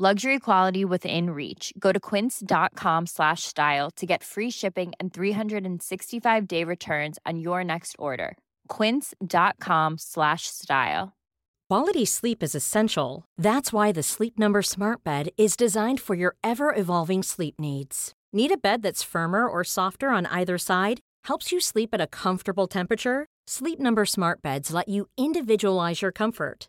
Luxury quality within reach. Go to quince.com slash style to get free shipping and 365 day returns on your next order. Quince.com slash style. Quality sleep is essential. That's why the Sleep Number Smart Bed is designed for your ever evolving sleep needs. Need a bed that's firmer or softer on either side? Helps you sleep at a comfortable temperature? Sleep Number Smart Beds let you individualize your comfort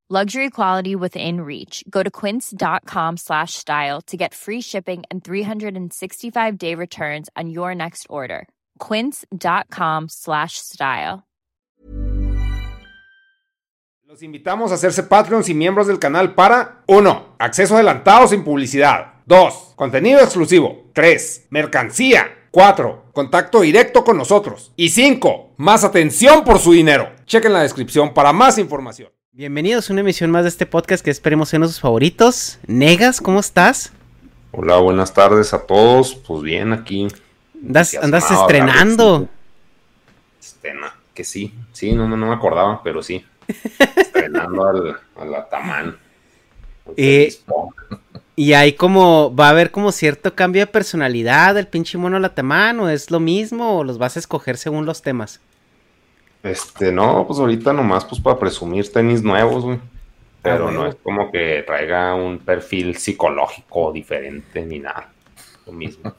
Luxury quality within reach. Go to quince.com slash style to get free shipping and 365 day returns on your next order. Quince.com slash style. Los invitamos a hacerse Patreons y miembros del canal para 1. Acceso adelantado sin publicidad. 2. Contenido exclusivo. 3. Mercancía. 4. Contacto directo con nosotros. Y 5. Más atención por su dinero. Chequen la descripción para más información. Bienvenidos a una emisión más de este podcast que esperemos sean sus favoritos. Negas, ¿cómo estás? Hola, buenas tardes a todos. Pues bien, aquí. Andas, andas estrenando. Estrena, que sí, sí, no, no, me acordaba, pero sí. estrenando al, al Ataman. Eh, y hay como, va a haber como cierto cambio de personalidad del pinche mono Latamán, o es lo mismo, o los vas a escoger según los temas. Este, no, pues ahorita nomás pues para presumir tenis nuevos, güey. Pero Ah, no bueno. es como que traiga un perfil psicológico diferente ni nada. Lo mismo.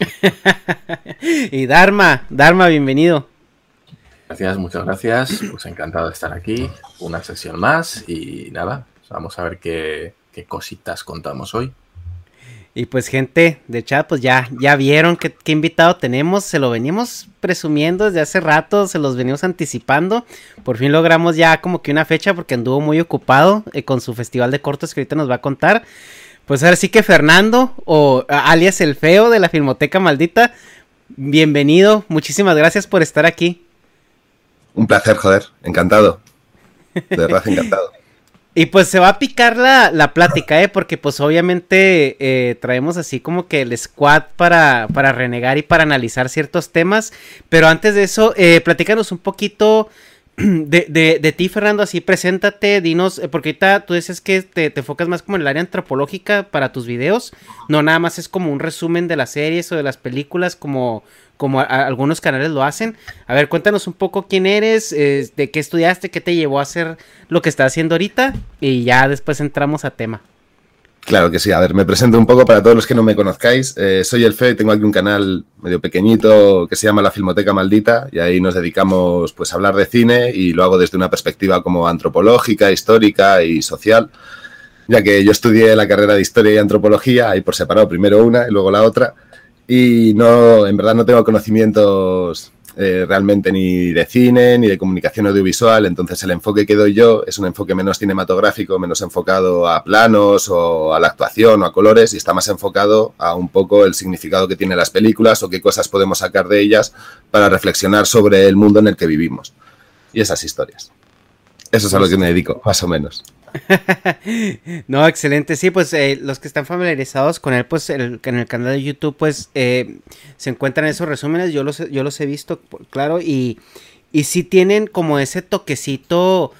y Dharma, Dharma, bienvenido. Gracias, muchas gracias. Pues encantado de estar aquí. Una sesión más y nada, vamos a ver qué, qué cositas contamos hoy. Y pues gente de chat, pues ya, ya vieron qué, qué invitado tenemos, se lo venimos presumiendo desde hace rato, se los venimos anticipando, por fin logramos ya como que una fecha porque anduvo muy ocupado eh, con su festival de cortos que ahorita nos va a contar. Pues ahora sí que Fernando, o alias el feo de la Filmoteca Maldita, bienvenido, muchísimas gracias por estar aquí. Un placer, joder, encantado. De verdad, encantado. Y pues se va a picar la, la plática, ¿eh? Porque pues obviamente eh, traemos así como que el squad para, para renegar y para analizar ciertos temas. Pero antes de eso, eh, platícanos un poquito de, de, de ti, Fernando. Así, preséntate, dinos, eh, porque ahorita tú dices que te, te enfocas más como en el área antropológica para tus videos. No, nada más es como un resumen de las series o de las películas como, como algunos canales lo hacen. A ver, cuéntanos un poco quién eres, eh, de qué estudiaste, qué te llevó a hacer lo que estás haciendo ahorita y ya después entramos a tema. Claro que sí. A ver, me presento un poco para todos los que no me conozcáis. Eh, soy el Feo y tengo aquí un canal medio pequeñito que se llama La Filmoteca Maldita y ahí nos dedicamos pues a hablar de cine y lo hago desde una perspectiva como antropológica, histórica y social. Ya que yo estudié la carrera de historia y antropología, ahí por separado, primero una y luego la otra. Y no, en verdad no tengo conocimientos eh, realmente ni de cine ni de comunicación audiovisual, entonces el enfoque que doy yo es un enfoque menos cinematográfico, menos enfocado a planos o a la actuación o a colores y está más enfocado a un poco el significado que tienen las películas o qué cosas podemos sacar de ellas para reflexionar sobre el mundo en el que vivimos y esas historias. Eso es a lo que me dedico, más o menos. no, excelente. Sí, pues eh, los que están familiarizados con él, pues en el canal de YouTube, pues eh, se encuentran esos resúmenes. Yo los, yo los he visto, claro, y, y sí tienen como ese toquecito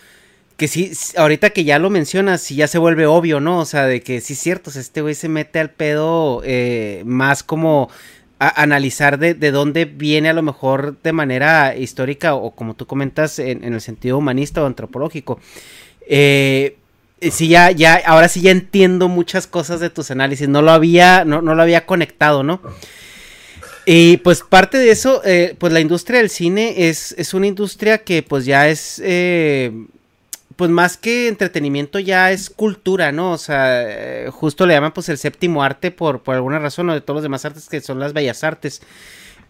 que sí, ahorita que ya lo mencionas, sí ya se vuelve obvio, ¿no? O sea, de que sí es cierto, este güey se mete al pedo eh, más como a analizar de, de, dónde viene a lo mejor de manera histórica o como tú comentas en, en el sentido humanista o antropológico. Eh, sí, ya, ya, ahora sí ya entiendo muchas cosas de tus análisis, no lo había, no, no lo había conectado, ¿no? Y pues parte de eso, eh, pues la industria del cine es, es, una industria que pues ya es, eh, pues más que entretenimiento ya es cultura, ¿no? O sea, eh, justo le llaman pues el séptimo arte por, por alguna razón o de todos los demás artes que son las bellas artes.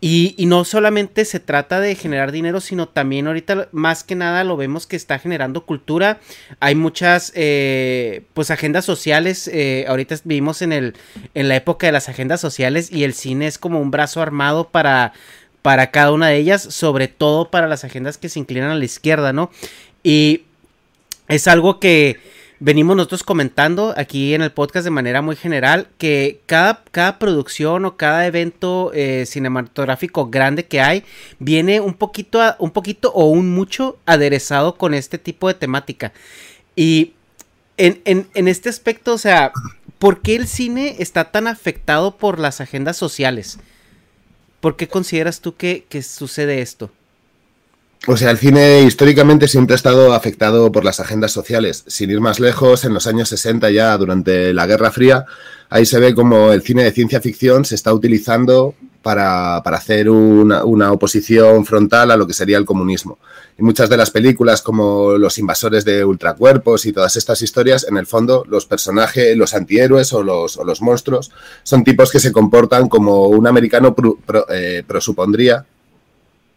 Y, no solamente se trata de generar dinero, sino también ahorita más que nada lo vemos que está generando cultura. Hay muchas eh, pues agendas sociales. Eh, ahorita vivimos en el en la época de las agendas sociales y el cine es como un brazo armado para para cada una de ellas, sobre todo para las agendas que se inclinan a la izquierda, ¿no? Y es algo que venimos nosotros comentando aquí en el podcast de manera muy general que cada, cada producción o cada evento eh, cinematográfico grande que hay viene un poquito, a, un poquito o un mucho aderezado con este tipo de temática. Y en, en, este aspecto, o sea, ¿por qué el cine está tan afectado por las agendas sociales? ¿Por qué consideras tú que, que sucede esto? O sea, el cine históricamente siempre ha estado afectado por las agendas sociales. Sin ir más lejos, en los años 60 ya, durante la Guerra Fría, ahí se ve como el cine de ciencia ficción se está utilizando para, para hacer una, una, oposición frontal a lo que sería el comunismo. Y muchas de las películas, como Los invasores de ultracuerpos y todas estas historias, en el fondo, los personajes, los antihéroes o los, o los monstruos, son tipos que se comportan como un americano pro, pro, eh, prosupondría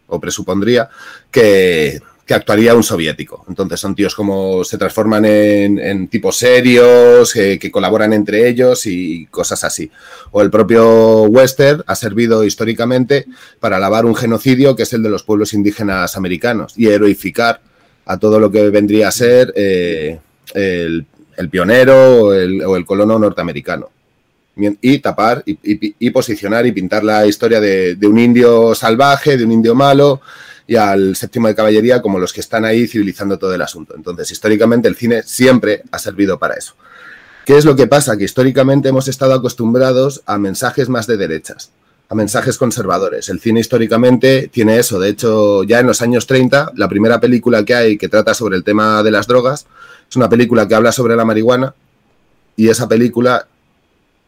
o presupondría que, que, actuaría un soviético. Entonces son tíos como se transforman en, tipos serios, que, que, colaboran entre ellos y cosas así. O el propio western ha servido históricamente para alabar un genocidio que es el de los pueblos indígenas americanos y heroificar a todo lo que vendría a ser eh, el, el, pionero o el, o el colono norteamericano y tapar y, posicionar y pintar la historia de, de, un indio salvaje, de un indio malo y al séptimo de caballería como los que están ahí civilizando todo el asunto. Entonces, históricamente el cine siempre ha servido para eso. ¿Qué es lo que pasa? Que históricamente hemos estado acostumbrados a mensajes más de derechas, a mensajes conservadores. El cine históricamente tiene eso. De hecho, ya en los años 30, la primera película que hay que trata sobre el tema de las drogas es una película que habla sobre la marihuana y esa película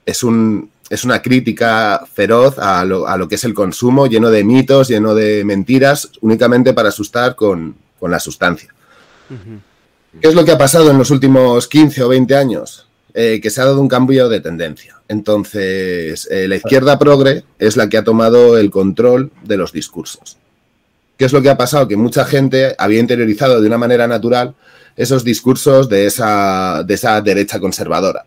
es, un, es una crítica feroz a lo, a lo, que es el consumo, lleno de mitos, lleno de mentiras, únicamente para asustar con, con la sustancia. Uh -huh. ¿Qué es lo que ha pasado en los últimos 15 o 20 años? Eh, que se ha dado un cambio de tendencia. Entonces, eh, la izquierda progre es la que ha tomado el control de los discursos. ¿Qué es lo que ha pasado? Que mucha gente había interiorizado de una manera natural esos discursos de esa, de esa derecha conservadora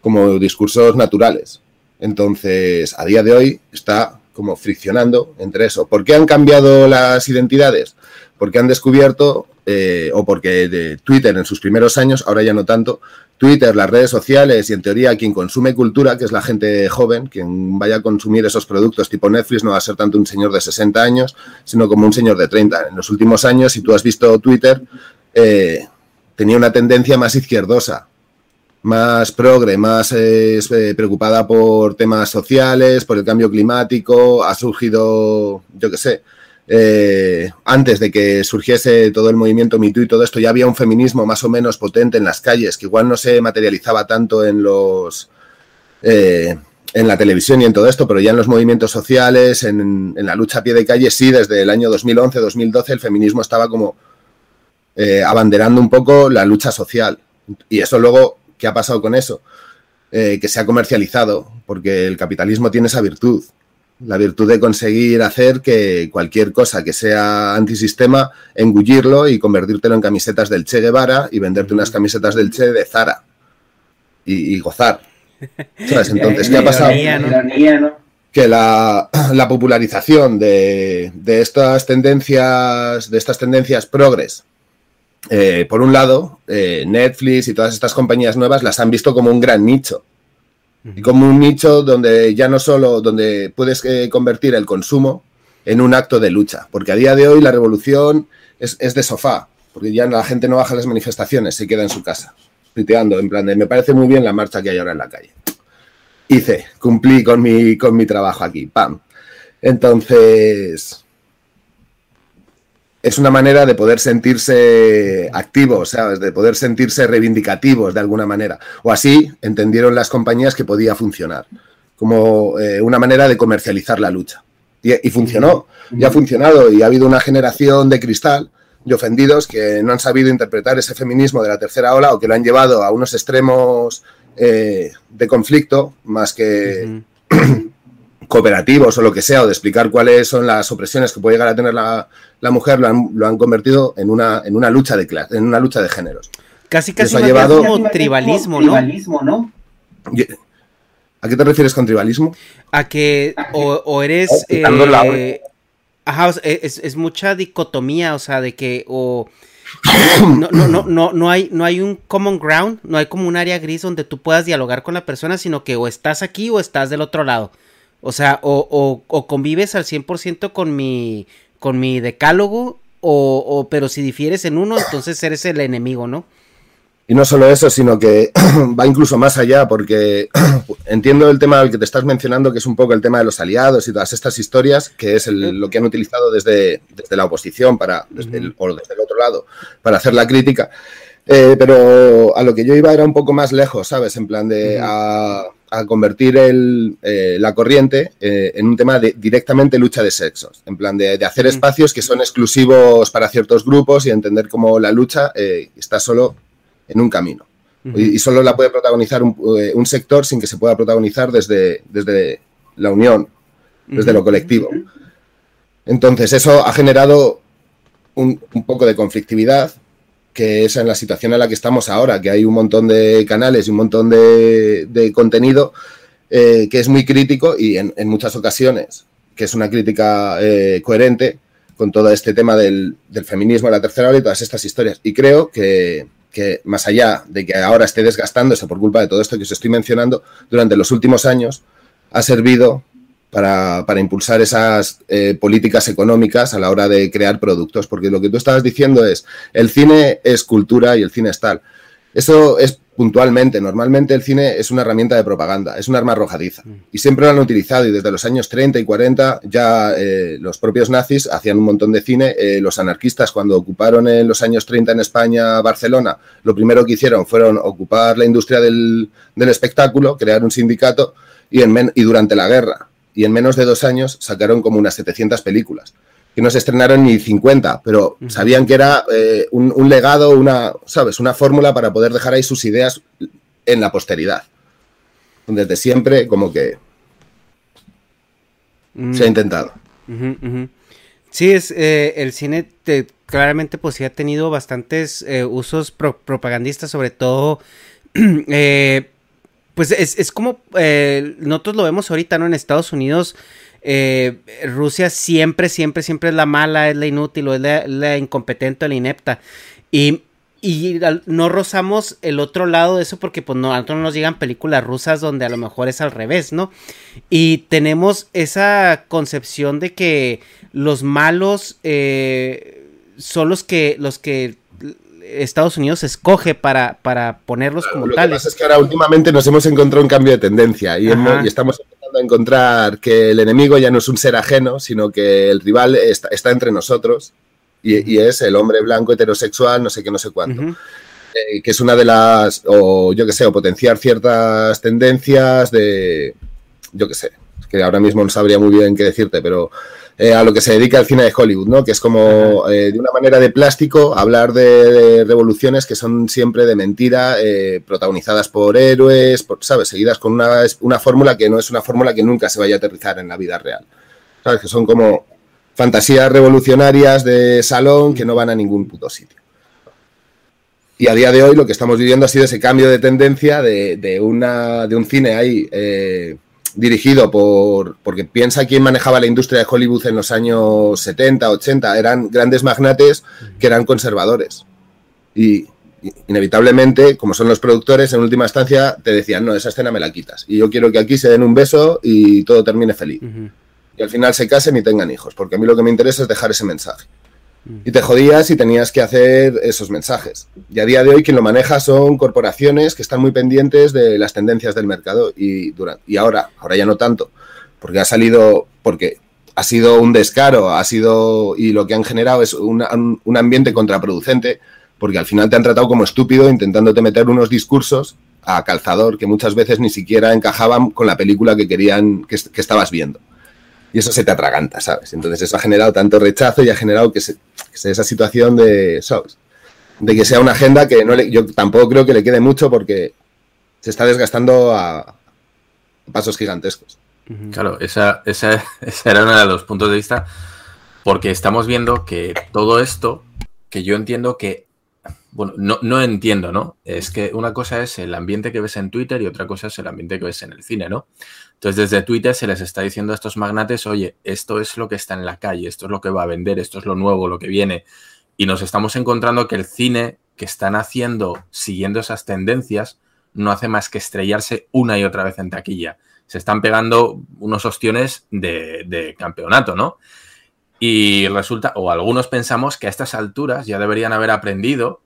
como discursos naturales. Entonces, a día de hoy está como friccionando entre eso. ¿Por qué han cambiado las identidades? Porque han descubierto, eh, o porque de Twitter en sus primeros años, ahora ya no tanto, Twitter, las redes sociales y en teoría quien consume cultura, que es la gente joven, quien vaya a consumir esos productos tipo Netflix, no va a ser tanto un señor de 60 años, sino como un señor de 30. En los últimos años, si tú has visto Twitter, eh, tenía una tendencia más izquierdosa, más progre, más eh, preocupada por temas sociales, por el cambio climático, ha surgido, yo qué sé, eh, antes de que surgiese todo el movimiento MeToo y todo esto, ya había un feminismo más o menos potente en las calles, que igual no se materializaba tanto en los... Eh, en la televisión y en todo esto, pero ya en los movimientos sociales, en, en la lucha a pie de calle, sí, desde el año 2011-2012 el feminismo estaba como eh, abanderando un poco la lucha social. Y eso luego ¿Qué ha pasado con eso? Eh, que se ha comercializado, porque el capitalismo tiene esa virtud, la virtud de conseguir hacer que cualquier cosa que sea antisistema, engullirlo y convertírtelo en camisetas del Che Guevara y venderte unas camisetas del Che de Zara y, y gozar. ¿Sabes? Entonces, ¿qué ha pasado? Que la, la popularización de, de, estas tendencias, de estas tendencias progres eh, por un lado, eh, Netflix y todas estas compañías nuevas las han visto como un gran nicho. Y como un nicho donde ya no solo, donde puedes eh, convertir el consumo en un acto de lucha. Porque a día de hoy la revolución es, de sofá. porque ya la gente no baja las manifestaciones, se queda en su casa, tuiteando, en plan de, me parece muy bien la marcha que hay ahora en la calle. Hice, cumplí con mi, con mi trabajo aquí, pam. Entonces, es una manera de poder sentirse activos, ¿sabes? De poder sentirse reivindicativos de alguna manera. O así entendieron las compañías que podía funcionar, como eh, una manera de comercializar la lucha. Y, funcionó, y ha funcionado, y ha habido una generación de cristal de ofendidos que no han sabido interpretar ese feminismo de la tercera ola o que lo han llevado a unos extremos eh, de conflicto más que cooperativos o lo que sea, o de explicar cuáles son las opresiones que puede llegar a tener la, mujer, lo han, convertido en una, en una lucha de clase, en una lucha de géneros. Casi casi ha llevado... como tribalismo, ¿no? ¿A qué te refieres con tribalismo? A que o, eres... Oh, eh, ajá, es, es, mucha dicotomía, o sea, de que o... No, no, no, no, no, hay, no hay un common ground, no hay como un área gris donde tú puedas dialogar con la persona, sino que o estás aquí o estás del otro lado. O sea, o, o, convives al 100% con mi, con mi decálogo, o, o, pero si difieres en uno, entonces eres el enemigo, ¿no? Y no solo eso, sino que va incluso más allá, porque entiendo el tema al que te estás mencionando, que es un poco el tema de los aliados y todas estas historias, que es lo que han utilizado desde, desde la oposición para, desde el, o desde el otro lado para hacer la crítica. Eh, pero a lo que yo iba era un poco más lejos, ¿sabes? En plan de a convertir el, eh, la corriente eh, en un tema de directamente lucha de sexos, en plan de, hacer espacios que son exclusivos para ciertos grupos y entender cómo la lucha eh, está solo en un camino. y, solo la puede protagonizar un, sector sin que se pueda protagonizar desde, desde la unión, desde lo colectivo. Entonces, eso ha generado un, un poco de conflictividad que es en la situación en la que estamos ahora, que hay un montón de canales y un montón de, contenido eh, que es muy crítico y en, muchas ocasiones, que es una crítica eh, coherente con todo este tema del, feminismo de la tercera hora y todas estas historias. Y creo que, que, más allá de que ahora esté desgastándose por culpa de todo esto que os estoy mencionando, durante los últimos años ha servido para, impulsar esas eh, políticas económicas a la hora de crear productos, porque lo que tú estabas diciendo es, el cine es cultura y el cine es tal. Eso es puntualmente, normalmente el cine es una herramienta de propaganda, es un arma arrojadiza. Mm. Y siempre lo han utilizado y desde los años 30 y 40 ya eh, los propios nazis hacían un montón de cine. Eh, los anarquistas cuando ocuparon en los años 30 en España Barcelona, lo primero que hicieron fueron ocupar la industria del, espectáculo, crear un sindicato y, en, y durante la guerra y en menos de dos años sacaron como unas 700 películas, que no se estrenaron ni 50, pero sabían que era eh, un, legado, una, ¿sabes? Una fórmula para poder dejar ahí sus ideas en la posteridad. Desde siempre, como que se ha mm. intentado. Sí, es eh, el cine claramente pues sí ha tenido bastantes eh, usos propagandistas, sobre todo pues es, como eh, nosotros lo vemos ahorita, ¿no? En Estados Unidos, eh, Rusia siempre, siempre, siempre es la mala, es la inútil, o es la, incompetente, la inepta. Y, no rozamos el otro lado de eso porque pues no, a nosotros no nos llegan películas rusas donde a lo mejor es al revés, ¿no? Y tenemos esa concepción de que los malos eh, son los que, los que Estados Unidos escoge para, para ponerlos como lo tales. Lo que pasa es que ahora últimamente nos hemos encontrado un cambio de tendencia y, estamos empezando a encontrar que el enemigo ya no es un ser ajeno, sino que el rival está, entre nosotros y, es el hombre blanco heterosexual, no sé qué, no sé cuánto. Eh, que es una de las, o yo qué sé, o potenciar ciertas tendencias de, yo qué sé, que ahora mismo no sabría muy bien qué decirte, pero eh, a lo que se dedica el cine de Hollywood, ¿no? Que es como eh, de una manera de plástico hablar de, revoluciones que son siempre de mentira, eh, protagonizadas por héroes, ¿sabes? Seguidas con una, una fórmula que no es una fórmula que nunca se vaya a aterrizar en la vida real. ¿Sabes? Que son como fantasías revolucionarias de salón que no van a ningún puto sitio. Y a día de hoy lo que estamos viviendo ha sido ese cambio de tendencia de, una, de un cine ahí dirigido por, porque piensa quién manejaba la industria de Hollywood en los años 70, 80, eran grandes magnates que eran conservadores. Y inevitablemente, como son los productores, en última instancia te decían, no, esa escena me la quitas. Y yo quiero que aquí se den un beso y todo termine feliz. Y al final se casen y tengan hijos, porque a mí lo que me interesa es dejar ese mensaje. Y te jodías y tenías que hacer esos mensajes. Y a día de hoy quien lo maneja son corporaciones que están muy pendientes de las tendencias del mercado. Y, ahora, ahora ya no tanto, porque ha salido, porque ha sido un descaro, ha sido, y lo que han generado es un, ambiente contraproducente, porque al final te han tratado como estúpido intentándote meter unos discursos a calzador que muchas veces ni siquiera encajaban con la película que querían, que, que estabas viendo y eso se te atraganta, ¿sabes? Entonces eso ha generado tanto rechazo y ha generado que, se, que sea esa situación de, ¿sabes? De que sea una agenda que no le, yo tampoco creo que le quede mucho porque se está desgastando a pasos gigantescos. Claro, esa, esa, esa era uno de los puntos de vista porque estamos viendo que todo esto, que yo entiendo que bueno, no, entiendo, ¿no? Es que una cosa es el ambiente que ves en Twitter y otra cosa es el ambiente que ves en el cine, ¿no? Entonces, desde Twitter se les está diciendo a estos magnates, oye, esto es lo que está en la calle, esto es lo que va a vender, esto es lo nuevo, lo que viene. Y nos estamos encontrando que el cine que están haciendo, siguiendo esas tendencias, no hace más que estrellarse una y otra vez en taquilla. Se están pegando unos ostiones de, de campeonato, ¿no? Y resulta, o algunos pensamos que a estas alturas ya deberían haber aprendido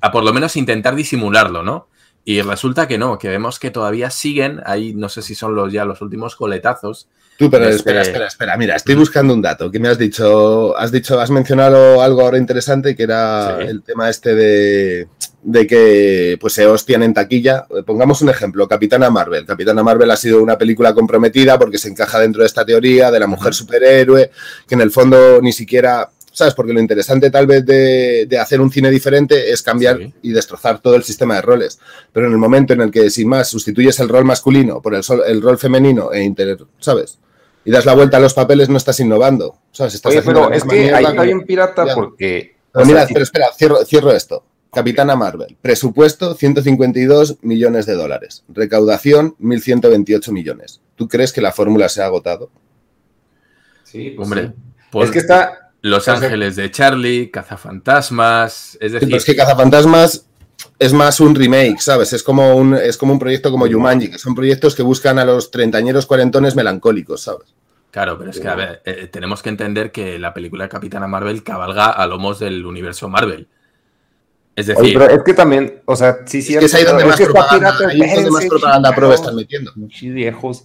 a por lo menos intentar disimularlo, ¿no? Y resulta que no, que vemos que todavía siguen, ahí no sé si son los ya los últimos coletazos. Tú, pero espera, espera, espera, mira, estoy buscando un dato. ¿Qué me has dicho? Has dicho, has mencionado algo ahora interesante que era sí. el tema este de, de, que pues se hostian en taquilla. Pongamos un ejemplo, Capitana Marvel. Capitana Marvel ha sido una película comprometida porque se encaja dentro de esta teoría de la mujer superhéroe, que en el fondo ni siquiera ¿sabes? Porque lo interesante tal vez de, de hacer un cine diferente es cambiar sí. y destrozar todo el sistema de roles. Pero en el momento en el que, sin más, sustituyes el rol masculino por el, sol, el rol femenino e inter, ¿sabes? Y das la vuelta a los papeles, no estás innovando, ¿sabes? Estás Oye, pero es que ahí está bien pirata ya. porque... Pero mira, pero espera, cierro, cierro esto. Capitana Marvel, presupuesto 152 millones de dólares, recaudación 1.128 millones. ¿Tú crees que la fórmula se ha agotado? Sí, pues hombre. Sí. Pues, es que está, los Ángeles de Charlie, Cazafantasmas, es decir... Sí, es que Cazafantasmas es más un remake, ¿sabes? Es como un, es como un proyecto como Jumanji, que son proyectos que buscan a los treintañeros cuarentones melancólicos, ¿sabes? Claro, pero es que, a ver, eh, tenemos que entender que la película de Capitana Marvel cabalga a lomos del universo Marvel. Es decir... Oye, pero es que también, o sea, sí, sí... Es que es ahí donde más propaganda, ahí es donde más propaganda prueba están metiendo. Muchos viejos.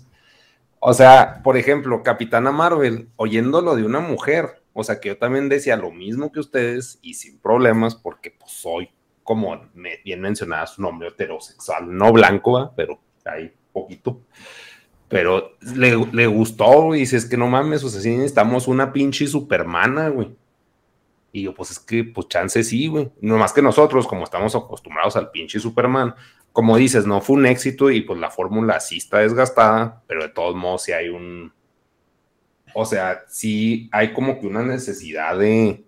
O sea, por ejemplo, Capitana Marvel, oyéndolo de una mujer, o sea, que yo también decía lo mismo que ustedes y sin problemas, porque pues soy, como bien mencionaba su nombre, heterosexual, no blanco, pero hay poquito. Pero le, le gustó y dice, es que no mames, o sea, sí necesitamos una pinche supermana, güey. Y yo, pues es que, pues chance sí, güey. No más que nosotros, como estamos acostumbrados al pinche Superman, como dices, no fue un éxito y pues la fórmula sí está desgastada, pero de todos modos sí hay un, o sea, sí hay como que una necesidad de,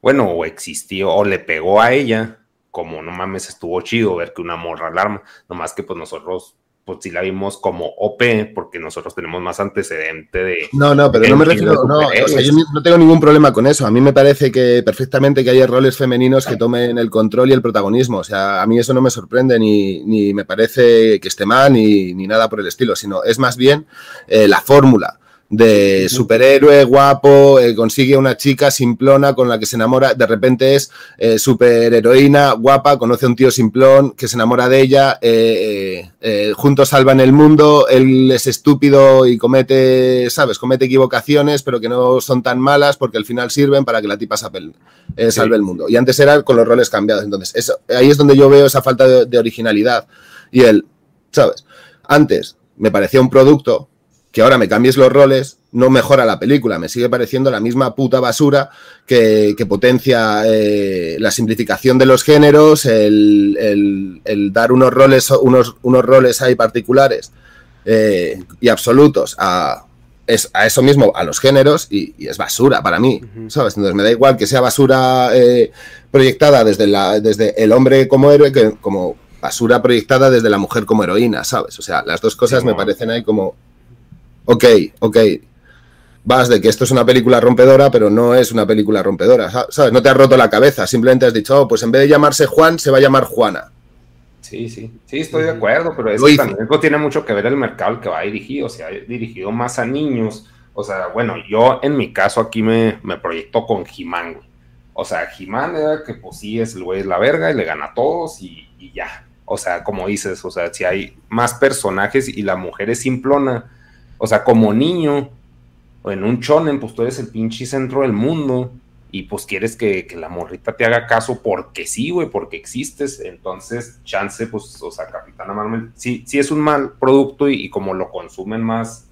bueno, o existió, o le pegó a ella, como no mames, estuvo chido ver que una morra alarma, nomás que pues nosotros, pues sí la vimos como OP, porque nosotros tenemos más antecedente de... No, no, pero no me refiero, no, o sea, yo no tengo ningún problema con eso, a mí me parece que perfectamente que haya roles femeninos que tomen el control y el protagonismo, o sea, a mí eso no me sorprende, ni, ni me parece que esté mal, ni, ni nada por el estilo, sino es más bien eh, la fórmula de superhéroe guapo, eh, consigue una chica simplona con la que se enamora, de repente es eh, superheroína guapa, conoce a un tío simplón que se enamora de ella, eh, juntos salvan el mundo, él es estúpido y comete, sabes, comete equivocaciones, pero que no son tan malas porque al final sirven para que la tipa salve, salve el mundo. Y antes era con los roles cambiados, entonces eso, ahí es donde yo veo esa falta de, de originalidad. Y él, ¿sabes? Antes me parecía un producto que ahora me cambies los roles no mejora la película, me sigue pareciendo la misma puta basura que, que potencia eh, la simplificación de los géneros, el, el, el, dar unos roles, unos, unos roles ahí particulares eh, y absolutos a, es, a, eso mismo, a los géneros, y, y es basura para mí, uh -huh. ¿sabes? Entonces me da igual que sea basura eh, proyectada desde, la, desde el hombre como héroe que como basura proyectada desde la mujer como heroína, ¿sabes? O sea, las dos cosas sí, me parecen ahí como ok, ok, vas de que esto es una película rompedora, pero no es una película rompedora, ¿sabes? No te has roto la cabeza, simplemente has dicho, oh, pues en vez de llamarse Juan, se va a llamar Juana. Sí, sí, sí, estoy de acuerdo, pero eso también tiene mucho que ver el mercado al que va dirigido, o sea, dirigido más a niños, o sea, bueno, yo en mi caso aquí me, me proyecto con He-Man, O sea, He-Man era que pues sí, es el güey es la verga y le gana a todos y, y ya. O sea, como dices, o sea, si hay más personajes y la mujer es simplona, o sea, como niño, en un chonen, pues tú eres el pinche centro del mundo y pues quieres que, que la morrita te haga caso porque sí, güey, porque existes. Entonces, chance, pues, o sea, Capitana Marvel, sí, sí es un mal producto y, y como lo consumen más,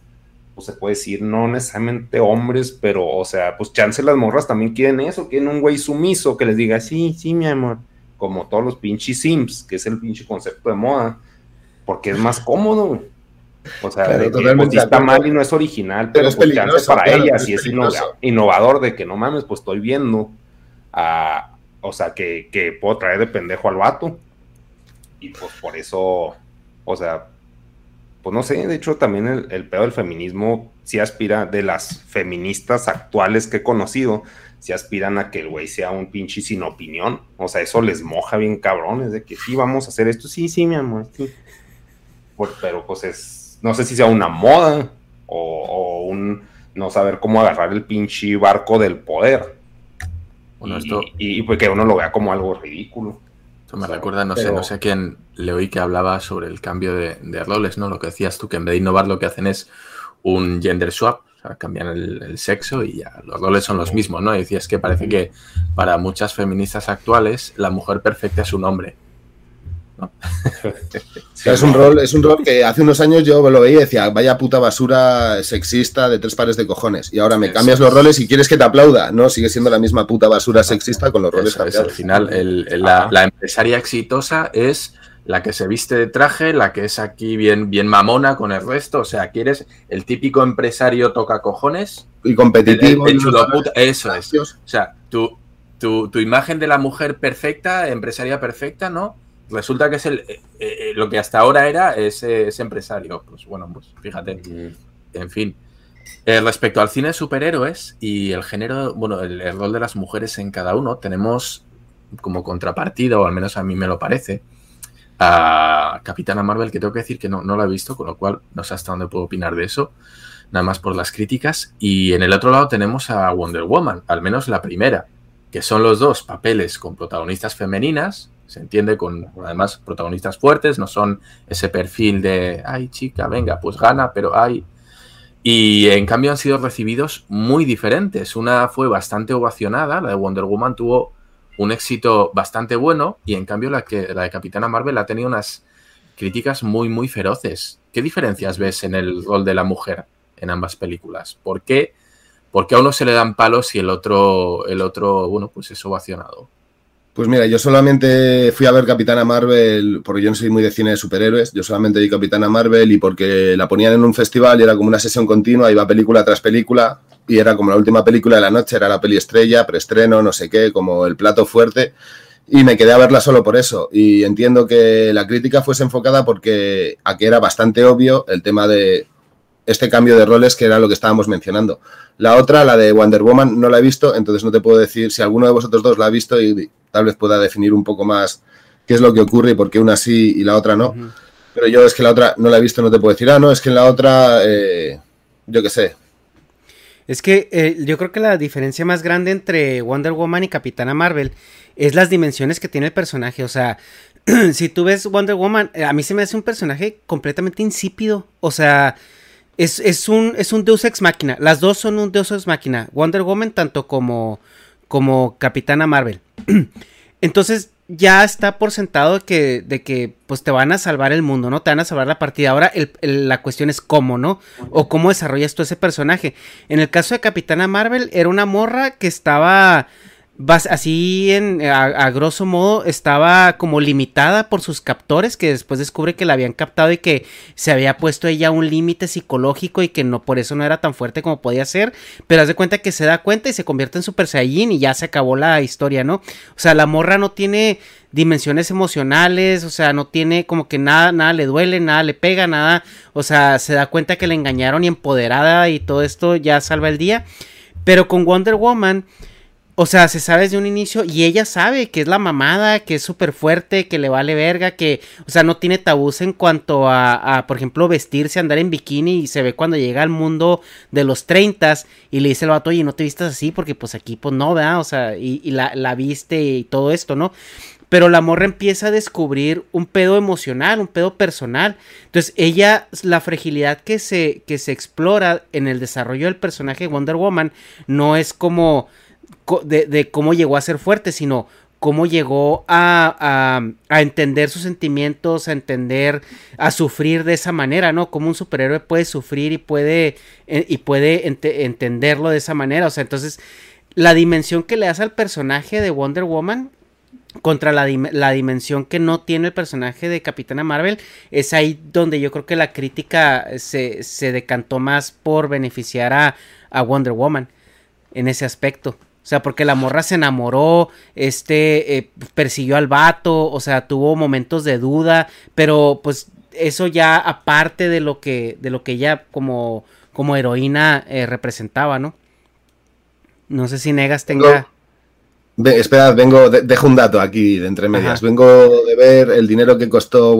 pues se puede decir, no necesariamente hombres, pero, o sea, pues chance las morras también quieren eso, quieren un güey sumiso que les diga, sí, sí, mi amor, como todos los pinches sims, que es el pinche concepto de moda, porque es más cómodo, güey. O sea, Claro, de que, pues, sí está mal y no es original, Pero pero, es pues, peligroso, para claro, ella es es peligroso. innovador de que no mames, pues estoy viendo a, o sea, que, que puedo traer de pendejo al vato. Y pues por eso, o sea, pues no sé, de hecho también el, el pedo del feminismo sí aspira, de las feministas actuales que he conocido, sí aspiran a que el güey sea un pinche sin opinión. O sea, eso les moja bien cabrones, de que sí, vamos a hacer esto, sí, sí, mi amor, sí. Por- pero pues es, no sé si sea una moda o, o un no saber cómo agarrar el pinche barco del poder. Bueno, y, esto, y, y, pues que uno lo vea como algo ridículo. esto me o sea, recuerda, no sé, no sé a quién le oí que hablaba sobre el cambio de, de roles, ¿no? Lo que decías tú, que en vez de innovar lo que hacen es un gender swap, o sea, cambian el, el sexo y ya los roles son los mismos, ¿no? Y decías que parece que para muchas feministas actuales la mujer perfecta es un hombre. Es un rol, es un rol que hace unos años yo lo veía y decía, vaya puta basura sexista de tres pares de cojones. Y ahora me cambias los roles y quieres que te aplauda. No, sigue siendo la misma puta basura sexista con los roles Eso es, al cambiados. final, el- el- la, empresaria exitosa es la que se viste de traje, la que es aquí bien, bien mamona con el resto. O sea, quieres el típico empresario toca cojones. Y El, competitivo. el y chulo los puta, eso es. O sea, tu, tu, tu imagen de la mujer perfecta, empresaria perfecta, ¿no? Resulta que es el, eh, eh, lo que hasta ahora era ese, ese empresario. Pues bueno, pues fíjate. En fin. Eh, respecto al cine de superhéroes y el género, bueno, el, el rol de las mujeres en cada uno, tenemos como contrapartida, o al menos a mí me lo parece, a Capitana Marvel, que tengo que decir que no, no la he visto, con lo cual no sé hasta dónde puedo opinar de eso, nada más por las críticas. Y en el otro lado tenemos a Wonder Woman, al menos la primera, que son los dos papeles con protagonistas femeninas, se entiende con además protagonistas fuertes, no son ese perfil de, ay chica, venga, pues gana, pero ay, y en cambio han sido recibidos muy diferentes. Una fue bastante ovacionada, la de Wonder Woman tuvo un éxito bastante bueno y en cambio la, que, la de Capitana Marvel ha tenido unas críticas muy, muy feroces. ¿Qué diferencias ves en el rol de la mujer en ambas películas? ¿Por qué, por qué a uno se le dan palos y el otro, el otro bueno, pues es ovacionado? Pues mira, yo solamente fui a ver Capitana Marvel, porque yo no soy muy de cine de superhéroes, yo solamente vi Capitana Marvel y porque la ponían en un festival y era como una sesión continua, iba película tras película y era como la última película de la noche, era la peli estrella, preestreno, no sé qué, como el plato fuerte. Y me quedé a verla solo por eso. Y entiendo que la crítica fuese enfocada porque aquí era bastante obvio el tema de este cambio de roles que era lo que estábamos mencionando. La otra, la de Wonder Woman, no la he visto, entonces no te puedo decir si alguno de vosotros dos la ha visto y tal vez pueda definir un poco más qué es lo que ocurre y por qué una sí y la otra no. Pero yo es que la otra no la he visto, no te puedo decir, ah, no, es que en la otra, eh, yo qué sé. Es que eh, yo creo que la diferencia más grande entre Wonder Woman y Capitana Marvel es las dimensiones que tiene el personaje. O sea, si tú ves Wonder Woman, eh, a mí se me hace un personaje completamente insípido. O sea, es, es un, es un Deus Ex Máquina. Las dos son un Deus Ex Máquina. Wonder Woman tanto como, como Capitana Marvel. Entonces ya está por sentado que, de que pues te van a salvar el mundo, ¿no? Te van a salvar la partida. Ahora la cuestión es cómo, ¿no? O cómo desarrollas tú ese personaje. En el caso de Capitana Marvel, era una morra que estaba así en a, grosso modo estaba como limitada por sus captores que después descubre que la habían captado y que se había puesto ella un límite psicológico y que no por eso no era tan fuerte como podía ser, pero haz de cuenta que se da cuenta y se convierte en Super Saiyajin y ya se acabó la historia, ¿no? O sea, la morra no tiene dimensiones emocionales, o sea, no tiene como que nada, nada le duele, nada le pega, nada, o sea, se da cuenta que le engañaron y empoderada y todo esto ya salva el día. Pero con Wonder Woman O sea, se sabe desde un inicio y ella sabe que es la mamada, que es súper fuerte, que le vale verga, que, o sea, no tiene tabús en cuanto a, por ejemplo, vestirse, andar en bikini y se ve cuando llega al mundo de los 30 y le dice el vato, oye, no te vistas así porque pues aquí pues no, ¿verdad? O sea, y, la, la viste y todo esto, ¿no? Pero la morra empieza a descubrir un pedo emocional, un pedo personal. Entonces, ella, la fragilidad que se, que se explora en el desarrollo del personaje de Wonder Woman no es como de, cómo llegó a ser fuerte, sino cómo llegó a, a, entender sus sentimientos, a entender, a sufrir de esa manera, ¿no? Como un superhéroe puede sufrir y puede, eh, y puede entenderlo de esa manera. O sea, entonces, la dimensión que le das al personaje de Wonder Woman contra la, la, dimensión que no tiene el personaje de Capitana Marvel, es ahí donde yo creo que la crítica se, se decantó más por beneficiar a, a Wonder Woman en ese aspecto. O sea, porque la morra se enamoró, este, eh, persiguió al vato, o sea, tuvo momentos de duda, pero pues eso ya aparte de lo que, de lo que ella como, como heroína eh, representaba, ¿no? No sé si Negas tenga... espera, vengo, dejo un dato aquí de entre medias. Vengo de ver el dinero que costó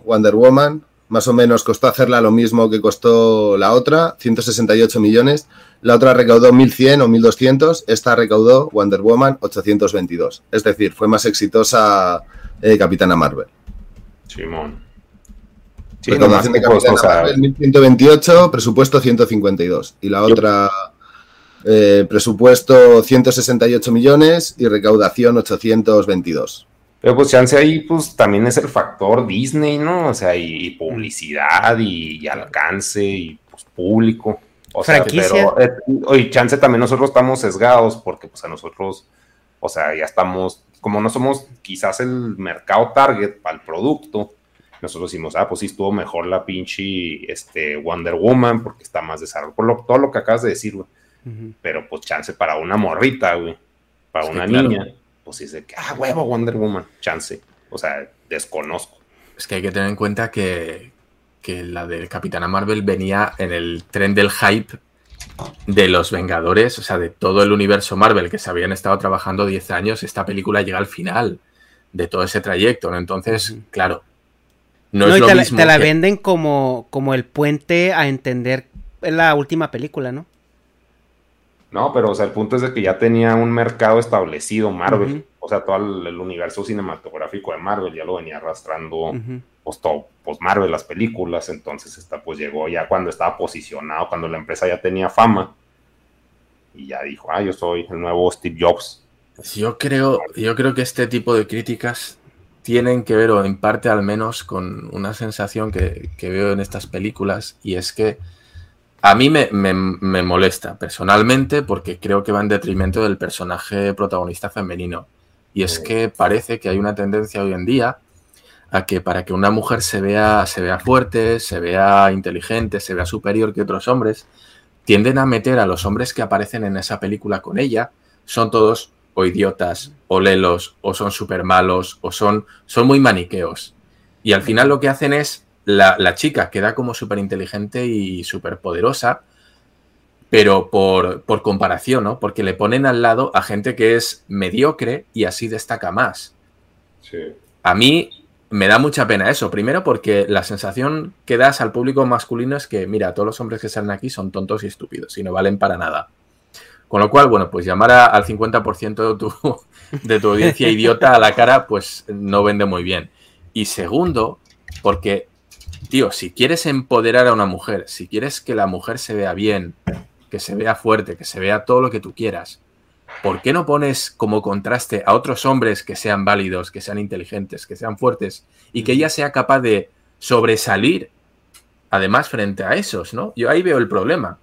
Wonder Woman. Más o menos costó hacerla lo mismo que costó la otra, 168 millones. La otra recaudó 1.100 o 1.200, esta recaudó Wonder Woman 822. Es decir, fue más exitosa eh, Capitana Marvel. Simón. Sí, Recaudación de Capitana Marvel 1.128, presupuesto 152. Y la otra, eh, presupuesto 168 millones y recaudación 822. Pero pues chance ahí pues también es el factor Disney, ¿no? O sea, y, publicidad y alcance y pues público. O sea, pero, eh, chance también nosotros estamos sesgados porque pues a nosotros, o sea, ya estamos, como no somos quizás el mercado target para el producto, nosotros decimos, ah, pues sí estuvo mejor la pinche este, Wonder Woman porque está más desarrollado, por todo lo que acabas de decir, güey. Pero pues chance para una morrita, güey, para una niña, pues dice que, ah, huevo, Wonder Woman, chance. O sea, desconozco. Es que hay que tener en cuenta que, que la de Capitana Marvel venía en el tren del hype de los Vengadores, o sea, de todo el universo Marvel que se habían estado trabajando 10 años, esta película llega al final de todo ese trayecto, ¿no? Entonces, claro, no, es lo te mismo. La, te la venden como, como el puente a entender la última película, ¿no? No, pero o sea, el punto es de que ya tenía un mercado establecido Marvel. O sea, todo el, universo cinematográfico de Marvel ya lo venía arrastrando pues, todo, pues Marvel, las películas, entonces esta pues llegó ya cuando estaba posicionado, cuando la empresa ya tenía fama y ya dijo, ah, yo soy el nuevo Steve Jobs. Yo creo, yo creo que este tipo de críticas tienen que ver, o en parte al menos, con una sensación que, veo en estas películas, y es que a mí me, me, molesta personalmente porque creo que va en detrimento del personaje protagonista femenino. Y es que parece que hay una tendencia hoy en día a que para que una mujer se vea, se vea fuerte, se vea inteligente, se vea superior que otros hombres, tienden a meter a los hombres que aparecen en esa película con ella, son todos o idiotas, o lelos, o son súper malos, o son, son muy maniqueos. Y al final lo que hacen es, la, la chica queda como súper inteligente y súper poderosa, pero por, por comparación, ¿no? Porque le ponen al lado a gente que es mediocre y así destaca más. Sí. A mí me da mucha pena eso. Primero porque la sensación que das al público masculino es que, mira, todos los hombres que salen aquí son tontos y estúpidos y no valen para nada. Con lo cual, bueno, pues llamar al 50% de tu, de tu audiencia idiota a la cara, pues no vende muy bien. Y segundo, porque, tío, si quieres empoderar a una mujer, si quieres que la mujer se vea bien, que se vea fuerte, que se vea todo lo que tú quieras, ¿por qué no pones como contraste a otros hombres que sean válidos, que sean inteligentes, que sean fuertes y que ella sea capaz de sobresalir, además, frente a esos, ¿no? Yo ahí veo el problema.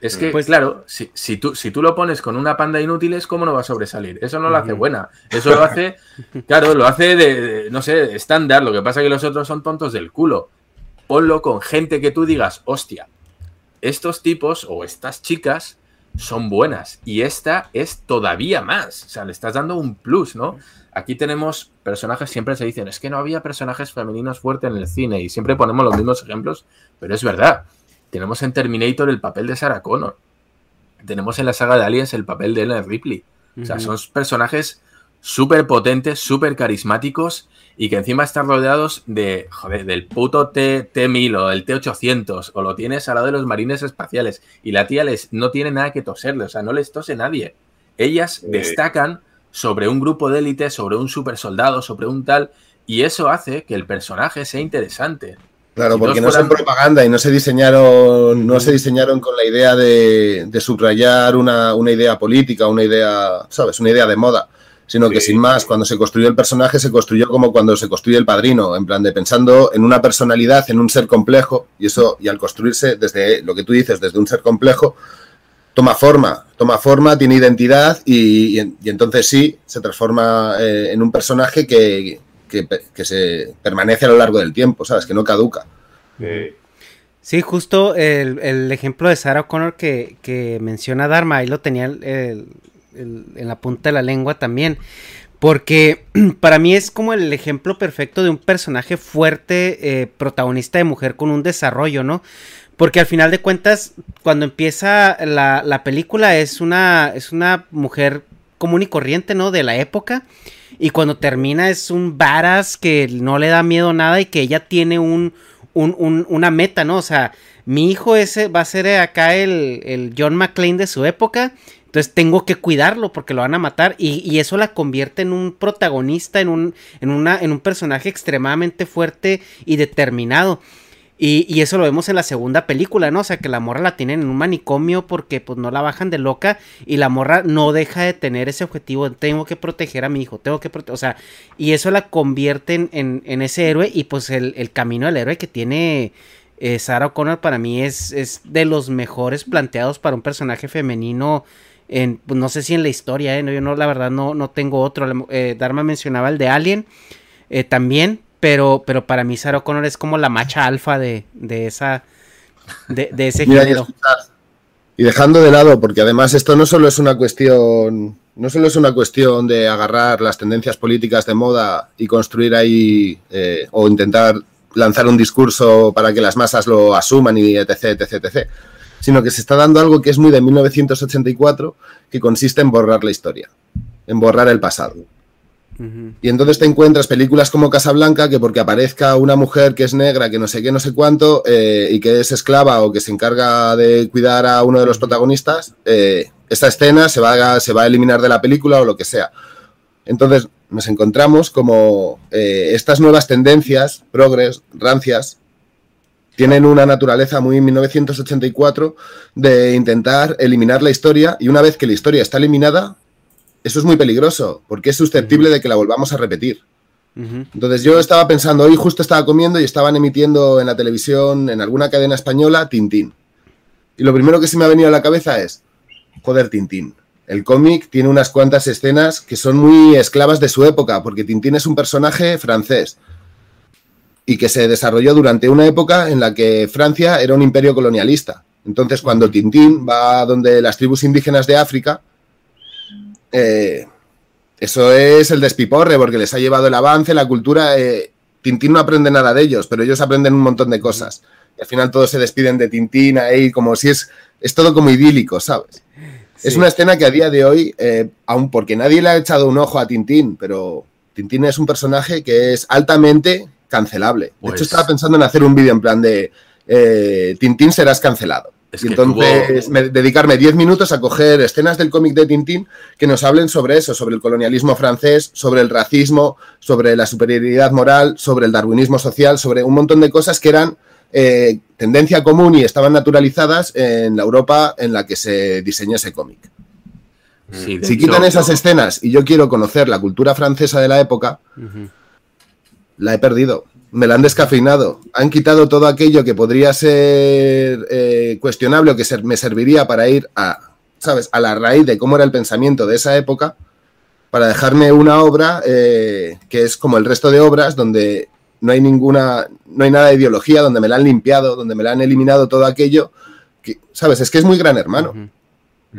Es que, pues claro, si, tú, si tú lo pones con una panda de inútiles, ¿cómo no va a sobresalir? Eso no lo hace buena. Eso lo hace, claro, lo hace de, no sé, estándar. Lo que pasa es que los otros son tontos del culo. Ponlo con gente que tú digas, hostia, estos tipos o estas chicas son buenas. Y esta es todavía más. O sea, le estás dando un plus, ¿no? Aquí tenemos personajes, siempre se dicen, es que no había personajes femeninos fuertes en el cine y siempre ponemos los mismos ejemplos, pero es verdad. Tenemos en Terminator el papel de Sarah Connor. Tenemos en la saga de Aliens el papel de Ellen Ripley. O sea, son personajes súper potentes, súper carismáticos y que encima están rodeados de, joder, del puto T, T1000 o el T800 o lo tienes al lado de los marines espaciales y la tía les no tiene nada que toserle, o sea, no les tose nadie. Ellas destacan sobre un grupo de élite, sobre un super soldado, sobre un tal, y eso hace que el personaje sea interesante. Claro, porque no son propaganda y no se diseñaron, no se diseñaron con la idea de, subrayar una, una, idea política, una idea, ¿sabes? Una idea de moda sino que sin más, cuando se construyó el personaje se construyó como cuando se construye el padrino, en plan de pensando en una personalidad, en un ser complejo, y eso, y al construirse desde lo que tú dices, desde un ser complejo, toma forma, toma forma, tiene identidad y, entonces sí, se transforma eh, en un personaje que, se permanece a lo largo del tiempo, ¿sabes? Que no caduca. Sí, justo el, ejemplo de Sarah O'Connor que, que menciona Dharma, ahí lo tenía el, en la punta de la lengua también. Porque para mí es como el ejemplo perfecto de un personaje fuerte, eh, protagonista de mujer con un desarrollo, ¿no? Porque al final de cuentas, cuando empieza la, película es una, es una mujer común y corriente, ¿no? De la época. Y cuando termina es un varas que no le da miedo nada y que ella tiene un, una meta, ¿no? O sea, mi hijo ese va a ser acá el, el John McClane de su época entonces tengo que cuidarlo porque lo van a matar y, eso la convierte en un protagonista, en un, en, una, en un personaje extremadamente fuerte y determinado. Y, eso lo vemos en la segunda película, ¿no? O sea, que la morra la tienen en un manicomio porque pues no la bajan de loca y la morra no deja de tener ese objetivo, tengo que proteger a mi hijo, tengo que proteger, o sea, y eso la convierte en, en, ese héroe y pues el, camino del héroe que tiene eh, Sarah O'Connor para mí es, es de los mejores planteados para un personaje femenino en, pues, no sé si en la historia, ¿eh? yo no, la verdad no, no tengo otro. Eh, Dharma mencionaba el de Alien eh, también, pero, pero para mí Sarah Connor es como la macha alfa de, de esa de, ese género. Y dejando de lado, porque además esto no solo es una cuestión, no solo es una cuestión de agarrar las tendencias políticas de moda y construir ahí o intentar lanzar un discurso para que las masas lo asuman y etc, etc, etc sino que se está dando algo que es muy de 1984, que consiste en borrar la historia, en borrar el pasado. Y entonces te encuentras películas como Casablanca, que porque aparezca una mujer que es negra, que no sé qué, no sé cuánto, eh, y que es esclava o que se encarga de cuidar a uno de los protagonistas, eh, esta escena se va, a, se va a eliminar de la película o lo que sea. Entonces nos encontramos como eh, estas nuevas tendencias, progres, rancias, tienen una naturaleza muy 1984 de intentar eliminar la historia y una vez que la historia está eliminada, eso es muy peligroso porque es susceptible de que la volvamos a repetir. Entonces yo estaba pensando, hoy justo estaba comiendo y estaban emitiendo en la televisión, en alguna cadena española, Tintín. Y lo primero que se me ha venido a la cabeza es, joder, Tintín. El cómic tiene unas cuantas escenas que son muy esclavas de su época, porque Tintín es un personaje francés y que se desarrolló durante una época en la que Francia era un imperio colonialista. Entonces, cuando Tintín va donde las tribus indígenas de África, eh, eso es el despiporre, porque les ha llevado el avance, la cultura. Eh, Tintín no aprende nada de ellos, pero ellos aprenden un montón de cosas. Y al final todos se despiden de Tintín ahí, como si es. Es todo como idílico, ¿sabes? Es una escena que a día de hoy, eh, aun porque nadie le ha echado un ojo a Tintín, pero Tintín es un personaje que es altamente cancelable. De hecho, pues estaba pensando en hacer un vídeo en plan de eh, Tintín serás cancelado. y entonces dedicarme 10 minutos a coger escenas del cómic de Tintín que nos hablen sobre eso, sobre el colonialismo francés, sobre el racismo, sobre la superioridad moral, sobre el darwinismo social, sobre un montón de cosas que eran eh, tendencia común y estaban naturalizadas en la Europa en la que se diseñó ese cómic. si quitan esas escenas y yo quiero conocer la cultura francesa de la época, la he perdido. Me la han descafeinado. Han quitado todo aquello que podría ser eh, cuestionable o que me serviría para ir a, ¿sabes?, a la raíz de cómo era el pensamiento de esa época, para dejarme una obra eh, que es como el resto de obras, donde no hay ninguna, no hay nada de ideología, donde me la han limpiado, donde me la han eliminado todo aquello. Que, ¿Sabes? Es que es muy gran hermano.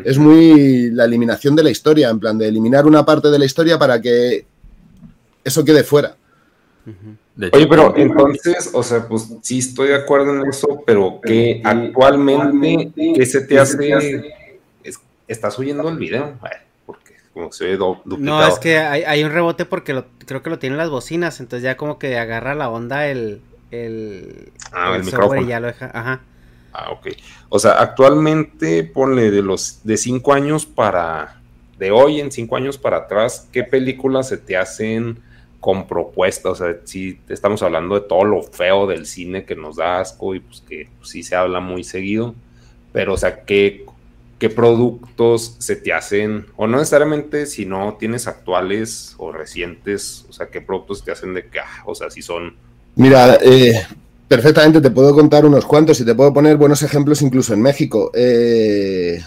Es muy la eliminación de la historia, en plan de eliminar una parte de la historia para que eso quede fuera. Oye, pero entonces, o sea, pues sí estoy de acuerdo en eso, pero que actualmente, ¿qué se te hace? ¿Estás oyendo el video? porque como se ve do- duplicado. No, es que hay, hay un rebote porque lo- creo que lo tienen las bocinas, entonces ya como que agarra la onda el, el, Ah, el micrófono. y ya lo deja, ajá. Ah, ok. O sea, actualmente ponle de los de cinco años para de hoy en cinco años para atrás, ¿qué películas se te hacen con propuesta? O sea, si estamos hablando de todo lo feo del cine que nos da asco y pues que pues, sí se habla muy seguido, pero o sea, ¿qué, qué productos se te hacen, o no necesariamente si no tienes actuales o recientes, o sea, qué productos te hacen de que, ah, o sea, si son Mira, eh, perfectamente te puedo contar unos cuantos y te puedo poner buenos ejemplos incluso en México. Eh,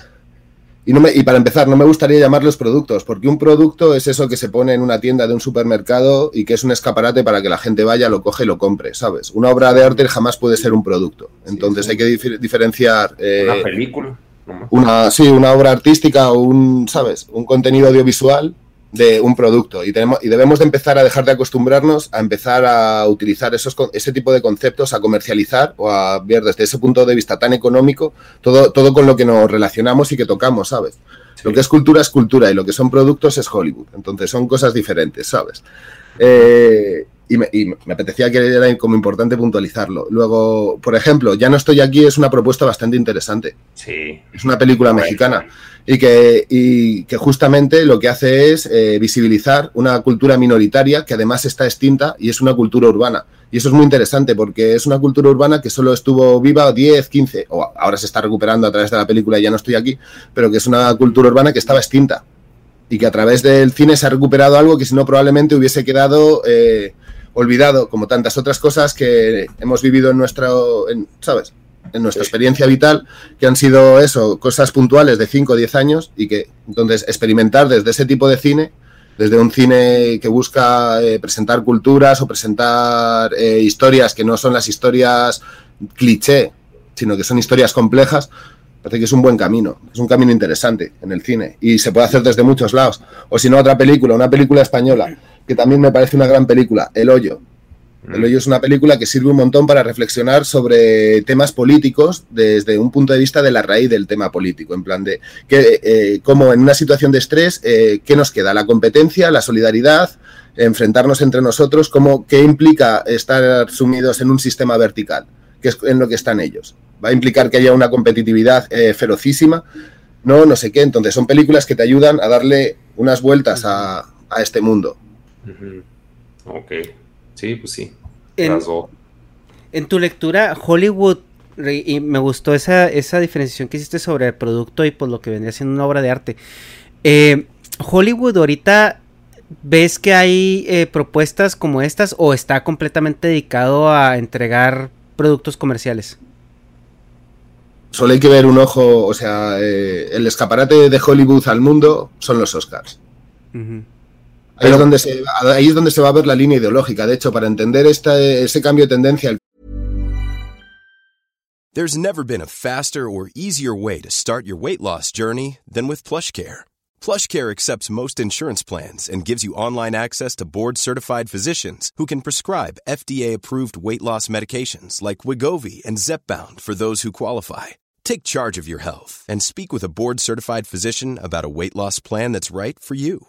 y, no me- y para empezar, no me gustaría llamarlos productos, porque un producto es eso que se pone en una tienda de un supermercado y que es un escaparate para que la gente vaya, lo coge y lo compre, ¿sabes? Una obra de arte jamás puede ser un producto. Entonces sí. hay que dif- diferenciar eh, una película. una, sí, una obra artística o un, ¿sabes? Un contenido audiovisual de un producto. Y, tenemos, y debemos de empezar a dejar de acostumbrarnos a empezar a utilizar esos, ese tipo de conceptos, a comercializar o a ver desde ese punto de vista tan económico todo, todo con lo que nos relacionamos y que tocamos, ¿sabes? Lo que es cultura es cultura y lo que son productos es Hollywood. Entonces son cosas diferentes, ¿sabes? Eh, y, me, y me apetecía que era como importante puntualizarlo. Luego, por ejemplo, Ya no estoy aquí es una propuesta bastante interesante. Sí. Es una película Bueno. mexicana y que, y que justamente lo que hace es eh, visibilizar una cultura minoritaria que además está extinta y es una cultura urbana. Y eso es muy interesante porque es una cultura urbana que solo estuvo viva 10, 15, o ahora se está recuperando a través de la película Ya no estoy aquí, pero que es una cultura urbana que estaba extinta y que a través del cine se ha recuperado algo que si no probablemente hubiese quedado eh, olvidado, como tantas otras cosas que hemos vivido en nuestro, en, ¿sabes? En nuestra Sí. experiencia vital, que han sido eso, cosas puntuales de 5 o 10 años y que entonces experimentar desde ese tipo de cine, desde un cine que busca eh, presentar culturas o presentar eh, historias que no son las historias cliché, sino que son historias complejas, parece que es un buen camino, es un camino interesante en el cine y se puede hacer desde muchos lados. O si no, otra película, una película española, que también me parece una gran película, El Hoyo. El Hoyo es una película que sirve un montón para reflexionar sobre temas políticos desde un punto de vista de la raíz del tema político, en plan de que, eh, cómo en una situación de estrés, eh, ¿qué nos queda? La competencia, la solidaridad, enfrentarnos entre nosotros, cómo, ¿qué implica estar sumidos en un sistema vertical? Que es en lo que están ellos. Va a implicar que haya una competitividad eh, ferocísima, no, no sé qué. Entonces son películas que te ayudan a darle unas vueltas a, a este mundo. Ujú. Ok. Sí, pues sí. En, Las dos. en tu lectura, Hollywood, y me gustó esa, esa diferenciación que hiciste sobre el producto y pues lo que vendría siendo una obra de arte. Eh, Hollywood ahorita, ¿ves que hay eh, propuestas como estas o está completamente dedicado a entregar productos comerciales? Solo hay que ver un ojo, o sea, eh, el escaparate de Hollywood al mundo son los Oscars. Ahí, es donde se, ahí es donde se va a ver la línea ideológica. De hecho, para entender esta, ese cambio de tendencia, There's never been a faster or easier way to start your weight loss journey than with PlushCare. PlushCare accepts most insurance plans and gives you online access to board-certified physicians who can prescribe FDA-approved weight loss medications like Wigovi and Zepbound for those who qualify. Take charge of your health and speak with a board-certified physician about a weight loss plan that's right for you.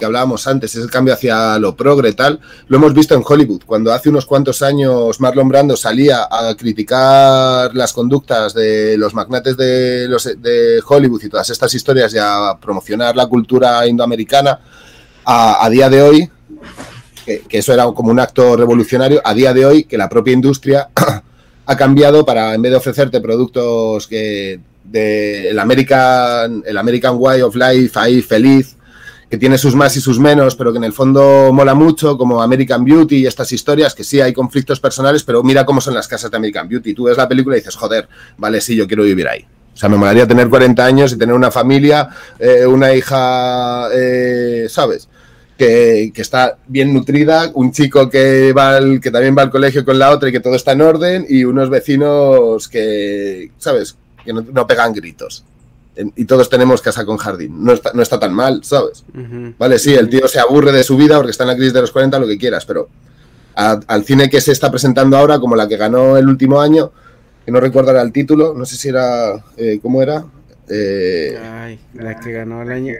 que hablábamos antes, ese cambio hacia lo progre tal, lo hemos visto en Hollywood, cuando hace unos cuantos años Marlon Brando salía a criticar las conductas de los magnates de, los, de Hollywood y todas estas historias y a promocionar la cultura indoamericana, a, día de hoy, que, eso era como un acto revolucionario, a día de hoy que la propia industria ha cambiado para, en vez de ofrecerte productos que el American, el American Way of Life ahí feliz, que tiene sus más y sus menos, pero que en el fondo mola mucho, como American Beauty y estas historias, que sí hay conflictos personales, pero mira cómo son las casas de American Beauty. Tú ves la película y dices, joder, vale, sí, yo quiero vivir ahí. O sea, me molaría tener 40 años y tener una familia, eh, una hija, eh, ¿sabes? que, que está bien nutrida, un chico que, va al- que también va al colegio con la otra y que todo está en orden, y unos vecinos que, ¿sabes? Que no, no pegan gritos. Y todos tenemos casa con jardín. No está, no está tan mal, ¿sabes? Vale, sí, el tío se aburre de su vida porque está en la crisis de los 40, lo que quieras, pero a- al cine que se está presentando ahora, como la que ganó el último año, que no recuerdo ahora el título, no sé si era, eh, ¿cómo era? Eh, Ay, la que ganó el año.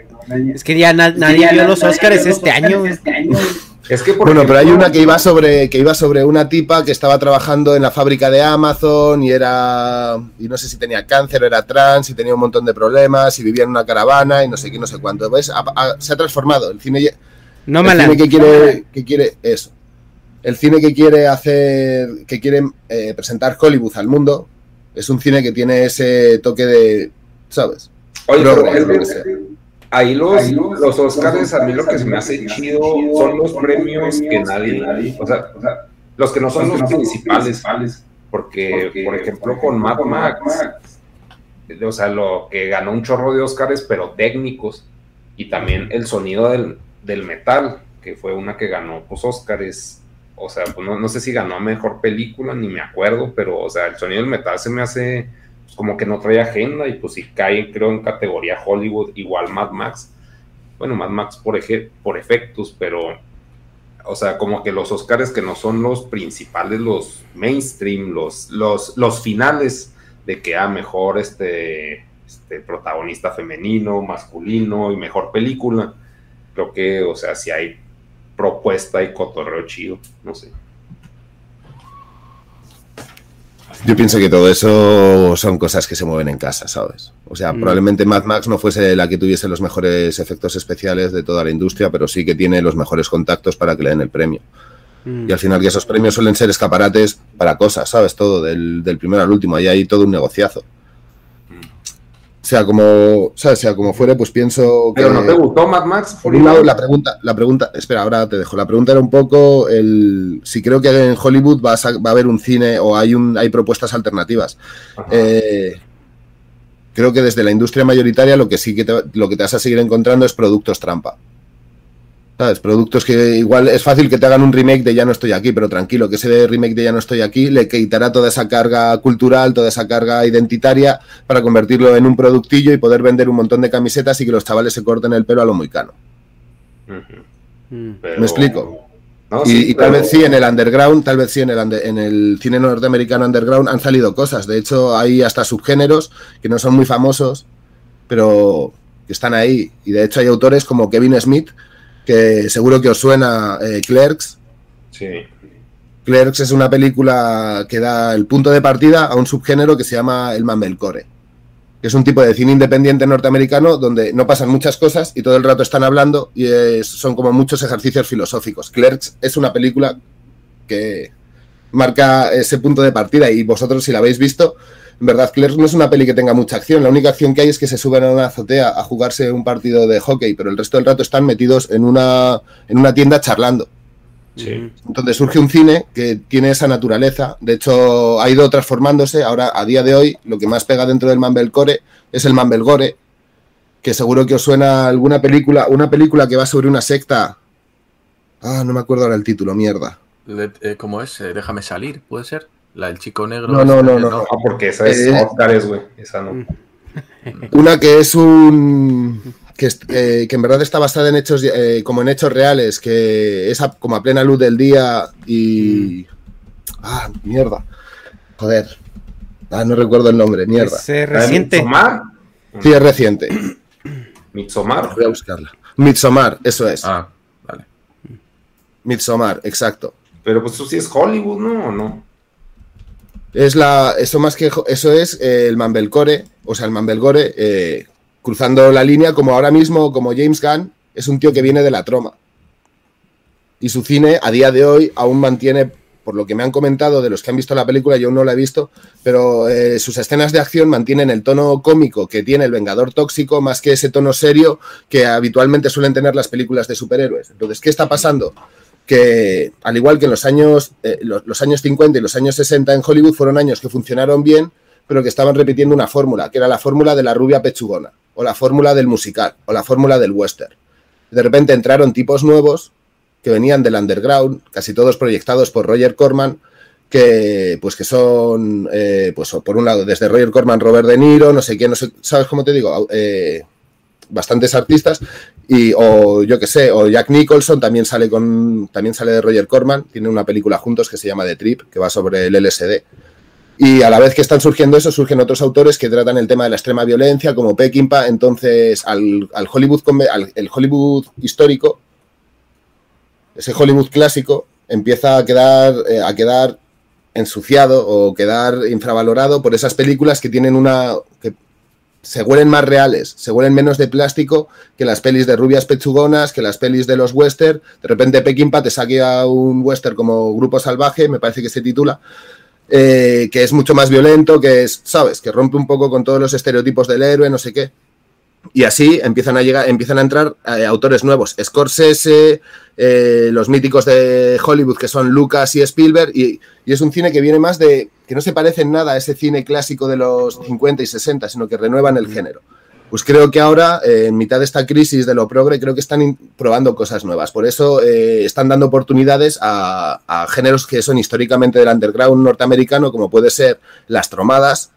Es que ya na- nadie vio los Oscars este año. Güey. Es que, por bueno, pero hay una que iba sobre que iba sobre una tipa que estaba trabajando en la fábrica de Amazon y era y no sé si tenía cáncer, era trans y tenía un montón de problemas y vivía en una caravana y no sé qué, no sé cuánto. ¿Ves? Ha- se ha transformado el cine. No el cine que quiere, que quiere eso. El cine que quiere hacer, que quiere eh, presentar Hollywood al mundo, es un cine que tiene ese toque de, ¿sabes? Oye, pero ahí los, los Oscars, a mí lo que se me hace chido son los premios que nadie, o sea, los que no son los principales, porque, por ejemplo, con Mad Max, o sea, lo que ganó un chorro de Oscars, pero técnicos, y también el sonido del, del metal, que fue una que ganó, pues, Oscars, o sea, pues, no, no sé si ganó a Mejor Película, ni me acuerdo, pero, o sea, el sonido del metal se me hace pues, como que no trae agenda, y pues si cae, creo, en categoría Hollywood, igual Mad Max, bueno, Mad Max por, eje- por efectos, pero, o sea, como que los Oscars que no son los principales, los mainstream, los, los, los finales de que a mejor este, este protagonista femenino, masculino y mejor película, creo que, o sea, si hay propuesta y cotorreo chido, no sé. Yo pienso que todo eso son cosas que se mueven en casa, ¿sabes? O sea, Mm. probablemente Mad Max no fuese la que tuviese los mejores efectos especiales de toda la industria, pero sí que tiene los mejores contactos para que le den el premio. Mm. Y al final que esos premios suelen ser escaparates para cosas, ¿sabes? Todo, del, del primero al último, ahí hay todo un negociazo. Sea como, ¿sabes? Sea como fuere, pues pienso que... Pero ¿no te gustó Mad Max? Por un lado, la pregunta, la pregunta, espera, ahora te dejo. La pregunta era un poco el si creo que en Hollywood vas a- va a haber un cine o hay un hay propuestas alternativas. Eh, creo que desde la industria mayoritaria lo que sí que te, lo que te vas a seguir encontrando es productos trampa. ¿Sabes? Productos que igual es fácil que te hagan un remake de Ya no estoy aquí, pero tranquilo, que ese remake de Ya no estoy aquí le quitará toda esa carga cultural, toda esa carga identitaria para convertirlo en un productillo y poder vender un montón de camisetas y que los chavales se corten el pelo a lo muy cano. Pero- ¿Me explico? No, y, sí, y tal pero- vez sí en el underground, tal vez sí en el, under- en el cine norteamericano underground han salido cosas. De hecho, hay hasta subgéneros que no son muy famosos, pero que están ahí. Y de hecho hay autores como Kevin Smith, que seguro que os suena eh, Clerks. Sí. Clerks es una película que da el punto de partida a un subgénero que se llama el mumblecore, que es un tipo de cine independiente norteamericano donde no pasan muchas cosas y todo el rato están hablando y es- son como muchos ejercicios filosóficos. Clerks es una película que marca ese punto de partida y vosotros si la habéis visto, en verdad Clerks no es una peli que tenga mucha acción, la única acción que hay es que se suben a una azotea a jugarse un partido de hockey, pero el resto del rato están metidos en una, en una tienda charlando. Sí. Entonces surge un cine que tiene esa naturaleza. De hecho, ha ido transformándose. Ahora, a día de hoy, lo que más pega dentro del Mumblecore es el Mumblegore, que seguro que os suena alguna película, una película que va sobre una secta. Ah, no me acuerdo ahora el título, mierda. Eh, ¿Cómo es? Eh, Déjame salir, ¿puede ser? La del chico negro. No, no, esta, no, eh, no, Ah, porque esa es Eh, Oscars, güey. Esa no. Una que es un. Que, es- eh, que en verdad está basada en hechos, eh, como en hechos reales, que es a- como a plena luz del día y. Ah, mierda. Joder. Ah, no recuerdo el nombre, mierda. Es eh, ¿La de reciente. Midsommar? Sí, es reciente. Midsommar. Voy a buscarla. Midsommar, eso es. Ah, vale. Midsommar, exacto. Pero pues eso sí es Hollywood, ¿no? ¿O no? Es la, eso más que eso es eh, el Mumblecore, o sea, el Mumblegore eh, cruzando la línea como ahora mismo, como James Gunn, es un tío que viene de la troma. Y su cine a día de hoy aún mantiene, por lo que me han comentado de los que han visto la película, yo aún no la he visto, pero eh, sus escenas de acción mantienen el tono cómico que tiene el Vengador Tóxico más que ese tono serio que habitualmente suelen tener las películas de superhéroes. Entonces, ¿qué está pasando? Que al igual que en los años, eh, los, años 50 y los años 60 en Hollywood fueron años que funcionaron bien, pero que estaban repitiendo una fórmula, que era la fórmula de la rubia pechugona, o la fórmula del musical, o la fórmula del western. De repente entraron tipos nuevos que venían del underground, casi todos proyectados por Roger Corman, que pues que son, eh, pues por un lado, desde Roger Corman, Robert De Niro, no sé quién, no sé, ¿sabes cómo te digo? Eh, bastantes artistas, y, o yo que sé, o Jack Nicholson también sale con, también sale de Roger Corman, tiene una película juntos que se llama The Trip, que va sobre el LSD. Y a la vez que están surgiendo eso, surgen otros autores que tratan el tema de la extrema violencia, como Peckinpah. Entonces, al, Hollywood, al, el Hollywood histórico, ese Hollywood clásico, empieza a quedar, eh, a quedar ensuciado o quedar infravalorado por esas películas que tienen una. Se huelen más reales, se huelen menos de plástico que las pelis de rubias pechugonas, que las pelis de los western. De repente Peckinpah te saque a un western como Grupo Salvaje, me parece que se titula eh, que es mucho más violento, que es, ¿sabes? Que rompe un poco con todos los estereotipos del héroe, no sé qué. Y así empiezan a llegar, empiezan a entrar eh, autores nuevos. Scorsese, eh, los míticos de Hollywood que son Lucas y Spielberg, y, y, es un cine que viene más de. que no se parece en nada a ese cine clásico de los 50 y 60, sino que renuevan el género pues creo que ahora, eh, en mitad de esta crisis de lo progre, creo que están probando cosas nuevas. Por eso están dando oportunidades a, géneros que son históricamente del underground norteamericano, como puede ser las tromadas,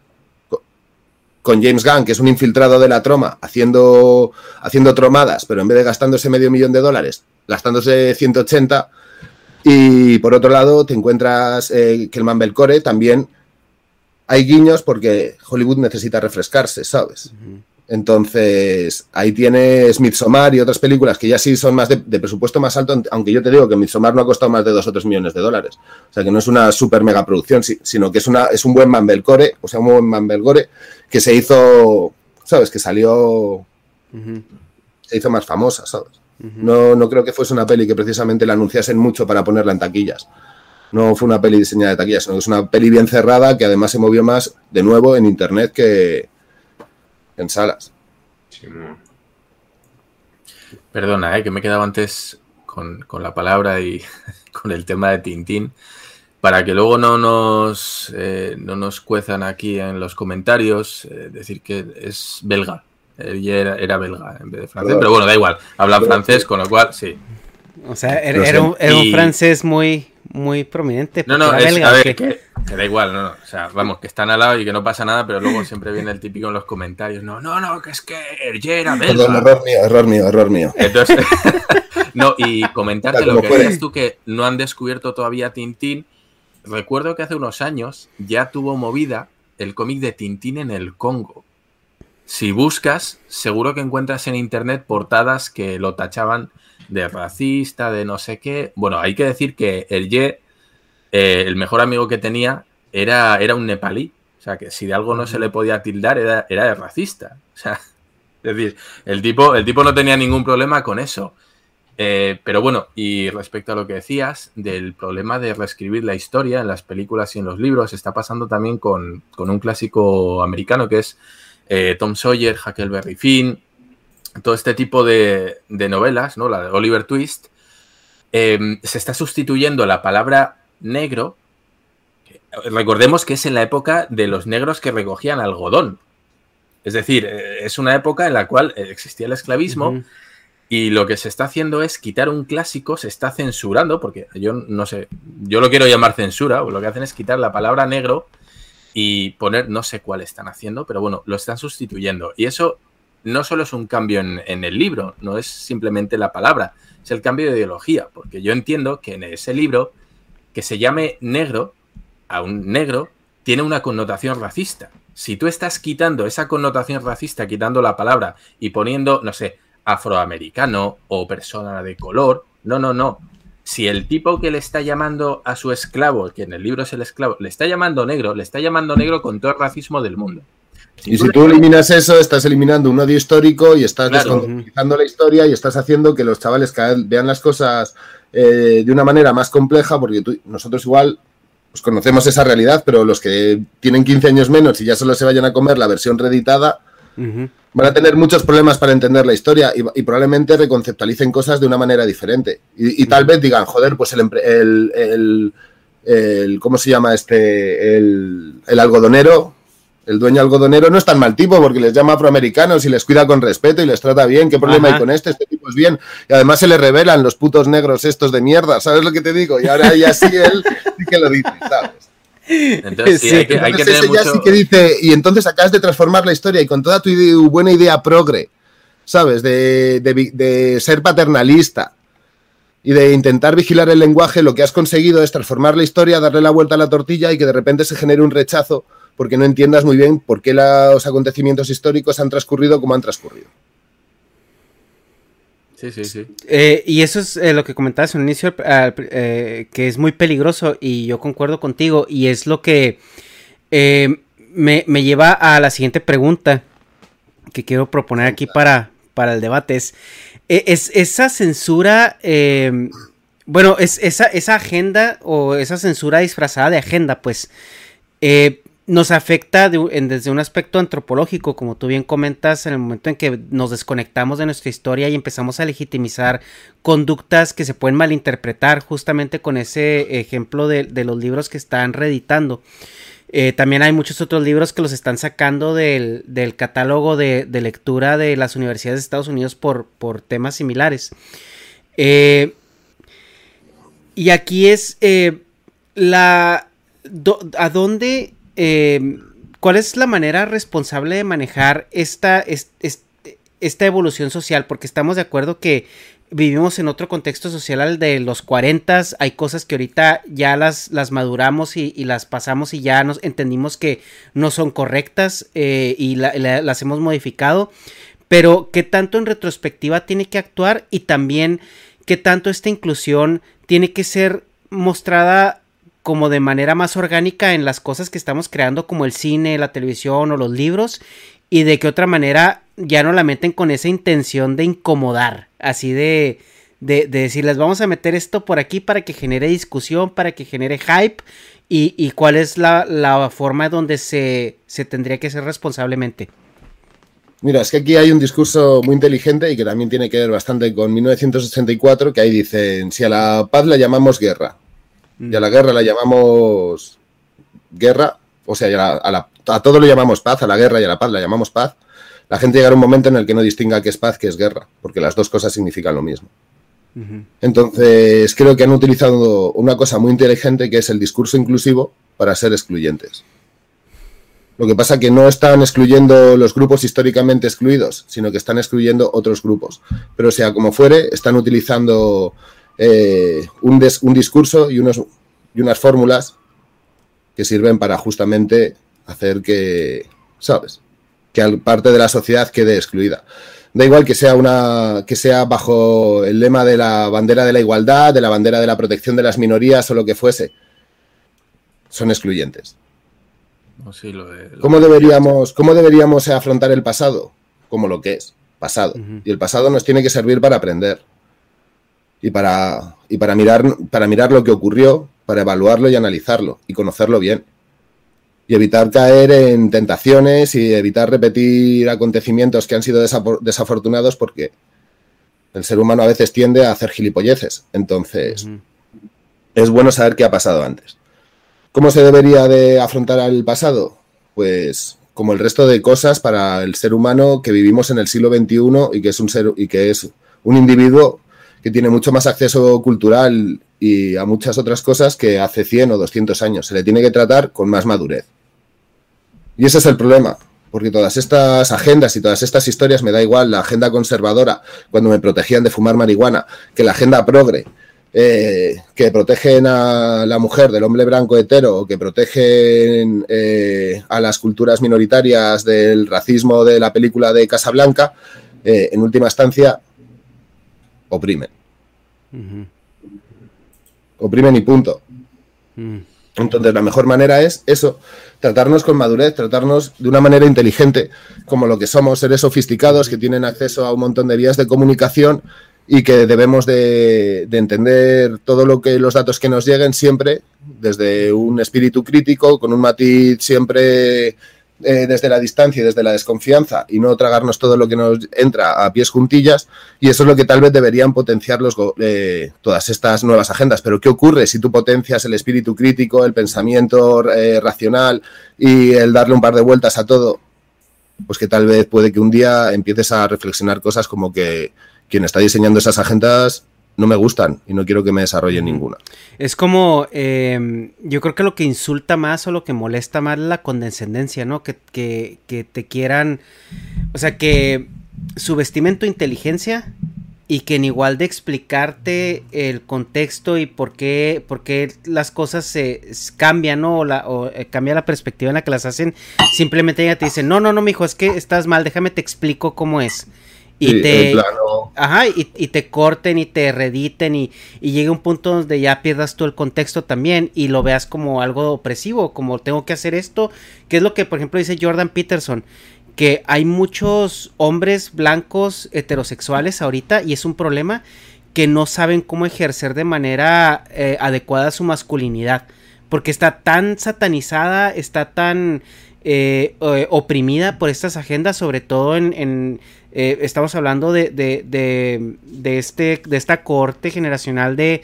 con James Gunn, que es un infiltrado de la troma, haciendo, haciendo tromadas, pero en vez de gastándose medio millón de dólares, gastándose 180. Y por otro lado, te encuentras eh, que el Mumblecore también hay guiños porque Hollywood necesita refrescarse, ¿sabes? Entonces, ahí tienes Midsommar y otras películas que ya sí son más de, presupuesto más alto, aunque yo te digo que Midsommar no ha costado más de 2 o 3 millones de dólares. O sea, que no es una super mega producción, sino que es, una, es un buen Mumblecore, o sea, un buen Mumblecore que se hizo, ¿sabes? Que salió, se hizo más famosa, ¿sabes? no, no creo que fuese una peli que precisamente la anunciasen mucho para ponerla en taquillas. No fue una peli diseñada de taquillas, sino que es una peli bien cerrada que además se movió más, de nuevo, en internet que en salas. Perdona, eh, que me he quedado antes con, la palabra y con el tema de Tintín. Para que luego no nos, eh, no nos cuezan aquí en los comentarios, eh, decir que es belga. Era, era, belga en vez de francés, pero bueno, da igual. Habla francés, con lo cual sí. O sea, era, un, francés muy, muy prominente. No, no, es, a ver, que, da igual, no, no. O sea, vamos, que están al lado y que no pasa nada, pero luego siempre viene el típico en los comentarios. No, no, no, que es que Hergé era belga. error mío, error mío, error mío. Entonces, no, y comentarte lo que decías tú que no han descubierto todavía Tintín. Recuerdo que hace unos años ya tuvo movida el cómic de Tintín en el Congo. Si buscas, seguro que encuentras en internet portadas que lo tachaban de racista, de no sé qué. Bueno, hay que decir que el Ye, eh, el mejor amigo que tenía, era, era un nepalí. O sea, que si de algo no se le podía tildar, era, era de racista. O sea, es decir, el tipo, el tipo no tenía ningún problema con eso. Eh, pero bueno, y respecto a lo que decías del problema de reescribir la historia en las películas y en los libros, está pasando también con, un clásico americano que es eh, Tom Sawyer, Huckleberry Finn, todo este tipo de, novelas, ¿no? La de Oliver Twist, em, se está sustituyendo la palabra negro. Recordemos que es en la época de los negros que recogían algodón. Es decir, eh, es una época en la cual existía el esclavismo y lo que se está haciendo es quitar un clásico, se está censurando, porque yo no sé, yo lo quiero llamar censura, o lo que hacen es quitar la palabra negro y poner, no sé cuál están haciendo, pero bueno, lo están sustituyendo. Y eso no solo es un cambio en, el libro, no es simplemente la palabra, es el cambio de ideología, porque yo entiendo que en ese libro, que se llame negro, a un negro, tiene una connotación racista. Si tú estás quitando esa connotación racista, quitando la palabra y poniendo, no sé, afroamericano o persona de color, no, no, no. Si el tipo que le está llamando a su esclavo, que en el libro es el esclavo, le está llamando negro, le está llamando negro con todo el racismo del mundo y si tú eliminas eso, estás eliminando un odio histórico y estás claro. la historia y estás haciendo que los chavales vean las cosas eh, de una manera más compleja, porque nosotros igual pues conocemos esa realidad, pero los que tienen 15 años menos y ya solo se vayan a comer la versión reeditada, van a tener muchos problemas para entender la historia y, probablemente reconceptualicen cosas de una manera diferente. Y, tal vez digan, joder, pues el, el, ¿cómo se llama este? el algodonero El dueño algodonero no es tan mal tipo porque les llama afroamericanos y les cuida con respeto y les trata bien. ¿Qué problema Ajá. hay con este? Este tipo es bien. Y además se le revelan los putos negros estos de mierda. ¿Sabes lo que te digo? Y ahora ya sí él sí que lo dice, ¿sabes? Entonces sí, Sí, hay que, hay que Entonces tener ella mucho... sí que dice, y entonces acabas de transformar la historia y con toda tu buena idea progre, ¿sabes? De, de vi- de ser paternalista y de intentar vigilar el lenguaje, lo que has conseguido es transformar la historia, darle la vuelta a la tortilla y que de repente se genere un rechazo porque no entiendas muy bien por qué los acontecimientos históricos han transcurrido como han transcurrido. Sí, sí, sí. Eh, y eso es eh, lo que comentabas en un inicio, eh, que es muy peligroso y yo concuerdo contigo y es lo que eh, me, me lleva a la siguiente pregunta que quiero proponer aquí para, para el debate. Es, eh, es esa censura, eh, bueno, es esa, esa agenda o esa censura disfrazada de agenda, pues, eh, nos afecta desde un aspecto antropológico, como tú bien comentas, en el momento en que nos desconectamos de nuestra historia y empezamos a legitimizar conductas que se pueden malinterpretar justamente con ese ejemplo de, los libros que están reeditando. Eh, también hay muchos otros libros que los están sacando del, catálogo de, lectura de las universidades de Estados Unidos por, temas similares. Eh, y aquí es eh, la... ¿A dónde... eh, ¿Cuál es la manera responsable de manejar esta, es- es- esta evolución social? Porque estamos de acuerdo que vivimos en otro contexto social al de los 40, hay cosas que ahorita ya las, las maduramos y, las pasamos y ya nos entendimos que no son correctas eh, y la- la- las hemos modificado, pero qué tanto en retrospectiva tiene que actuar y también qué tanto esta inclusión tiene que ser mostrada como de manera más orgánica en las cosas que estamos creando como el cine, la televisión o los libros y de qué otra manera ya no la meten con esa intención de incomodar, así de, de, de decirles vamos a meter esto por aquí para que genere discusión, para que genere hype y, y cuál es la, la forma donde se, se tendría que hacer responsablemente. Mira, es que aquí hay un discurso muy inteligente y que también tiene que ver bastante con 1984, que ahí dicen, si a la paz la llamamos guerra y a la guerra la llamamos guerra, o sea, a, la- a la- a todo lo llamamos paz, a la guerra y a la paz la llamamos paz, la gente llegará a un momento en el que no distinga qué es paz, qué es guerra, porque las dos cosas significan lo mismo. Entonces, creo que han utilizado una cosa muy inteligente que es el discurso inclusivo para ser excluyentes. Lo que pasa que no están excluyendo los grupos históricamente excluidos, sino que están excluyendo otros grupos. Pero sea como fuere, están utilizando eh, un, des- un discurso y, unos, y unas fórmulas que sirven para justamente hacer que, ¿sabes? Que al- parte de la sociedad quede excluida. Da igual que sea una que sea bajo el lema de la bandera de la igualdad, de la bandera de la protección de las minorías o lo que fuese. Son excluyentes. No, sí, lo de- lo ¿Cómo de- deberíamos, ¿Cómo deberíamos afrontar el pasado? Como lo que es, pasado. Y el pasado nos tiene que servir para aprender. Y para, y para, mirar, para mirar lo que ocurrió, para evaluarlo y analizarlo y conocerlo bien. Y evitar caer en tentaciones y evitar repetir acontecimientos que han sido desafortunados porque el ser humano a veces tiende a hacer gilipolleces. Entonces, es bueno saber qué ha pasado antes. ¿Cómo se debería de afrontar al pasado? Pues como el resto de cosas para el ser humano que vivimos en el siglo XXI y que es un ser y que es un individuo que tiene mucho más acceso cultural y a muchas otras cosas que hace 100 o 200 años. Se le tiene que tratar con más madurez. Y ese es el problema, porque todas estas agendas y todas estas historias me da igual la agenda conservadora cuando me protegían de fumar marihuana, que la agenda progre, eh, que protegen a la mujer del hombre blanco hetero o que protegen eh, a las culturas minoritarias del racismo de la película de Casablanca, eh, en última instancia oprimen. Oprimen y punto. Mm. Entonces, la mejor manera es eso, tratarnos con madurez, tratarnos de una manera inteligente, como lo que somos, seres sofisticados que tienen acceso a un montón de vías de comunicación y que debemos de, de entender todo lo que los datos que nos lleguen siempre desde un espíritu crítico, con un matiz siempre eh, desde la distancia y desde la desconfianza y no tragarnos todo lo que nos entra a pies juntillas y eso es lo que tal vez deberían potenciar los, eh, todas estas nuevas agendas. Pero ¿qué ocurre si tú potencias el espíritu crítico, el pensamiento eh, racional y el darle un par de vueltas a todo? Pues que tal vez puede que un día empieces a reflexionar cosas como que quien está diseñando esas agendas no me gustan y no quiero que me desarrolle ninguna. Es como, em, yo creo que lo que insulta más o lo que molesta más es la condescendencia, ¿no? Que, que, que te quieran, o sea, que subestimen tu inteligencia y que en igual de explicarte el contexto y por qué, por qué las cosas se cambian, ¿no? O, la, o eh, cambia la perspectiva en la que las hacen, simplemente ella te dice, no, no, no, mijo, es que estás mal, déjame te explico cómo es y te ajá y, te corten y te rediten y, y llegue un punto donde ya pierdas todo el contexto también y lo veas como algo opresivo como tengo que hacer esto. Que es lo que por ejemplo dice Jordan Peterson que hay muchos hombres blancos heterosexuales ahorita y es un problema que no saben cómo ejercer de manera eh, adecuada su masculinidad porque está tan satanizada está tan eh, eh, oprimida por estas agendas sobre todo en eh, estamos hablando de, de, de, este, de esta corte generacional de,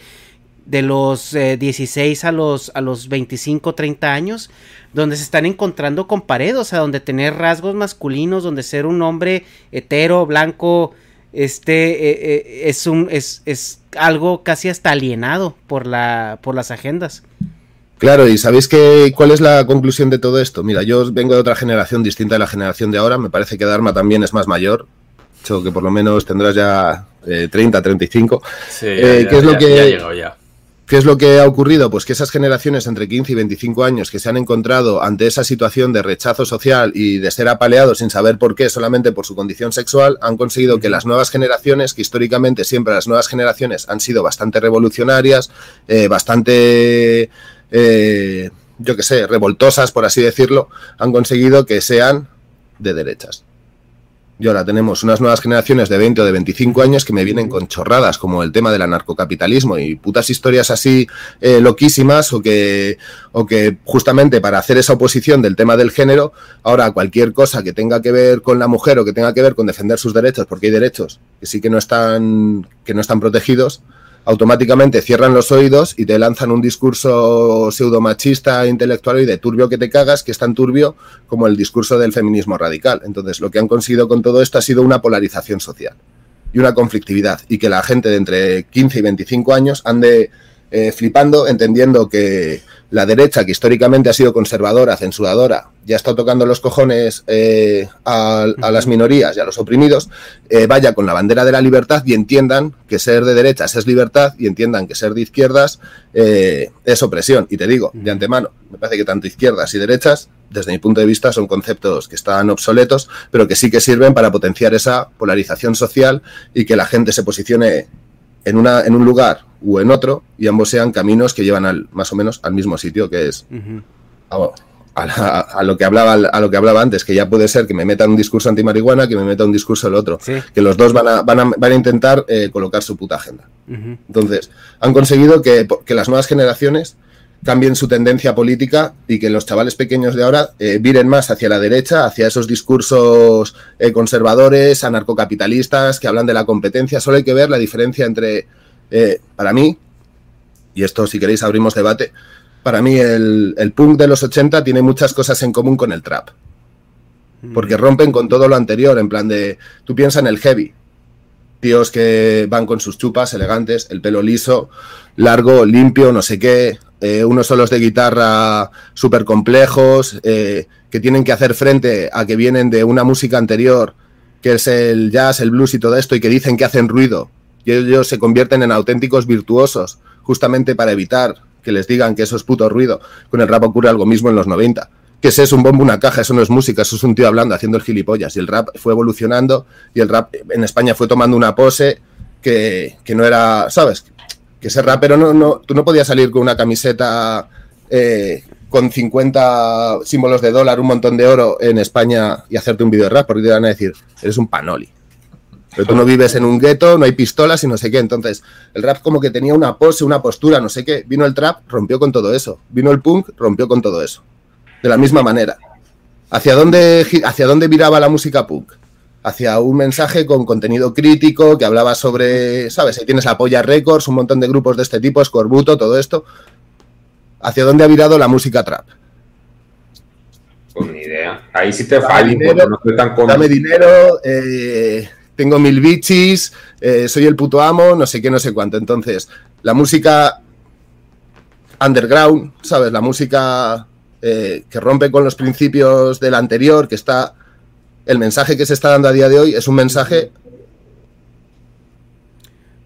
de los 16 eh, a los, a los 25, 30 años, donde se están encontrando con pared, o sea, donde tener rasgos masculinos, donde ser un hombre hetero, blanco, este es un es, es, algo casi hasta alienado por la por las agendas. Claro, y ¿sabéis qué, cuál es la conclusión de todo esto? Mira, yo vengo de otra generación distinta de la generación de ahora, me parece que Dharma también es más mayor, que por lo menos tendrás ya 30, 35. Sí, eh, ¿qué es lo que, ¿Qué es lo que ha ocurrido? Pues que esas generaciones entre 15 y 25 años que se han encontrado ante esa situación de rechazo social y de ser apaleados sin saber por qué, solamente por su condición sexual, han conseguido que las nuevas generaciones, que históricamente siempre las nuevas generaciones han sido bastante revolucionarias, eh, bastante, eh, yo qué sé, revoltosas, por así decirlo, han conseguido que sean de derechas. Y ahora tenemos unas nuevas generaciones de 20 o de 25 años que me vienen con chorradas como el tema del anarcocapitalismo y putas historias así eh, loquísimas o que, o que justamente para hacer esa oposición del tema del género, ahora cualquier cosa que tenga que ver con la mujer o que tenga que ver con defender sus derechos, porque hay derechos que sí que no están, que no están protegidos, automáticamente cierran los oídos y te lanzan un discurso pseudomachista, intelectual y de turbio que te cagas, que es tan turbio como el discurso del feminismo radical. Entonces, lo que han conseguido con todo esto ha sido una polarización social y una conflictividad, y que la gente de entre 15 y 25 años ande eh, flipando, entendiendo que la derecha, que históricamente ha sido conservadora, censuradora, ya está tocando los cojones eh, a, las minorías y a los oprimidos, eh, vaya con la bandera de la libertad y entiendan que ser de derechas es libertad y entiendan que ser de izquierdas es opresión. Y te digo, de antemano, me parece que tanto izquierdas y derechas, desde mi punto de vista, son conceptos que están obsoletos, pero que sí que sirven para potenciar esa polarización social y que la gente se posicione en, una, en un lugar u en otro y ambos sean caminos que llevan al, más o menos al mismo sitio, que es a, lo que hablaba, a lo que hablaba antes, que ya puede ser que me metan un discurso anti-marihuana, que me meta un discurso el otro, que los dos van a, van a, van a intentar eh, colocar su puta agenda. Entonces, han conseguido que, que las nuevas generaciones cambien su tendencia política y que los chavales pequeños de ahora eh, viren más hacia la derecha, hacia esos discursos eh, conservadores, anarcocapitalistas, que hablan de la competencia. Solo hay que ver la diferencia entre, eh, para mí, y esto si queréis abrimos debate, para mí el, el, punk de los 80 tiene muchas cosas en común con el trap. Porque mm. rompen con todo lo anterior, en plan de, tú piensas en el heavy, tíos que van con sus chupas elegantes, el pelo liso, largo, limpio, no sé qué, eh, unos solos de guitarra súper complejos, eh, que tienen que hacer frente a que vienen de una música anterior, que es el jazz, el blues y todo esto, y que dicen que hacen ruido. Y ellos se convierten en auténticos virtuosos, justamente para evitar que les digan que eso es puto ruido. Con el rap ocurre algo mismo en los 90. Que ese es un bombo, una caja, eso no es música, eso es un tío hablando, haciendo el gilipollas. Y el rap fue evolucionando y el rap en España fue tomando una pose que, que no era, ¿sabes? que ese rapero no, no, tú no podías salir con una camiseta eh, con 50 símbolos de dólar, un montón de oro en España y hacerte un vídeo de rap, porque te van a decir, eres un panoli. Pero tú no vives en un gueto, no hay pistolas y no sé qué. Entonces, el rap como que tenía una pose, una postura, no sé qué. Vino el trap, rompió con todo eso. Vino el punk, rompió con todo eso. De la misma manera. ¿Hacia dónde, ¿Hacia dónde viraba la música punk? Hacia un mensaje con contenido crítico que hablaba sobre, ¿sabes? Ahí tienes la Polla Records, un montón de grupos de este tipo, Scorbuto, todo esto. ¿Hacia dónde ha virado la música trap? Pues ni idea. Ahí sí te fallo, no estoy tan. Dame dinero, eh, tengo mil bichis, eh, soy el puto amo, no sé qué, no sé cuánto. Entonces, la música underground, ¿sabes? La música eh, que rompe con los principios del anterior, que está. El mensaje que se está dando a día de hoy es un mensaje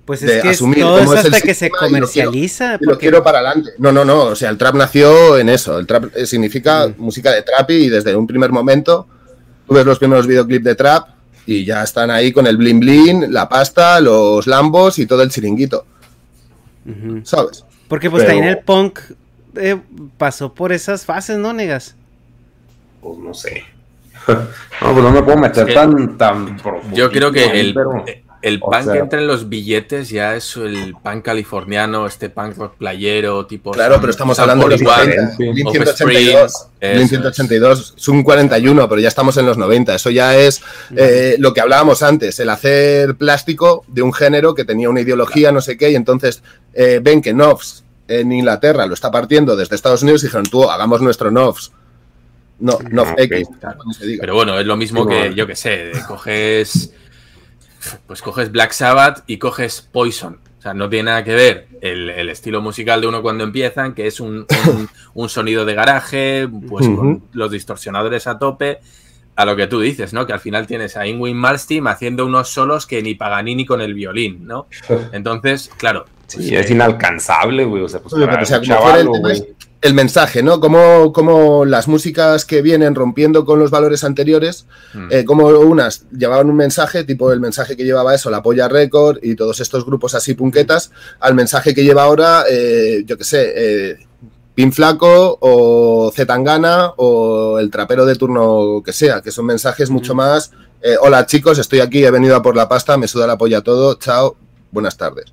Pues de es que asumir todo cómo es es el hasta que se sistema y lo quiero- comercializa. y lo quiero para adelante. No, no, no. O sea, el trap nació en eso. El trap eh, significa música de trap y desde un primer momento tú ves los primeros videoclips de trap y ya están ahí con el blin blin, la pasta, los lambos y todo el chiringuito. ¿Sabes? Porque pues Pero- también el punk eh, pasó por esas fases, ¿no, negas? Pues no sé. No, pues no me puedo meter Es que tan, tan profundo. Yo creo que el, pero- el o sea- que entra en los billetes ya es el punk californiano, este punk rock playero, tipo. Claro, pero estamos hablando de los 41, 90. Blink Offspring, 182. Blink eso 182 es un 41, pero ya estamos en los 90. Eso ya es eh, lo que hablábamos antes, el hacer plástico de un género que tenía una ideología, no sé qué, y entonces eh, ven que Novs en Inglaterra lo está partiendo desde Estados Unidos y dijeron, tú, hagamos nuestro Novs. No, Nov ok, X, claro. Pero bueno, es lo mismo Sí, que, bueno. yo que sé, coges. Pues coges Black Sabbath y coges Poison. O sea, no tiene nada que ver el, el estilo musical de uno cuando empiezan, que es un, un- un sonido de garaje, pues con los distorsionadores a tope, a lo que tú dices, ¿no? Que al final tienes a Ingrid Malmsteen haciendo unos solos que ni Paganini con el violín, ¿no? Entonces, claro. pues, Sí, es inalcanzable, güey. O sea, pues Oye, para pero, o sea, un como fuera el chavalo, tema güey. es el mensaje, ¿no? Como, como las músicas que vienen rompiendo con los valores anteriores, mm, eh, como unas llevaban un mensaje, tipo el mensaje que llevaba eso, la Polla Record y todos estos grupos así punquetas, al mensaje que lleva ahora, eh, yo qué sé, eh, Pin Flaco o Zetangana o el trapero de turno que sea, que son mensajes mucho más, eh, hola chicos, estoy aquí, he venido a por la pasta, me suda la polla todo, chao, buenas tardes.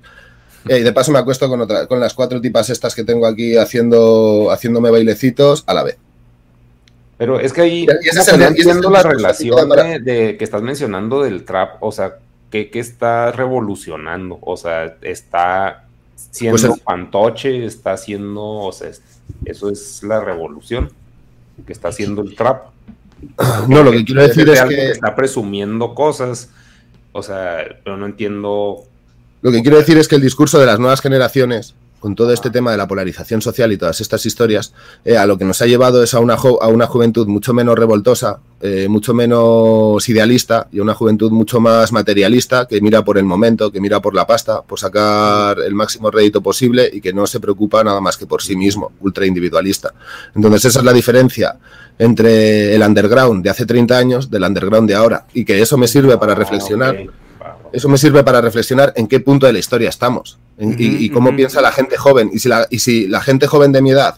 Eh, y de paso me acuesto con, otra, con las cuatro tipas estas que tengo aquí haciendo, haciéndome bailecitos a la vez. Pero es que ahí que el la relación de, de que estás mencionando del trap, o sea, ¿qué, qué está revolucionando? O sea, está siendo Pues fantoche, está haciendo, o sea, es- eso es la revolución que está haciendo el trap. No, lo que quiero decir es que está presumiendo cosas, o sea, pero no entiendo Lo que quiero decir es que el discurso de las nuevas generaciones, con todo este tema de la polarización social y todas estas historias, eh, a lo que nos ha llevado es a una, a una juventud mucho menos revoltosa, eh, mucho menos idealista y a una juventud mucho más materialista, que mira por el momento, que mira por la pasta, por sacar el máximo rédito posible y que no se preocupa nada más que por sí mismo, ultra individualista. Entonces esa es la diferencia entre el underground de hace 30 años del underground de ahora y que eso me sirve para reflexionar. Ah, va. Eso me sirve para reflexionar en qué punto de la historia estamos en- y, cómo piensa la gente joven. Y si la, y si la gente joven de mi edad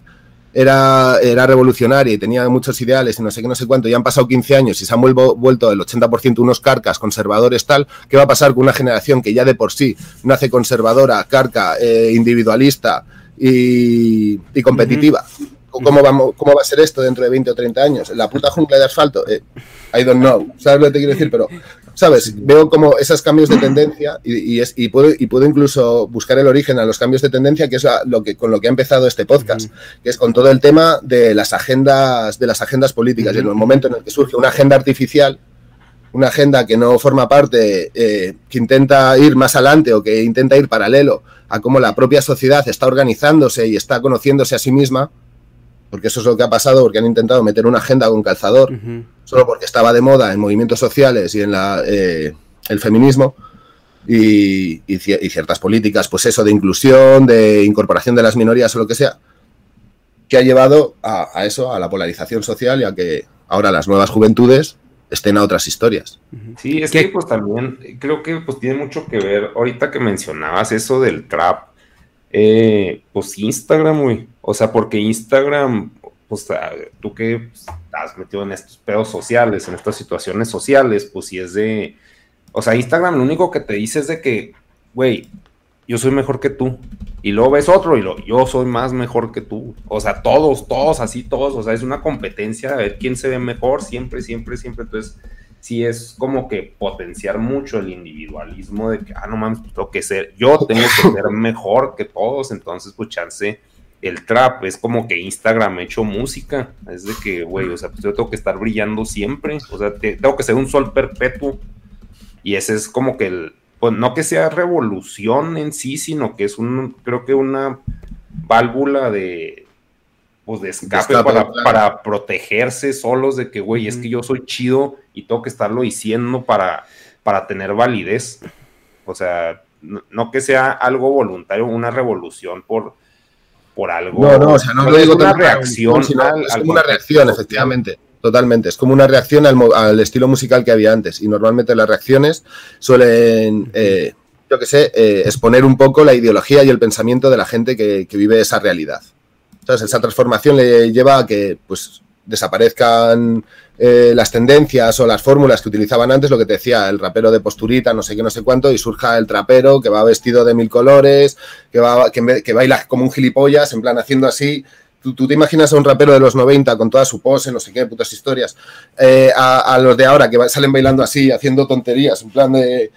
era, era revolucionaria y tenía muchos ideales y no sé qué, no sé cuánto, y han pasado 15 años y se han vuelvo- vuelto el 80% unos carcas, conservadores, tal, ¿qué va a pasar con una generación que ya de por sí nace conservadora, carca, eh, individualista y, y competitiva? ¿Cómo, vamos, ¿Cómo va a ser esto dentro de 20 o 30 años? ¿La puta jungla de asfalto? Eh, I don't know. ¿Sabes lo que te quiero decir? Pero, ¿sabes? Veo como esos cambios de tendencia y, y es, y, puedo, y puedo incluso buscar el origen a los cambios de tendencia, que es la- lo que, con lo que ha empezado este podcast, que es con todo el tema de las agendas, de las agendas políticas. Y en el momento en el que surge una agenda artificial, una agenda que no forma parte, eh, que intenta ir más adelante o que intenta ir paralelo a cómo la propia sociedad está organizándose y está conociéndose a sí misma, porque eso es lo que ha pasado, porque han intentado meter una agenda con calzador, solo porque estaba de moda en movimientos sociales y en la, eh, el feminismo y, y ci- y ciertas políticas, pues eso, de inclusión, de incorporación de las minorías o lo que sea, que ha llevado a, a eso, a la polarización social y a que ahora las nuevas juventudes estén a otras historias. Sí, es ¿Qué? que pues también creo que pues tiene mucho que ver, ahorita que mencionabas eso del trap, eh, pues Instagram, güey, o sea, porque Instagram, pues ah, tú que estás metido en estos pedos sociales, en estas situaciones sociales, pues si es de, o sea, Instagram lo único que te dice es de que, güey, yo soy mejor que tú, Y luego ves otro y lo, yo soy más mejor que tú. O sea, todos, todos, así, todos. O sea, es una competencia a ver quién se ve mejor, siempre, siempre, siempre. Entonces, sí es como que potenciar mucho el individualismo de que, ah, no mames, pues tengo que ser, yo tengo que ser mejor que todos. Entonces, pues chance, el trap es como que Instagram hecho música. Es de que, güey, o sea, pues yo tengo que estar brillando siempre. O sea, tengo que ser un sol perpetuo. Y ese es como que el, pues no que sea revolución en sí, sino que es un, creo que una válvula de, pues de escape, para, protegerse solos de que, güey, es que yo soy chido y tengo que estarlo diciendo para, para tener validez. O sea, no, que sea algo voluntario, una revolución por, por algo. No, no, o sea, no lo digo una reacción. es como una reacción, efectivamente. Totalmente, es como una reacción al, estilo musical que había antes y normalmente las reacciones suelen, eh, yo que sé, eh, exponer un poco la ideología y el pensamiento de la gente que, vive esa realidad. Entonces, esa transformación le lleva a que pues, desaparezcan eh, las tendencias o las fórmulas que utilizaban antes, lo que te decía, el rapero de posturita, no sé qué, no sé cuánto, y surja el trapero que va vestido de mil colores, que, va, que baila como un gilipollas, en plan haciendo así, tú, te imaginas a un rapero de los 90 con toda su pose, no sé qué, putas historias, eh, a, los de ahora que salen bailando así, haciendo tonterías, en plan de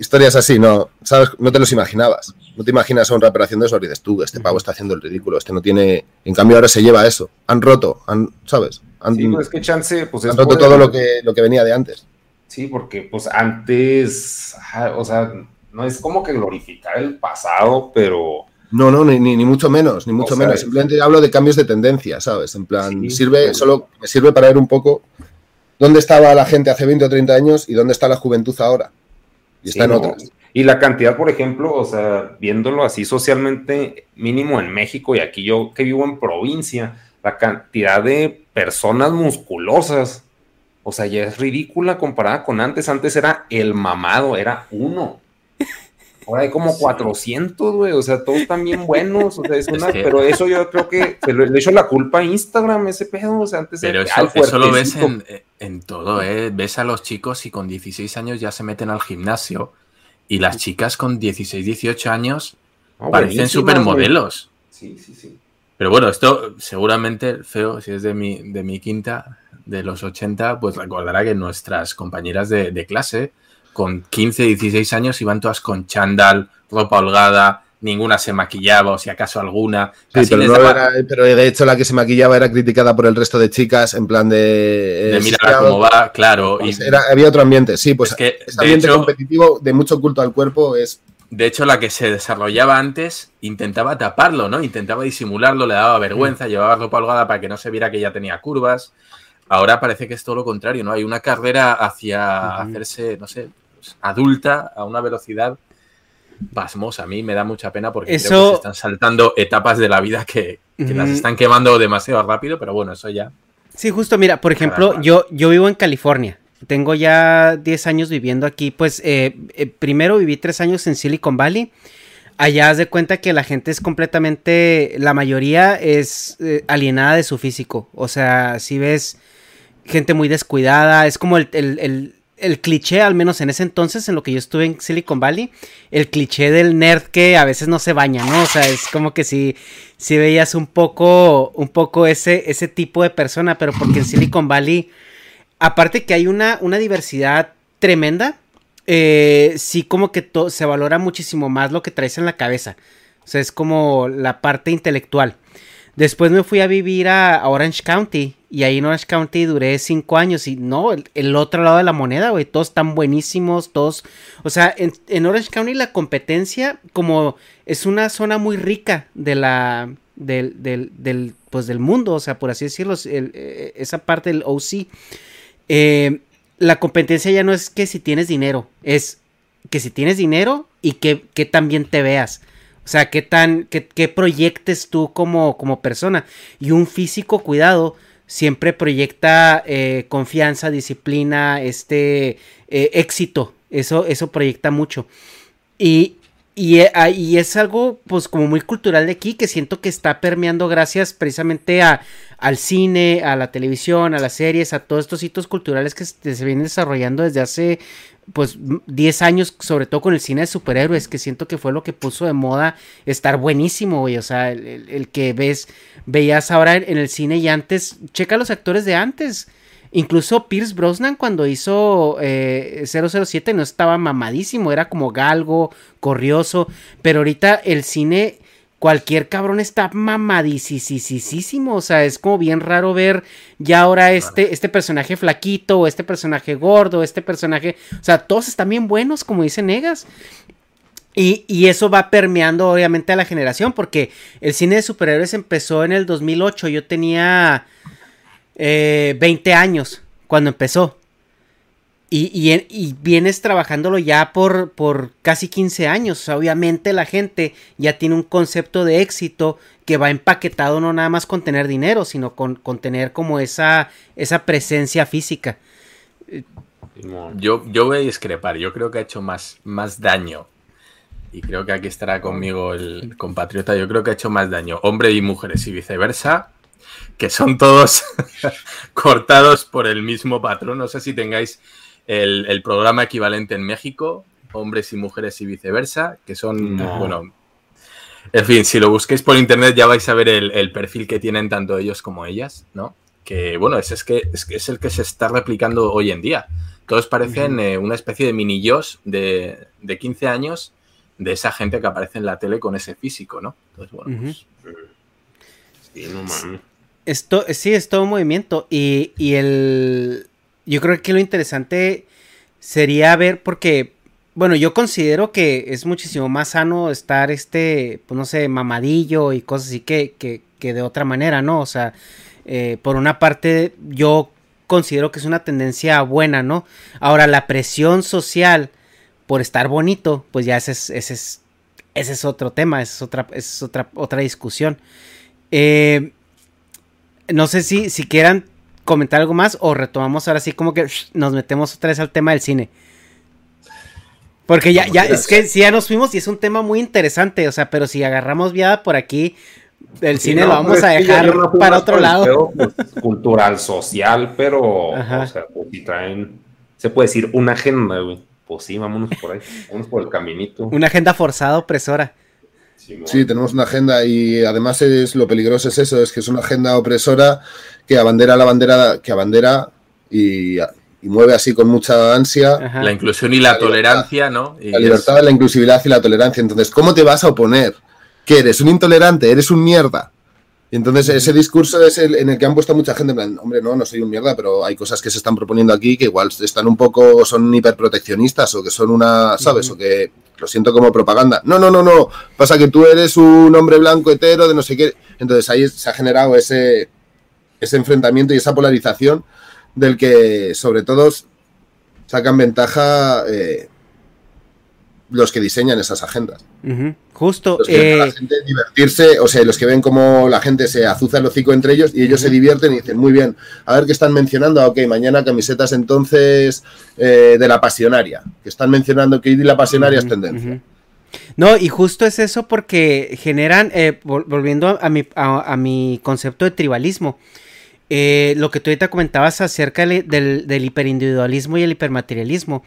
historias así, no, ¿sabes? No te los imaginabas. No te imaginas a un rapero haciendo eso y dices, tú, este pavo está haciendo el ridículo, este no tiene... En cambio ahora se lleva eso. Han roto, han, ¿sabes? Han, sí, pues que chance, pues han roto todo lo que, lo que venía de antes. Sí, porque pues antes, o sea, no es como que glorificar el pasado, pero no, no, ni, ni, mucho menos, ni mucho menos. Simplemente hablo de cambios de tendencia, ¿sabes? En plan, sirve, solo me sirve para ver un poco dónde estaba la gente hace 20 o 30 años y dónde está la juventud ahora. Y está en otras. Y la cantidad, por ejemplo, o sea, viéndolo así socialmente, mínimo en México y aquí yo que vivo en provincia, la cantidad de personas musculosas, o sea, ya es ridícula comparada con antes. Antes era el mamado, era uno. Ahora hay como 400, güey, o sea, todos están bien buenos, o sea, es una, pero eso yo creo que se le hecho la culpa a Instagram, ese pedo, o sea, antes Pero eso, eso, lo ves en, en, todo, ¿eh? Ves a los chicos y con 16 años ya se meten al gimnasio y las chicas con 16, 18 años parecen supermodelos. Sí, sí, sí. Pero bueno, esto seguramente, feo, si es de mi, de mi quinta, de los 80, pues recordará que nuestras compañeras de, de clase con 15, 16 años iban todas con chándal, ropa holgada, ninguna se maquillaba, o si acaso alguna. Sí, pero, de hecho la que se maquillaba era criticada por el resto de chicas, en plan de... Eh, de cómo va, claro. Pues había otro ambiente, sí, pues que, ese ambiente competitivo de mucho culto al cuerpo es... De hecho, la que se desarrollaba antes intentaba taparlo, ¿no? Intentaba disimularlo, le daba vergüenza, mm. llevaba ropa holgada para que no se viera que ya tenía curvas. Ahora parece que es todo lo contrario, ¿no? Hay una carrera hacia hacerse, no sé, adulta a una velocidad pasmosa. A mí me da mucha pena porque creo que se están saltando etapas de la vida que, las están quemando demasiado rápido, pero bueno, eso ya. Sí, justo, mira, por ejemplo, yo, yo vivo en California. Tengo ya 10 años viviendo aquí. Pues eh, eh, primero viví 3 años en Silicon Valley. Allá haz de cuenta que la gente es completamente, la mayoría es eh, alienada de su físico. O sea, si ves gente muy descuidada, es como el, el cliché, al menos en ese entonces, en lo que yo estuve en Silicon Valley, el cliché del nerd que a veces no se baña, ¿no? O sea, es como que si, si veías un poco, un poco ese, ese tipo de persona, pero porque en Silicon Valley, aparte que hay una, una diversidad tremenda, eh, sí como que se valora muchísimo más lo que traes en la cabeza. O sea, es como la parte intelectual. Después me fui a vivir a, Orange County. Y ahí en Orange County duré cinco años. Y no, el, otro lado de la moneda, güey. Todos están buenísimos. Todos. O sea, en, Orange County la competencia, como es una zona muy rica de la. Del, del, pues del mundo, o sea, por así decirlo, eh, esa parte del OC. Eh, la competencia ya no es que si tienes dinero, es que si tienes dinero y que, que también te veas. O sea, qué tan, qué, proyectes tú como, como persona. Y un físico cuidado siempre proyecta eh, confianza, disciplina, este eh, éxito. Eso, eso proyecta mucho. Y, y, eh, ah, y, es algo, pues, como muy cultural de aquí, que siento que está permeando gracias precisamente a, al cine, a la televisión, a las series, a todos estos hitos culturales que se vienen desarrollando desde hace, pues, 10 años, sobre todo con el cine de superhéroes, que siento que fue lo que puso de moda estar buenísimo, güey. O sea, el, que ves, veías ahora en el cine y antes, checa los actores de antes Incluso Pierce Brosnan cuando hizo 007 eh, no estaba mamadísimo, era como galgo, corrioso, pero ahorita el cine, cualquier cabrón está mamadísimo, o sea, es como bien raro ver ya ahora este, este personaje flaquito, o este personaje gordo, este personaje, o sea, todos están bien buenos, como dice Negas. Y, y, eso va permeando obviamente a la generación, porque el cine de superhéroes empezó en el 2008, yo tenía eh, 20 años cuando empezó. Y, vienes trabajándolo ya por, por casi 15 años. obviamente la gente ya tiene un concepto de éxito que va empaquetado no nada más con tener dinero, sino con, con tener como esa, esa presencia física. Yo, yo voy a discrepar, yo creo que ha hecho más, más daño. Y creo que aquí estará conmigo el compatriota. Yo creo que ha hecho más daño hombres y mujeres y viceversa que son todos cortados por el mismo patrón. No sé si tengáis el, programa equivalente en México, hombres y mujeres y viceversa, que son, bueno, en fin, si lo busquéis por internet ya vais a ver el, perfil que tienen tanto ellos como ellas, ¿no? Que bueno, es, es, que, es, el que se está replicando hoy en día. Todos parecen eh, una especie de mini yos de, de 15 años de esa gente que aparece en la tele con ese físico, ¿no? Entonces, bueno, pues... Sí, no mames. Esto, sí, es todo un movimiento. Y, y el. Yo creo que lo interesante sería ver, porque. Bueno, yo considero que es muchísimo más sano estar este, pues no sé, mamadillo y cosas así que, que, que de otra manera, ¿no? O sea, eh, por una parte, yo considero que es una tendencia buena, ¿no? Ahora, la presión social por estar bonito, pues ya ese es, es, ese es otro tema, es otra, es otra, otra discusión. Eh, no sé si, si quieran comentar algo más o retomamos ahora sí como que nos metemos otra vez al tema del cine. Porque ya, ya, es que si ya nos fuimos y es un tema muy interesante, o sea, pero si agarramos viada por aquí, el cine lo vamos a dejar para otro lado. Pues, cultural, social, pero, o sea, pues, si traen, se puede decir una agenda, güey. Pues sí, vámonos por ahí, vámonos por el caminito. Una agenda forzada, opresora. Sí, tenemos una agenda y además es lo peligroso es eso, es que es una agenda opresora que abandera la bandera, que abandera y, mueve así con mucha ansia. La inclusión y la, tolerancia, ¿no? la libertad, la inclusividad y la tolerancia. Entonces, ¿cómo te vas a oponer? ¿Que eres un intolerante? ¿Eres un mierda? Y entonces ese discurso es el en el que han puesto mucha gente en plan, hombre, no, no soy un mierda, pero hay cosas que se están proponiendo aquí que igual están un poco, son hiperproteccionistas o que son una, ¿sabes? O que lo siento como propaganda. No, no, no, no. Pasa que tú eres un hombre blanco hetero de no sé qué. Entonces ahí se ha generado ese, ese enfrentamiento y esa polarización del que sobre todo sacan ventaja eh, los que diseñan esas agendas. Justo. Los que la eh, gente divertirse, o sea, los que ven cómo la gente se azuza el hocico entre ellos y ellos se divierten y dicen, muy bien, a ver qué están mencionando, ok, mañana camisetas entonces eh, de la pasionaria, que están mencionando que la pasionaria es tendencia. No, y justo es eso porque generan, eh, volviendo a mi, a, mi, concepto de tribalismo, lo que tú ahorita comentabas acerca del, del hiperindividualismo y el hipermaterialismo,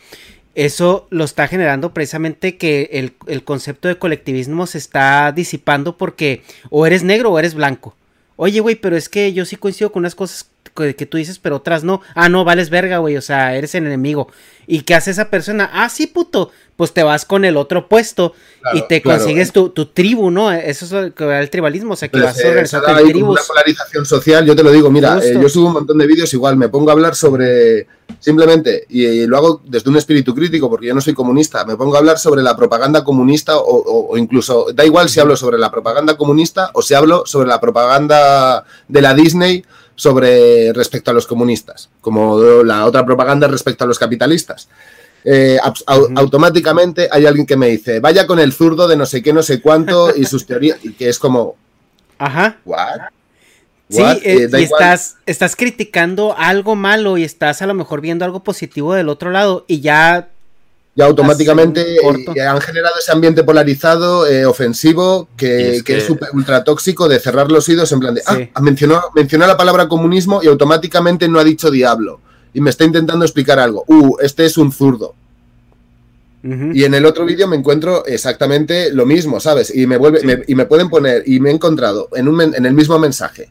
eso lo está generando precisamente que el, concepto de colectivismo se está disipando porque o eres negro o eres blanco. Oye, güey, pero es que yo sí coincido con unas cosas que, que tú dices, pero otras no. Ah, no, vales verga, güey, o sea, eres el enemigo. ¿Y qué hace esa persona? Ah, sí, puto. Pues te vas con el otro puesto y te consigues tu, tribu, ¿no? Eso es lo que el tribalismo, o sea, que pues, vas a organizar eh, tribus. Una polarización social, yo te lo digo, mira, eh, yo subo un montón de vídeos, igual me pongo a hablar sobre, simplemente, y, lo hago desde un espíritu crítico, porque yo no soy comunista, me pongo a hablar sobre la propaganda comunista o, incluso, da igual si hablo sobre la propaganda comunista o si hablo sobre la propaganda de la Disney sobre respecto a los comunistas, como la otra propaganda respecto a los capitalistas. Eh, automáticamente hay alguien que me dice, vaya con el zurdo de no sé qué, no sé cuánto y sus teorías, y que es como, ajá. ¿What? Sí, eh, y estás, estás criticando algo malo y estás a lo mejor viendo algo positivo del otro lado y ya Ya automáticamente eh, han generado ese ambiente polarizado, eh, ofensivo, que, es que es ultra tóxico de cerrar los oídos en plan de, Sí. ah, mencionó, mencionó la palabra comunismo y automáticamente no ha dicho diablo. Y me está intentando explicar algo. Uh, este es un zurdo. Y en el otro vídeo me encuentro exactamente lo mismo, ¿sabes? Y me vuelve, me- y me pueden poner, y me he encontrado en, un en el mismo mensaje.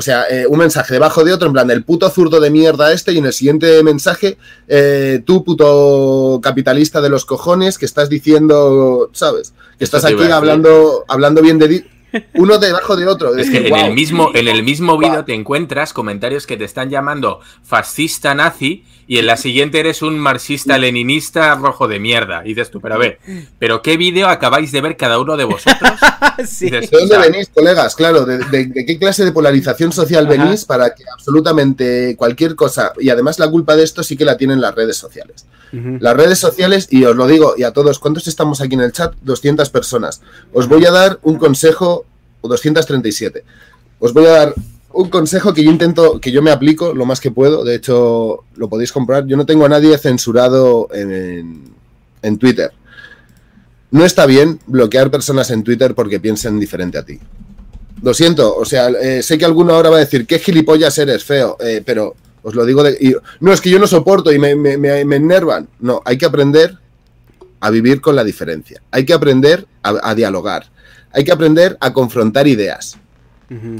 O sea, eh, un mensaje debajo de otro, en plan, el puto zurdo de mierda este, y en el siguiente mensaje, eh, tú, puto capitalista de los cojones, que estás diciendo, ¿sabes? Que estás aquí hablando, hablando bien de... Uno debajo de otro. Es que en el mismo, en el mismo vídeo Guau. te encuentras comentarios que te están llamando fascista nazi y en la siguiente eres un marxista-leninista rojo de mierda. Y dices tú, pero a ver, ¿pero qué vídeo acabáis de ver cada uno de vosotros? Sí. Dices, ¿De dónde venís, colegas? Claro, ¿de, de- de qué clase de polarización social Ajá. venís para que absolutamente cualquier cosa, y además la culpa de esto sí que la tienen las redes sociales. Las redes sociales, y os lo digo, y a todos, ¿cuántos estamos aquí en el chat? 200 personas. Os voy a dar un consejo, 237. Os voy a dar un consejo que yo intento, que yo me aplico lo más que puedo. De hecho, lo podéis comprar. Yo no tengo a nadie censurado en, en- Twitter. No está bien bloquear personas en Twitter porque piensen diferente a ti. Lo siento, o sea, eh, sé que alguno ahora va a decir, qué gilipollas eres, feo, eh, pero os lo digo de... no, es que yo no soporto y me, me, me- enervan. No, hay que aprender a vivir con la diferencia. Hay que aprender a dialogar. Hay que aprender a confrontar ideas.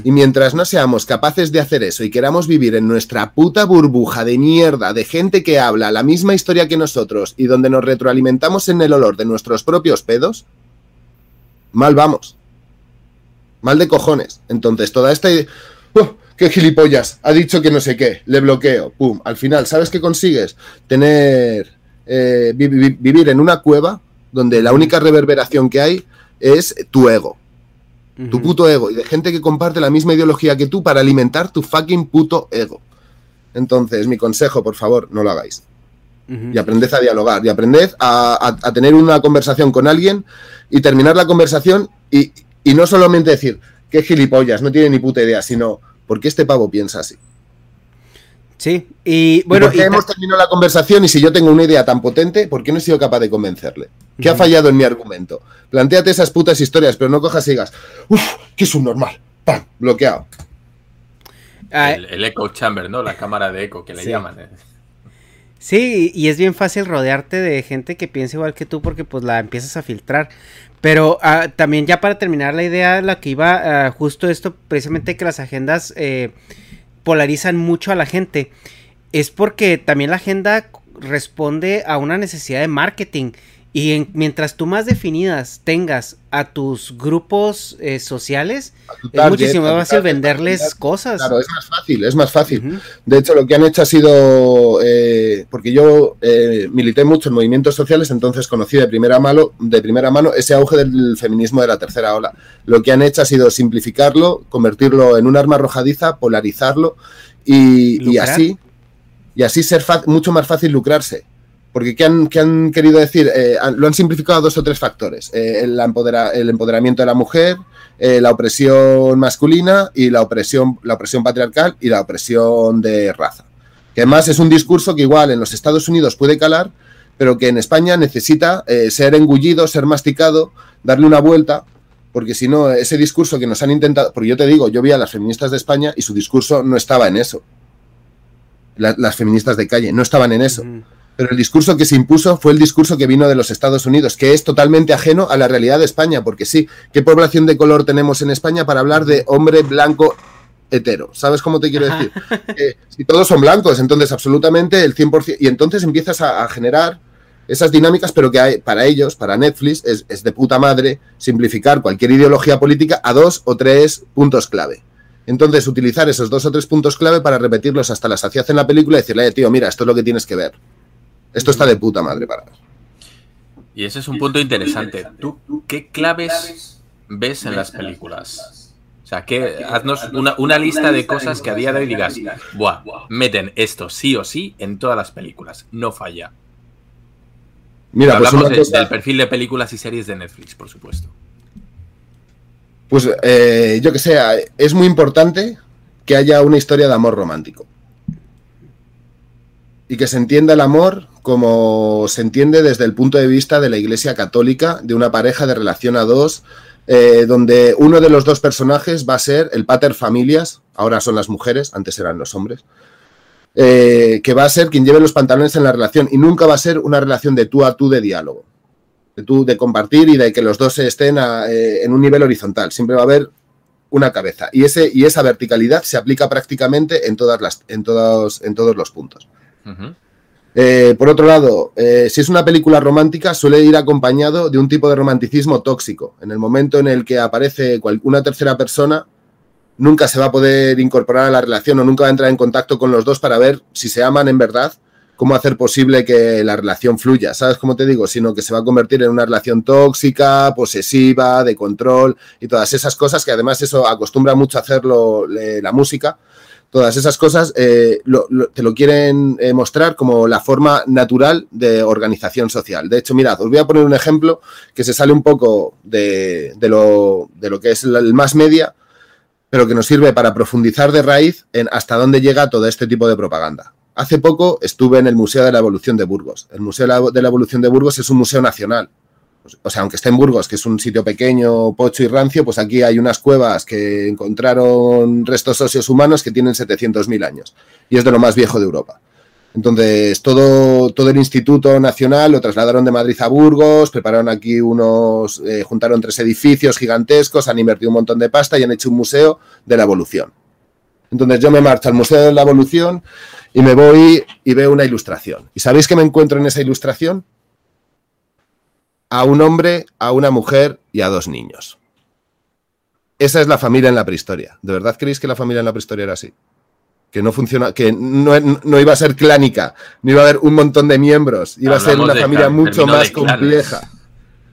Y mientras no seamos capaces de hacer eso y queramos vivir en nuestra puta burbuja de mierda de gente que habla la misma historia que nosotros y donde nos retroalimentamos en el olor de nuestros propios pedos, mal vamos. Mal de cojones. Entonces, toda esta idea... ¡Oh, ¡Qué gilipollas! Ha dicho que no sé qué. Le bloqueo. ¡Pum! Al final, ¿sabes qué consigues? Tener... eh, vi- vi- vivir en una cueva donde la única reverberación que hay es tu ego tu puto ego y de gente que comparte la misma ideología que tú para alimentar tu fucking puto ego. Entonces, mi consejo, por favor, no lo hagáis. Y aprended a dialogar, y aprended a, a- a tener una conversación con alguien y terminar la conversación y, y no solamente decir, qué gilipollas, no tiene ni puta idea, sino, ¿por qué este pavo piensa así? Sí, y ¿Y bueno, ¿Por qué y hemos terminado la conversación y si yo tengo una idea tan potente, ¿por qué no he sido capaz de convencerle? ¿Qué ha fallado en mi argumento? Plantéate esas putas historias, pero no cojas y digas, uff, que es un normal, ¡pam! Bloqueado. ah, el, el echo chamber, ¿no? La cámara de eco que le Sí. llaman. ¿eh? Sí, y es bien fácil rodearte de gente que piensa igual que tú porque pues la empiezas a filtrar. Pero ah, también ya para terminar la idea, la que iba ah, justo esto, precisamente que las agendas eh, polarizan mucho a la gente, es porque también la agenda responde a una necesidad de marketing. Y en- mientras tú más definidas tengas a tus grupos eh, sociales, es muchísimo más fácil venderles cosas. Claro, es más fácil, es más fácil. De hecho, lo que han hecho ha sido, eh, porque yo eh, milité mucho en movimientos sociales, entonces conocí de primera, mano, de primera mano ese auge del feminismo de la tercera ola. Lo que han hecho ha sido simplificarlo, convertirlo en un arma arrojadiza, polarizarlo y, y así, y así ser mucho más fácil lucrarse. Porque ¿qué han, querido decir? Eh, lo han simplificado a dos o tres factores. Eh, el, empodera- el empoderamiento de la mujer, eh, la opresión masculina y la opresión, la opresión patriarcal y la opresión de raza. Que además es un discurso que igual en los Estados Unidos puede calar, pero que en España necesita ser engullido, ser masticado, darle una vuelta, porque si no, ese discurso que nos han intentado, porque yo te digo, yo vi a las feministas de España y su discurso no estaba en eso. La- las feministas de calle no estaban en eso. Pero el discurso que se impuso fue el discurso que vino de los Estados Unidos, que es totalmente ajeno a la realidad de España, porque sí, ¿qué población de color tenemos en España para hablar de hombre blanco hetero? ¿Sabes cómo te quiero decir? Si todos son blancos, entonces absolutamente el 100%, y entonces empiezas a, a generar esas dinámicas, pero que hay, para ellos, para Netflix, es, es de puta madre simplificar cualquier ideología política a dos o tres puntos clave. Entonces, utilizar esos dos o tres puntos clave para repetirlos hasta la saciedad en la película y decirle, "Eh, tío, mira, esto es lo que tienes que ver. Esto está de puta madre para ver. Y ese es un punto interesante. ¿Tú qué claves ves en las películas? O sea, que haznos una, una lista de cosas que a día de hoy digas, buah, meten esto sí o sí en todas las películas. No falla. Mira, pues Hablamos una cosa- del perfil de películas y series de Netflix, por supuesto. Pues eh, yo que sé, es muy importante que haya una historia de amor romántico. Y que se entienda el amor como se entiende desde el punto de vista de la Iglesia Católica, de una pareja de relación a dos, eh, donde uno de los dos personajes va a ser el pater familias, ahora son las mujeres, antes eran los hombres, eh, que va a ser quien lleve los pantalones en la relación y nunca va a ser una relación de tú a tú de diálogo, de tú de compartir y de que los dos estén eh, en un nivel horizontal. Siempre va a haber una cabeza y, ese, esa verticalidad se aplica prácticamente en, todas las, en, todos, en todos los puntos. Eh, por otro lado, eh, si es una película romántica, suele ir acompañado de un tipo de romanticismo tóxico. En el momento en el que aparece una tercera persona, nunca se va a poder incorporar a la relación o nunca va a entrar en contacto con los dos para ver si se aman en verdad, cómo hacer posible que la relación fluya. ¿Sabes cómo te digo? Sino que se va a convertir en una relación tóxica, posesiva, de control y todas esas cosas que además eso acostumbra mucho a hacerlo la música todas esas cosas eh, te lo quieren eh, mostrar como la forma natural de organización social. De hecho, mirad, os voy a poner un ejemplo que se sale un poco de, lo, que es el más media, pero que nos sirve para profundizar de raíz en hasta dónde llega todo este tipo de propaganda. Hace poco estuve en el Museo de la Evolución de Burgos. El Museo de la Evolución de Burgos es un museo nacional, o sea, aunque esté en Burgos, que es un sitio pequeño, pocho y rancio, pues aquí hay unas cuevas que encontraron restos óseos humanos que tienen 700.000 años y es de lo más viejo de Europa. Entonces, todo, todo el Instituto Nacional lo trasladaron de Madrid a Burgos, prepararon aquí unos, eh, juntaron tres edificios gigantescos, han invertido un montón de pasta y han hecho un museo de la evolución. Entonces, yo me marcho al Museo de la Evolución y me voy y veo una ilustración. ¿Y sabéis qué me encuentro en esa ilustración? A un hombre, a una mujer y a dos niños. Esa es la familia en la prehistoria. ¿De verdad creéis que la familia en la prehistoria era así? Que no funciona, que no, iba a ser clánica, no iba a haber un montón de miembros, iba a ser una familia mucho más compleja.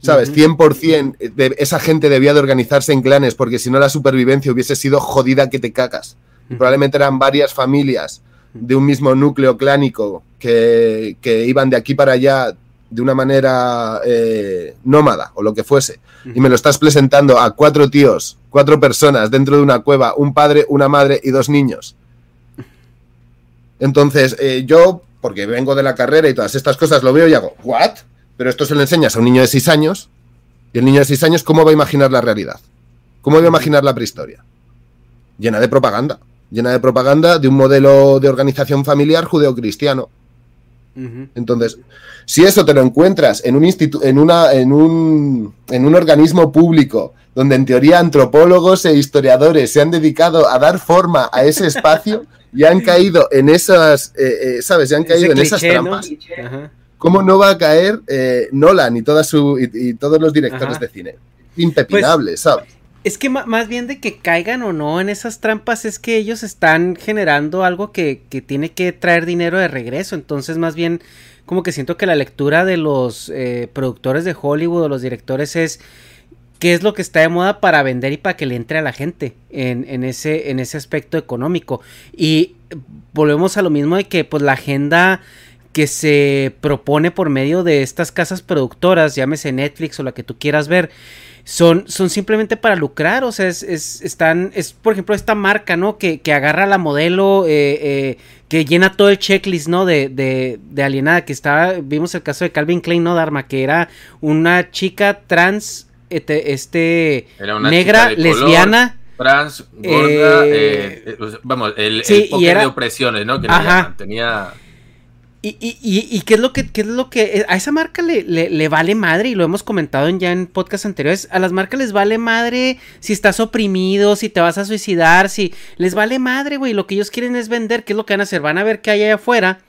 ¿Sabes? 100% de esa gente debía de organizarse en clanes porque si no la supervivencia hubiese sido jodida que te cagas. Probablemente eran varias familias de un mismo núcleo clánico que, que iban de aquí para allá de una manera eh, nómada o lo que fuese, y me lo estás presentando a cuatro tíos, cuatro personas dentro de una cueva, un padre, una madre y dos niños. Entonces, eh, yo, porque vengo de la carrera y todas estas cosas, lo veo y hago, ¿what? Pero esto se lo enseñas a un niño de seis años, y el niño de seis años, ¿cómo va a imaginar la realidad? ¿Cómo va a imaginar la prehistoria? Llena de propaganda, llena de propaganda de un modelo de organización familiar judeocristiano entonces, si eso te lo encuentras en un, en, una, en, un, en un organismo público donde en teoría antropólogos e historiadores se han dedicado a dar forma a ese espacio y han caído en esas, eh, eh, ¿sabes? Ya han caído en esas trampas. ¿Cómo no va a caer eh, Nolan y, toda su, y, todos los directores de cine? Impepinable, pues, ¿sabes? Es que más bien de que caigan o no en esas trampas es que ellos están generando algo que, tiene que traer dinero de regreso. Entonces más bien como que siento que la lectura de los eh, productores de Hollywood o los directores es qué es lo que está de moda para vender y para que le entre a la gente en, ese, en ese aspecto económico. Y volvemos a lo mismo de que pues la agenda que se propone por medio de estas casas productoras, llámese Netflix o la que tú quieras ver, son, son simplemente para lucrar, o sea, es, están, es por ejemplo esta marca, ¿no? Que, que agarra la modelo, eh, eh, que llena todo el checklist, ¿no? De, de, de, alienada, que estaba, vimos el caso de Calvin Klein, ¿no? Dharma, que era una chica trans, este, este negra, lesbiana. trans, gorda, eh, vamos, el, sí, de opresiones, ¿no? Que tenía y, y, y, qué es lo que, qué es lo que eh, a esa marca le, le, vale madre, y lo hemos comentado ya en podcast anteriores, a las marcas les vale madre si estás oprimido, si te vas a suicidar, si les vale madre, güey, lo que ellos quieren es vender, ¿qué es lo que van a hacer? Van a ver qué hay allá afuera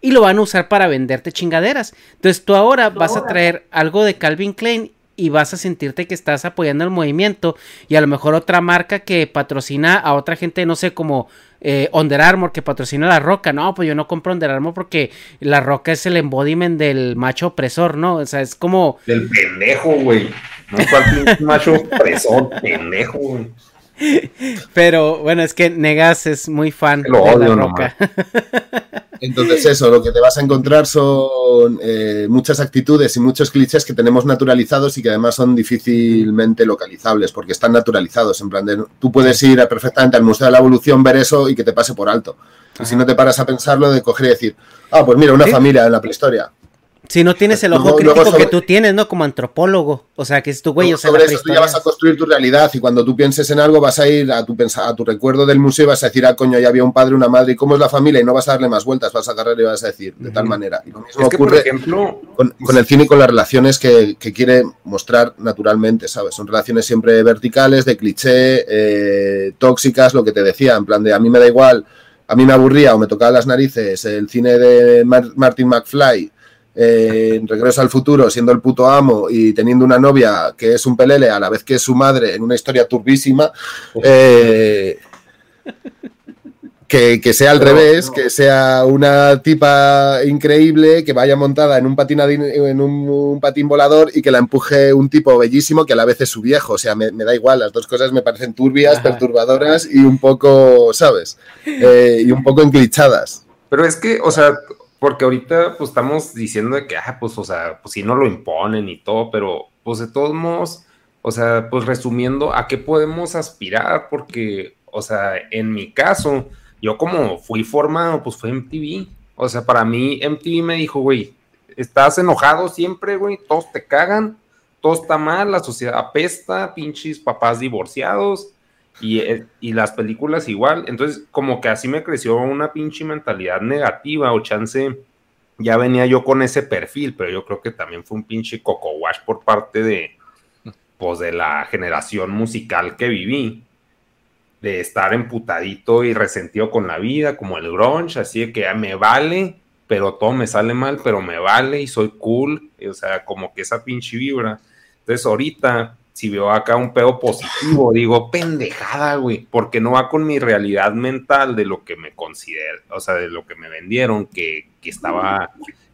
y lo van a usar para venderte chingaderas. Entonces tú ahora vas a traer algo de Calvin Klein y vas a sentirte que estás apoyando el movimiento y a lo mejor otra marca que patrocina a otra gente, no sé, como eh, Under Armour que patrocina la Roca, no, pues yo no compro Under Armour porque la Roca es el embodiment del macho opresor, ¿no? O sea, es como... Del pendejo, güey. No, cuál macho opresor, pendejo, güey. Pero bueno, es que Negas es muy fan de la Roca. Entonces eso, lo que te vas a encontrar son eh, muchas actitudes y muchos clichés que tenemos naturalizados y que además son difícilmente localizables porque están naturalizados. En plan, de, tú puedes ir perfectamente al Museo de la Evolución, ver eso y que te pase por alto. Y si no te paras a pensarlo, de coger y decir, ah, pues mira, una familia en la prehistoria. Si no tienes el ojo Luego- crítico luego sobre- que tú tienes, ¿no? Como antropólogo. O sea, que es tu güey, o sea, sobre eso tú ya vas a construir tu realidad y cuando tú pienses en algo vas a ir a tu, a tu recuerdo del museo y vas a decir, ah, coño, ya había un padre, una madre, ¿y cómo es la familia? Y no vas a darle más vueltas, vas a agarrar y vas a decir, de tal manera. Y lo mismo Es que, por ocurre ejemplo, con, con el cine y con las relaciones que, que quiere mostrar naturalmente, ¿sabes? Son relaciones siempre verticales, de cliché, eh, tóxicas, lo que te decía, en plan de a mí me da igual, a mí me aburría o me tocaba las narices el cine de Mar- Martin McFly, eh, en Regreso al Futuro, siendo el puto amo y teniendo una novia que es un pelele a la vez que es su madre en una historia turbísima, eh, que, que sea al Pero- revés, que sea una tipa increíble, que vaya montada en un patín, en un, un patín volador y que la empuje un tipo bellísimo que a la vez es su viejo. O sea, me, me da igual, las dos cosas me parecen turbias, Ajá. perturbadoras y un poco, ¿sabes? Eh, y un poco enclichadas. Pero es que, o sea, porque ahorita pues estamos diciendo de que, ah, pues, o sea, pues si no lo imponen y todo, pero pues de todos modos, o sea, pues resumiendo, ¿a qué podemos aspirar? Porque, o sea, en mi caso, yo como fui formado, pues fue MTV. O sea, para mí MTV me dijo, güey, estás enojado siempre, güey, todos te cagan, todo está mal, la sociedad apesta, pinches papás divorciados, y, y las películas igual. Entonces, como que así me creció una pinche mentalidad negativa o chance. Ya venía yo con ese perfil, pero yo creo que también fue un pinche coco wash por parte de, pues, de la generación musical que viví. De estar emputadito y resentido con la vida, como el grunge, así de que ah, me vale, pero todo me sale mal, pero me vale y soy cool. O sea, como que esa pinche vibra. Entonces, ahorita, si veo acá un pedo positivo, digo, pendejada, güey, porque no va con mi realidad mental de lo que me considero, o sea, de lo que me vendieron, que, que estaba,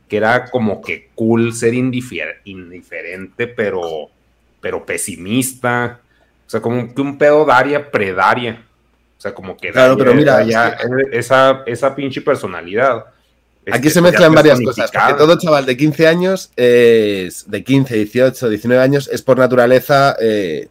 que era como que cool ser indifer- indiferente, pero, pero pesimista, o sea, como que un pedo daria, predaria, o sea, como que Claro, pero mira, es ya esa, esa pinche personalidad. Aquí se mezclan varias cosas, porque todo chaval de 15 años, es, de 15, 18, 19 años, es por naturaleza, eh,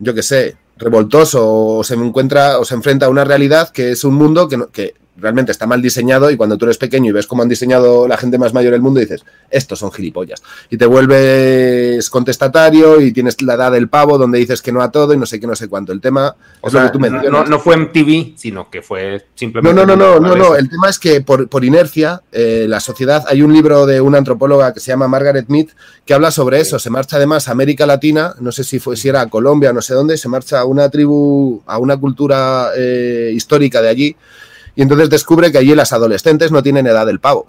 yo qué sé, revoltoso o se encuentra o se enfrenta a una realidad que es un mundo que, no- que realmente está mal diseñado y cuando tú eres pequeño y ves cómo han diseñado la gente más mayor del mundo dices, estos son gilipollas. Y te vuelves contestatario y tienes la edad del pavo donde dices que no a todo y no sé qué, no sé cuánto. El tema O es lo que tú no, mencionas. no, no fue MTV, sino que fue No, simplemente. no, no, no, no, no. naturaleza. El tema es que por, por inercia, eh, la sociedad, hay un libro de una antropóloga que se llama Margaret Mead que habla sobre eso. Se marcha además a América Latina, no sé si fue si era a Colombia, no sé dónde, se marcha a una tribu, a una cultura eh, histórica de allí, y entonces descubre que allí las adolescentes no tienen edad del pavo.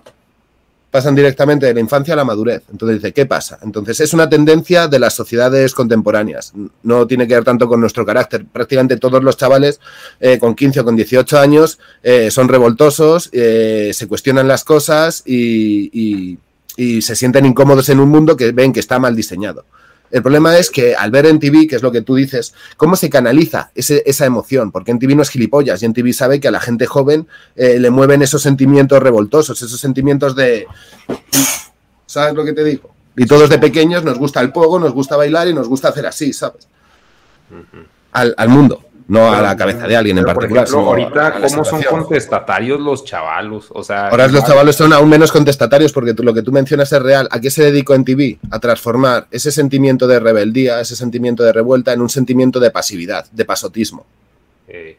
Pasan directamente de la infancia a la madurez. Entonces dice, ¿qué pasa? Entonces es una tendencia de las sociedades contemporáneas. No tiene que ver tanto con nuestro carácter. Prácticamente todos los chavales eh, con 15 o con 18 años eh, son revoltosos, eh, se cuestionan las cosas y, se sienten incómodos en un mundo que ven que está mal diseñado. El problema es que al ver en TV, que es lo que tú dices, ¿cómo se canaliza ese- esa emoción? Porque en TV no es gilipollas y en TV sabe que a la gente joven eh, le mueven esos sentimientos revoltosos, esos sentimientos de... ¿Sabes lo que te digo? Y todos de pequeños nos gusta el pogo, nos gusta bailar y nos gusta hacer así, ¿sabes? Al, al mundo, no a la cabeza de alguien en por particular. ejemplo, sino a- ahorita, ¿cómo son contestatarios los chavalos? O sea, Ahora los chavales son aún menos contestatarios porque tú- lo que tú mencionas es real. ¿A qué se dedicó en TV? A transformar ese sentimiento de rebeldía, ese sentimiento de revuelta en un sentimiento de pasividad, de pasotismo. eh,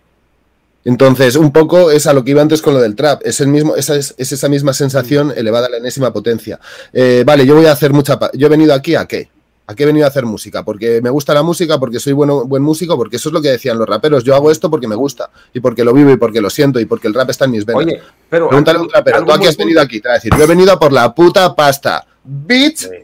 Entonces, un poco es a lo que iba antes con lo del trap. Es, el mismo, esa, es, es esa misma sensación elevada a la enésima potencia. Eh, vale, yo voy a hacer mucha... pa- Yo he venido aquí a qué? ¿A qué he venido a hacer música? Porque me gusta la música, porque soy bueno, buen músico, porque eso es lo que decían los raperos. Yo hago esto porque me gusta, y porque lo vivo, y porque lo siento, y porque el rap está en mis venas. Oye, pero. Pregúntale a un trapero, algo ¿tú a qué has venido aquí? Te va a decir, yo he venido a por la puta pasta. Bitch. Sí.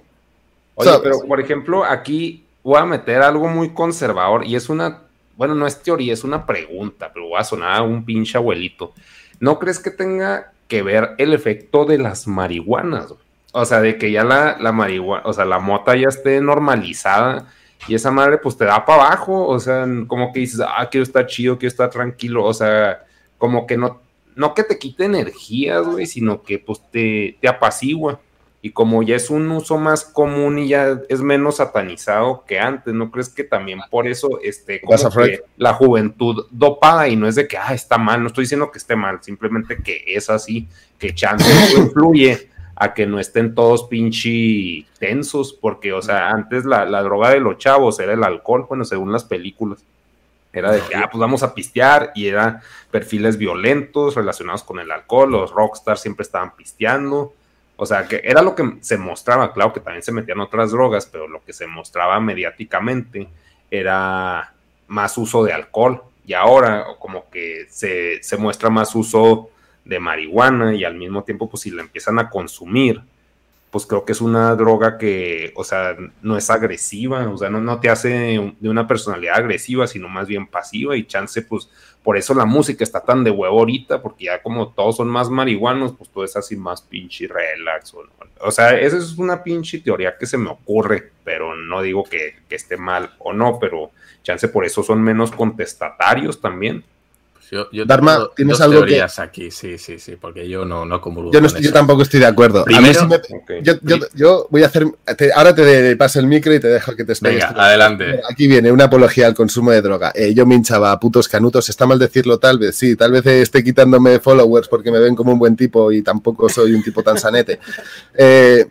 Oye, pero por ejemplo, aquí voy a meter algo muy conservador y es una, bueno, no es teoría, es una pregunta, pero voy a sonar a un pinche abuelito. ¿No crees que tenga que ver el efecto de las marihuanas? O sea, de que ya la, la marihuana, o sea, la mota ya esté normalizada y esa madre pues te da para abajo, o sea, como que dices, ah, quiero estar chido, quiero estar tranquilo, o sea, como que no, no que te quite energías, güey, sino que pues te, te apacigua. Y como ya es un uso más común y ya es menos satanizado que antes, ¿no crees que también por eso este, como que la juventud dopada y no es de que ah, está mal, no estoy diciendo que esté mal, simplemente que es así, que chance influye a que no estén todos pinche tensos, porque, o sea, antes la, la droga de los chavos era el alcohol, bueno, según las películas. Era de que, ah, pues vamos a pistear y era perfiles violentos relacionados con el alcohol, los rockstars siempre estaban pisteando o sea, que era lo que se mostraba, claro que también se metían otras drogas, pero lo que se mostraba mediáticamente era más uso de alcohol. Y ahora como que se, se muestra más uso de marihuana y al mismo tiempo, pues si la empiezan a consumir, pues creo que es una droga que, o sea, no es agresiva, o sea, no, no te hace de una personalidad agresiva, sino más bien pasiva y chance, pues por eso la música está tan de huevo ahorita, porque ya como todos son más marihuanos, pues todo es así más pinche relax. O, o sea, esa es una pinche teoría que se me ocurre, pero no digo que, que esté mal o no, pero chance por eso son menos contestatarios también. Yo, yo Dharma, ¿tienes algo teorías aquí, sí, sí, sí, porque yo no, no Yo, no yo tampoco estoy de acuerdo. Primero, yo, yo, voy a hacer. ahora te paso el micro y te dejo que te expliques. Venga, adelante. Aquí viene una apología al consumo de droga. Eh, yo me hinchaba a putos canutos. Está mal decirlo, tal vez, sí. Tal vez esté quitándome followers porque me ven como un buen tipo y tampoco soy un tipo tan sanete. Eh.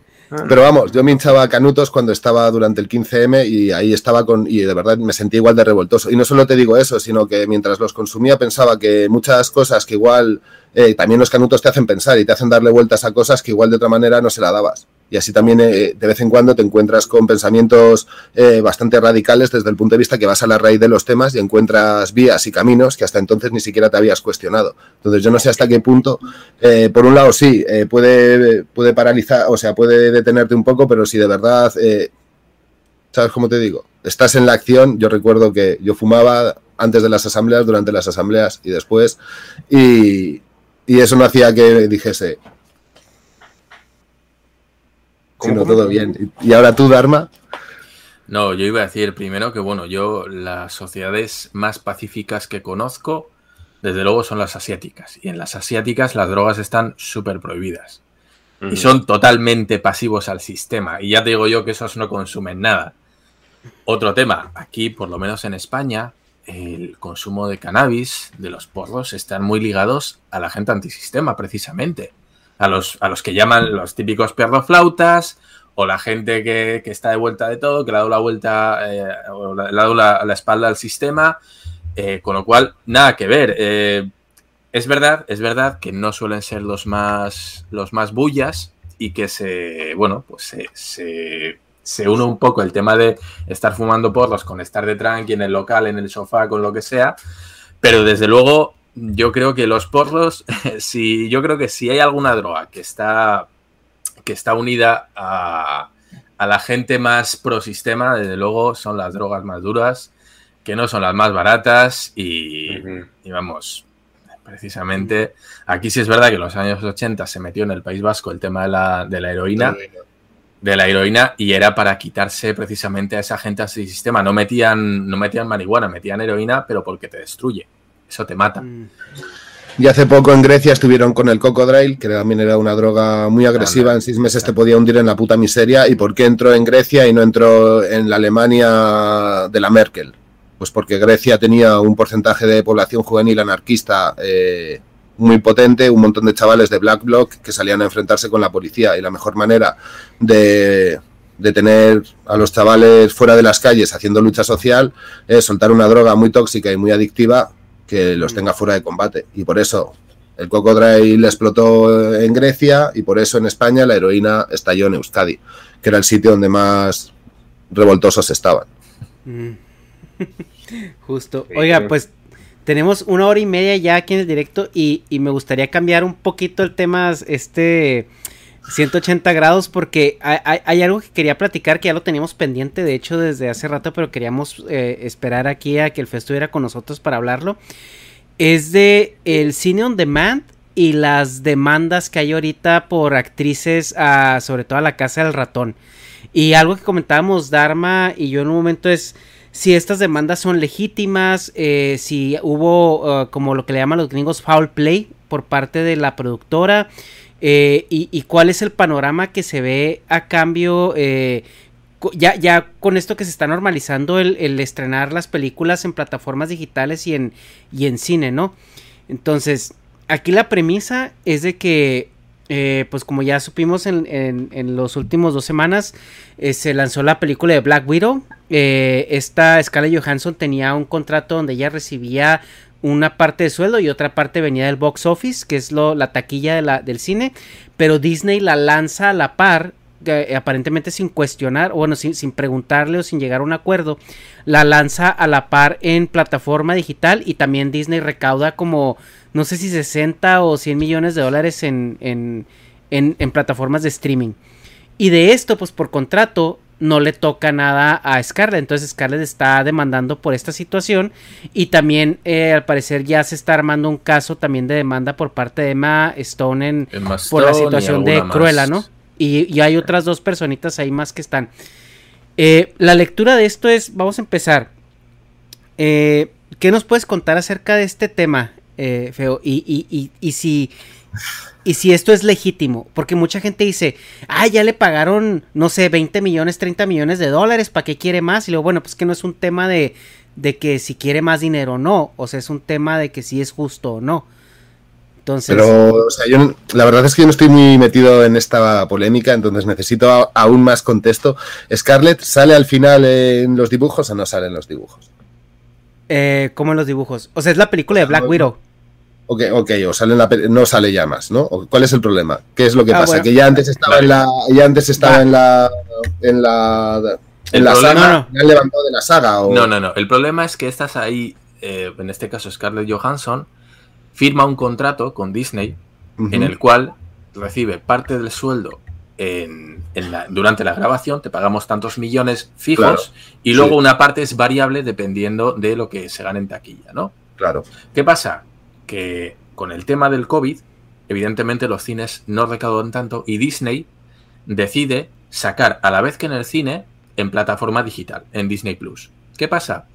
Pero vamos, yo me hinchaba canutos cuando estaba durante el 15M y ahí estaba con. Y de verdad me sentí igual de revoltoso. Y no solo te digo eso, sino que mientras los consumía pensaba que muchas cosas que igual. Eh, también los canutos te hacen pensar y te hacen darle vueltas a cosas que igual de otra manera no se la dabas y así también eh, de vez en cuando te encuentras con pensamientos eh, bastante radicales desde el punto de vista que vas a la raíz de los temas y encuentras vías y caminos que hasta entonces ni siquiera te habías cuestionado. Entonces yo no sé hasta qué punto, eh, por un lado sí, puede, puede paralizar, o sea, puede detenerte un poco, pero si de verdad, ¿sabes cómo te digo? Estás en la acción, yo recuerdo que yo fumaba antes de las asambleas, durante las asambleas y después, y, y eso no hacía que dijese, sino todo bien. ¿Y ahora tú, Dharma? No, yo iba a decir primero que, bueno, yo las sociedades más pacíficas que conozco, desde luego son las asiáticas. Y en las asiáticas las drogas están súper prohibidas. Y son totalmente pasivos al sistema. Y ya te digo yo que esos no consumen nada. Otro tema, aquí, por lo menos en España, el consumo de cannabis, de los porros, están muy ligados a la gente antisistema, precisamente a los, a los que llaman los típicos flautas o la gente que, está de vuelta de todo, que le ha dado la vuelta, eh, o le ha dado la, espalda al sistema, eh, con lo cual, nada que ver. Eh, es verdad, es verdad que no suelen ser los más, los más bullas y que se, bueno, pues se, se, se une un poco el tema de estar fumando porros con estar de tranqui en el local, en el sofá, con lo que sea, pero desde luego yo creo que los porros, si, yo creo que si hay alguna droga que está, que está unida a, la gente más pro sistema, desde luego son las drogas más duras, que no son las más baratas y, vamos, precisamente aquí sí es verdad que en los años 80 se metió en el País Vasco el tema de la, de la heroína. De la heroína y era para quitarse precisamente a esa gente así sistema. No metían, no metían marihuana, metían heroína, pero porque te destruye eso te mata. Mm. Y hace poco en Grecia estuvieron con el cocodrilo, que también era una droga muy agresiva, en seis meses te podía hundir en la puta miseria. ¿Y por qué entró en Grecia y no entró en la Alemania de la Merkel? Pues porque Grecia tenía un porcentaje de población juvenil anarquista eh, muy potente, un montón de chavales de Black Bloc que salían a enfrentarse con la policía. Y la mejor manera de, de tener a los chavales fuera de las calles haciendo lucha social es soltar una droga muy tóxica y muy adictiva que los tenga fuera de combate. Y por eso el cocodrilo explotó en Grecia y por eso en España la heroína estalló en Euskadi, que era el sitio donde más revoltosos estaban. Mm. Justo. Oiga, pues tenemos una hora y media ya aquí en el directo y, y me gustaría cambiar un poquito el tema, este 180 grados porque hay, algo que quería platicar que ya lo teníamos pendiente de hecho desde hace rato pero queríamos eh, esperar aquí a que el Fe estuviera con nosotros para hablarlo. Es de el cine on demand y las demandas que hay ahorita por actrices a, sobre todo a la casa del ratón. Y algo que comentábamos Dharma y yo en un momento es si estas demandas son legítimas, eh, si hubo uh, como lo que le llaman los gringos foul play por parte de la productora eh, y, cuál es el panorama que se ve a cambio eh, ya, ya con esto que se está normalizando el, estrenar las películas en plataformas digitales y en, y en cine, ¿no? Entonces, aquí la premisa es de que, eh, pues como ya supimos en, en, los últimos dos semanas, eh, se lanzó la película de Black Widow. Esta Scarlett Johansson tenía un contrato donde ella recibía una parte de sueldo y otra parte venía del box office, que es lo, la taquilla de la, del cine, pero Disney la lanza a la par eh, aparentemente sin cuestionar, o bueno, sin, sin, preguntarle o sin llegar a un acuerdo, la lanza a la par en plataforma digital y también Disney recauda como, no sé si 60 o 100 millones de dólares en, en, en, plataformas de streaming. Y de esto, pues por contrato, no le toca nada a Scarlett. Entonces Scarlett está demandando por esta situación. Y también eh, al parecer ya se está armando un caso también de demanda por parte de Emma Stone en, por la situación de Cruella, ¿no? Y, hay otras dos personitas ahí más que están. Eh, la lectura de esto es, vamos a empezar. Eh, ¿Qué nos puedes contar acerca de este tema, eh, Feo? Y, y, si, y si esto es legítimo, porque mucha gente dice, ah, ya le pagaron, no sé, 20 millones, 30 millones de dólares, ¿para qué quiere más? Y luego, bueno, pues que no es un tema de, de que si quiere más dinero o no, o sea, es un tema de que si es justo o no. Pero, o sea, yo, la verdad es que yo no estoy muy metido en esta polémica, entonces necesito aún más contexto. ¿Scarlett sale al final en los dibujos o no sale en los dibujos? Eh, ¿Cómo en los dibujos? O sea, es la película de Black Widow. Ok, ok, o sale en la no sale ya más, ¿no? ¿Cuál es el problema? ¿Qué es lo que ah, pasa? Que ya antes estaba en la, ya antes estaba en la, en la, en la saga, no, levantado de la saga. No, no, no. El problema es que estás ahí, eh, en este caso Scarlett Johansson, firma un contrato con Disney en el cual recibe parte del sueldo en, la, durante la grabación, te pagamos tantos millones fijos y luego una parte es variable dependiendo de lo que se gane en taquilla, ¿no? Claro. ¿Qué pasa? Que con el tema del COVID, evidentemente los cines no recaudan tanto y Disney decide sacar a la vez que en el cine en plataforma digital, en Disney Plus. ¿Qué pasa?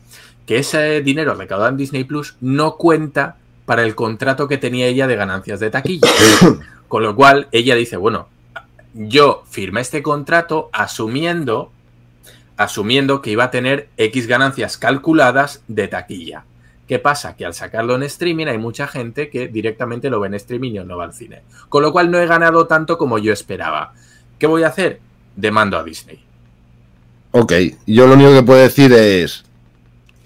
Que ese dinero recaudado en Disney Plus no cuenta para el contrato que tenía ella de ganancias de taquilla. Con lo cual ella dice, bueno, yo firmé este contrato asumiendo, asumiendo que iba a tener X ganancias calculadas de taquilla. ¿Qué pasa? Que al sacarlo en streaming hay mucha gente que directamente lo ve en streaming y no va al cine. Con lo cual no he ganado tanto como yo esperaba. ¿Qué voy a hacer? Demando a Disney. Ok, yo lo único que puedo decir es,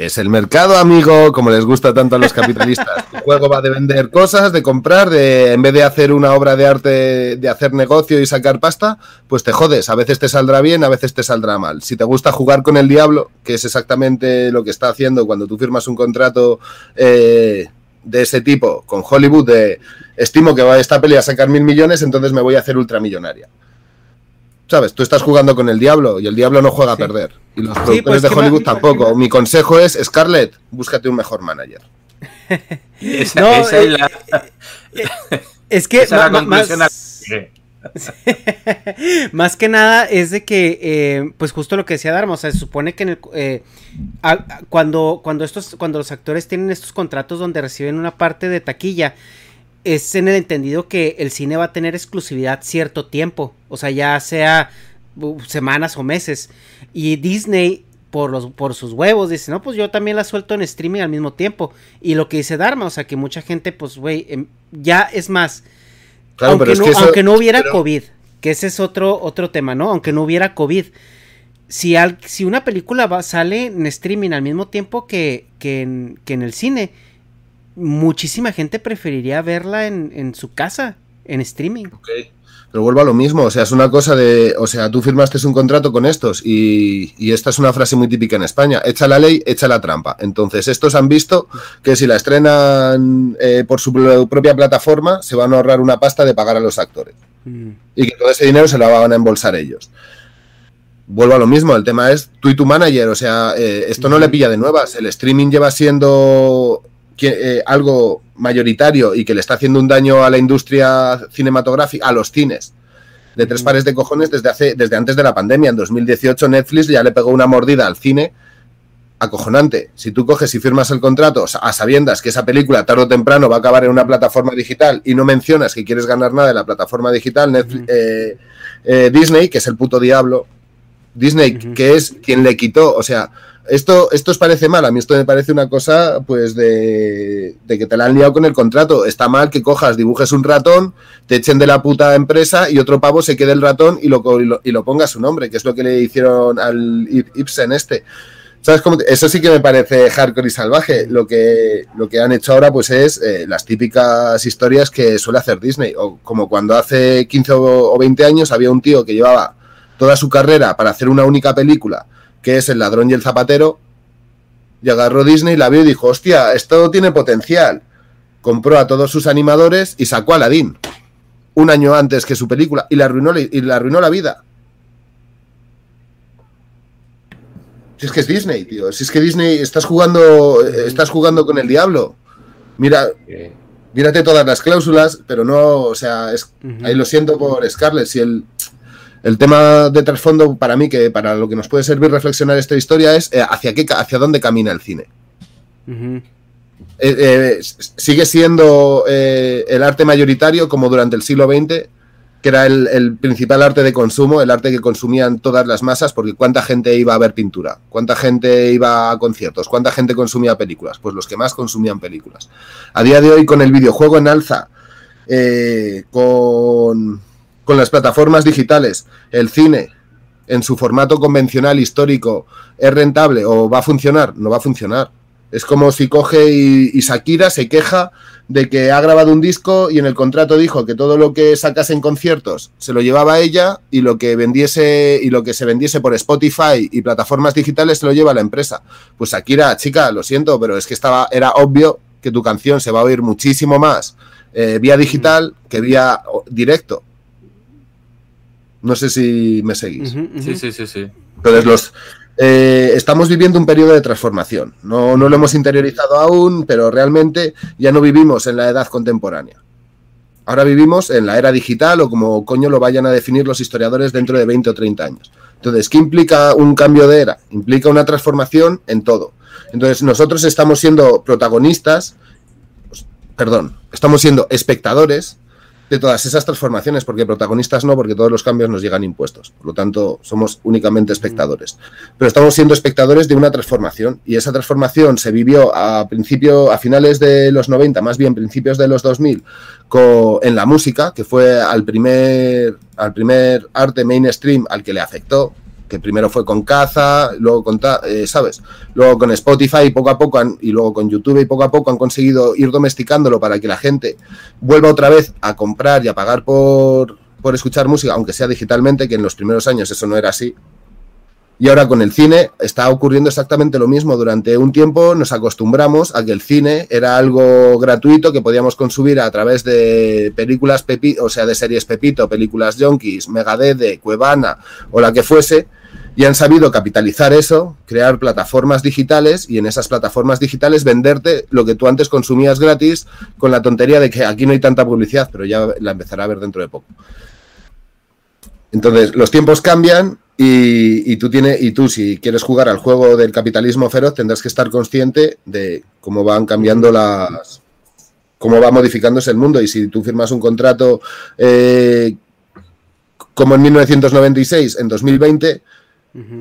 es el mercado, amigo, como les gusta tanto a los capitalistas. El juego va de vender cosas, de comprar, de en vez de hacer una obra de arte, de hacer negocio y sacar pasta, pues te jodes. A veces te saldrá bien, a veces te saldrá mal. Si te gusta jugar con el diablo, que es exactamente lo que está haciendo cuando tú firmas un contrato eh, de ese tipo con Hollywood, de estimo que va esta peli a sacar mil millones, entonces me voy a hacer ultramillonaria. ¿Sabes? Tú estás jugando con el diablo y el diablo no juega a perder. Y los productores pues de Hollywood tampoco. Mi consejo es, Scarlett, búscate un mejor manager. no, es, eh, la... Eh, es que más, que nada es de que, eh, pues justo lo que decía Dharma, o sea, se supone que en el, cuando, cuando, estos, cuando los actores tienen estos contratos donde reciben una parte de taquilla, es en el entendido que el cine va a tener exclusividad cierto tiempo, o sea, ya sea semanas o meses. Y Disney, por, los, por sus huevos, dice, no, pues yo también la suelto en streaming al mismo tiempo. Y lo que dice Dharma, o sea, que mucha gente, pues, güey, em, ya es más, aunque, no, aunque no hubiera COVID, que ese es otro, otro tema, ¿no? Aunque no hubiera COVID. Si, al, si una película va, sale en streaming al mismo tiempo que, que, en, que en el cine, muchísima gente preferiría verla en, su casa, en streaming. Pero vuelvo a lo mismo, o sea, es una cosa de, o sea, tú firmaste un contrato con estos y, esta es una frase muy típica en España, echa la ley, echa la trampa. Entonces, estos han visto que si la estrenan eh, por su propia plataforma, se van a ahorrar una pasta de pagar a los actores. Mm. Y que todo ese dinero se lo van a embolsar ellos. Vuelvo a lo mismo, el tema es tú y tu manager, o sea, eh, esto no le pilla de nuevas, el streaming lleva siendo eh, algo mayoritario y que le está haciendo un daño a la industria cinematográfica, a los cines, de tres pares de cojones desde, hace, desde antes de la pandemia. En 2018 Netflix ya le pegó una mordida al cine acojonante. Si tú coges y firmas el contrato a sabiendas que esa película tarde o temprano va a acabar en una plataforma digital y no mencionas que quieres ganar nada de la plataforma digital, Netflix, eh, eh, Disney, que es el puto diablo, Disney, que es quien le quitó, o sea, esto, esto os parece mal, a mí esto me parece una cosa, pues, de, que te la han liado con el contrato. Está mal que cojas, dibujes un ratón, te echen de la puta empresa y otro pavo se quede el ratón y lo, y lo, ponga su nombre, que es lo que le hicieron al Ibsen este. ¿Sabes cómo? Eso sí que me parece hardcore y salvaje. Lo que, lo que han hecho ahora, pues, es eh, las típicas historias que suele hacer Disney. O como cuando hace 15 o 20 años había un tío que llevaba toda su carrera para hacer una única película que es El ladrón y el zapatero, y agarró Disney, la vio y dijo, hostia, esto tiene potencial. Compró a todos sus animadores y sacó a Aladdin un año antes que su película y le arruinó, y le arruinó la vida. Si es que es Disney, tío. Si es que Disney estás jugando, estás jugando con el diablo. Mira, mírate todas las cláusulas, pero no, o sea, es, ahí lo siento por Scarlett. Si el, el tema de trasfondo para mí, que para lo que nos puede servir reflexionar esta historia, es eh, hacia, qué, hacia dónde camina el cine. Eh, eh, sigue siendo el arte mayoritario como durante el siglo XX, que era el, principal arte de consumo, el arte que consumían todas las masas, porque cuánta gente iba a ver pintura, cuánta gente iba a conciertos, cuánta gente consumía películas, pues los que más consumían películas. A día de hoy, con el videojuego en alza, con con las plataformas digitales, el cine en su formato convencional histórico es rentable o va a funcionar, no va a funcionar. Es como si coge y, Shakira se queja de que ha grabado un disco y en el contrato dijo que todo lo que sacase en conciertos se lo llevaba a ella y lo que vendiese y lo que se vendiese por Spotify y plataformas digitales se lo lleva a la empresa. Pues Shakira, chica, lo siento, pero es que estaba era obvio que tu canción se va a oír muchísimo más eh, vía digital que vía directo. No sé si me seguís. Sí, sí, sí, sí. Entonces, los, eh, estamos viviendo un periodo de transformación. No, no lo hemos interiorizado aún, pero realmente ya no vivimos en la edad contemporánea. Ahora vivimos en la era digital o como coño lo vayan a definir los historiadores dentro de 20 o 30 años. Entonces, ¿qué implica un cambio de era? Implica una transformación en todo. Entonces, nosotros estamos siendo protagonistas, pues, perdón, estamos siendo espectadores de todas esas transformaciones, porque protagonistas no, porque todos los cambios nos llegan impuestos. Por lo tanto, somos únicamente espectadores. Pero estamos siendo espectadores de una transformación y esa transformación se vivió a principio, a finales de los 90, más bien principios de los 2000, en la música, que fue al primer, al primer arte mainstream al que le afectó, que primero fue con Caza, luego con, eh, ¿sabes? Luego con Spotify y poco a poco y luego con YouTube y poco a poco han conseguido ir domesticándolo para que la gente vuelva otra vez a comprar y a pagar por, por escuchar música, aunque sea digitalmente, que en los primeros años eso no era así. Y ahora con el cine está ocurriendo exactamente lo mismo. Durante un tiempo nos acostumbramos a que el cine era algo gratuito que podíamos consumir a través de películas Pepito, o sea, de series Pepito, películas Junkies, Megadeth, Cuevana o la que fuese, y han sabido capitalizar eso, crear plataformas digitales y en esas plataformas digitales venderte lo que tú antes consumías gratis con la tontería de que aquí no hay tanta publicidad, pero ya la empezará a ver dentro de poco. Entonces, los tiempos cambian y, tú tienes, y tú si quieres jugar al juego del capitalismo feroz tendrás que estar consciente de cómo van cambiando las cómo va modificándose el mundo y si tú firmas un contrato eh, como en 1996 en 2020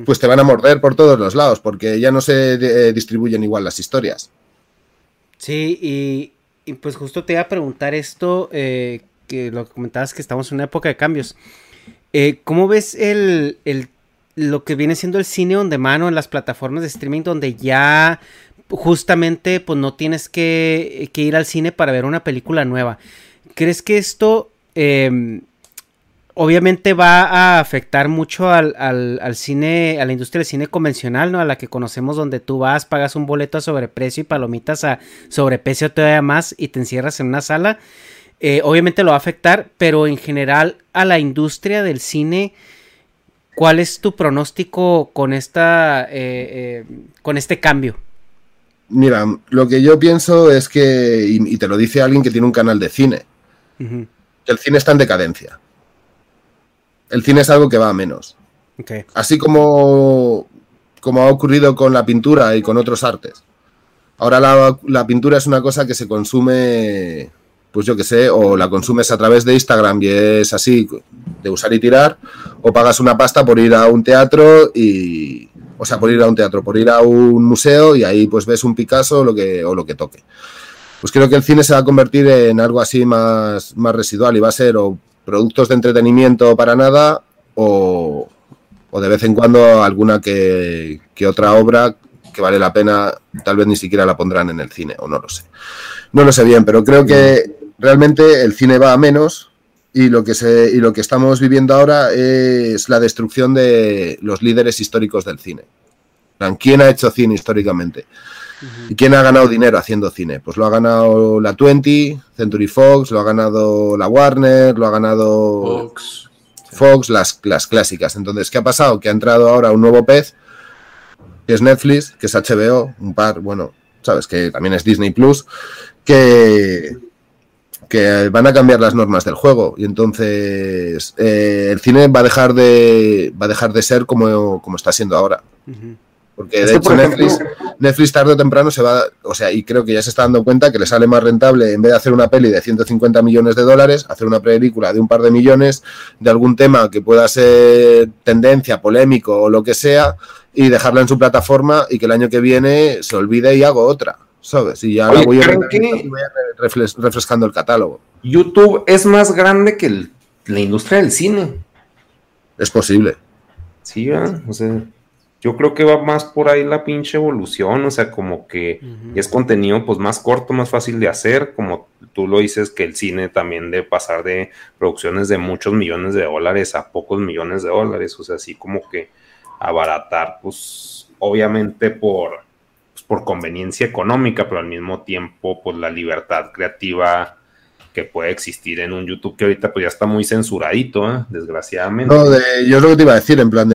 pues te van a morder por todos los lados, porque ya no se eh, distribuyen igual las historias. Sí, y, pues justo te iba a preguntar esto, eh, que lo que comentabas que estamos en una época de cambios. Eh, ¿Cómo ves el, lo que viene siendo el cine on demand en las plataformas de streaming donde ya justamente pues no tienes que, que ir al cine para ver una película nueva? ¿Crees que esto em, obviamente va a afectar mucho al, cine, a la industria del cine convencional, ¿no? A la que conocemos donde tú vas, pagas un boleto a sobreprecio y palomitas a sobreprecio todavía más y te encierras en una sala. Eh, obviamente lo va a afectar, pero en general a la industria del cine, ¿cuál es tu pronóstico con esta, eh, eh, con este cambio? Mira, lo que yo pienso es que, y, te lo dice alguien que tiene un canal de cine, que el cine está en decadencia el cine es algo que va a menos. Así como como ha ocurrido con la pintura y con otros artes. Ahora la, la pintura es una cosa que se consume, pues yo que sé, o la consumes a través de Instagram y es así, de usar y tirar, o pagas una pasta por ir a un teatro y, o sea, por ir a un teatro, por ir a un museo y ahí pues ves un Picasso o lo que, o lo que toque. Pues creo que el cine se va a convertir en algo así más, más residual y va a ser o productos de entretenimiento para nada o, o de vez en cuando alguna que, que otra obra que vale la pena, tal vez ni siquiera la pondrán en el cine, o no lo sé. No lo sé bien, pero creo que realmente el cine va a menos y lo que, se, y lo que estamos viviendo ahora es la destrucción de los líderes históricos del cine. ¿Quién ha hecho cine históricamente? ¿Y quién ha ganado dinero haciendo cine? Pues lo ha ganado la 20, Century Fox, lo ha ganado la Warner, lo ha ganado Fox. Fox, las, las clásicas. Entonces, ¿qué ha pasado? Que ha entrado ahora un nuevo pez, que es Netflix, que es HBO, un par, bueno, sabes, que también es Disney Plus, que, que van a cambiar las normas del juego. Y entonces eh, el cine va a dejar de, va a dejar de ser como, como está siendo ahora. Porque de hecho por ejemplo- Netflix, Netflix tarde o temprano se va, o sea, y creo que ya se está dando cuenta que le sale más rentable en vez de hacer una peli de 150 millones de dólares, hacer una película de un par de millones de algún tema que pueda ser tendencia, polémico o lo que sea y dejarla en su plataforma y que el año que viene se olvide y hago otra, ¿sabes? Y ya la Oye, voy, a ¿creen que- voy a refres- refrescando el catálogo. YouTube es más grande que el- la industria del cine. Es posible. Sí, ¿verdad? o sea, yo creo que va más por ahí la pinche evolución, o sea, como que es contenido pues más corto, más fácil de hacer, como tú lo dices que el cine también de pasar de producciones de muchos millones de dólares a pocos millones de dólares, o sea, así como que abaratar, pues obviamente por, pues, por conveniencia económica, pero al mismo tiempo pues la libertad creativa que puede existir en un YouTube que ahorita pues ya está muy censuradito, ¿eh? desgraciadamente. No, de- yo es lo que te iba a decir, en plan de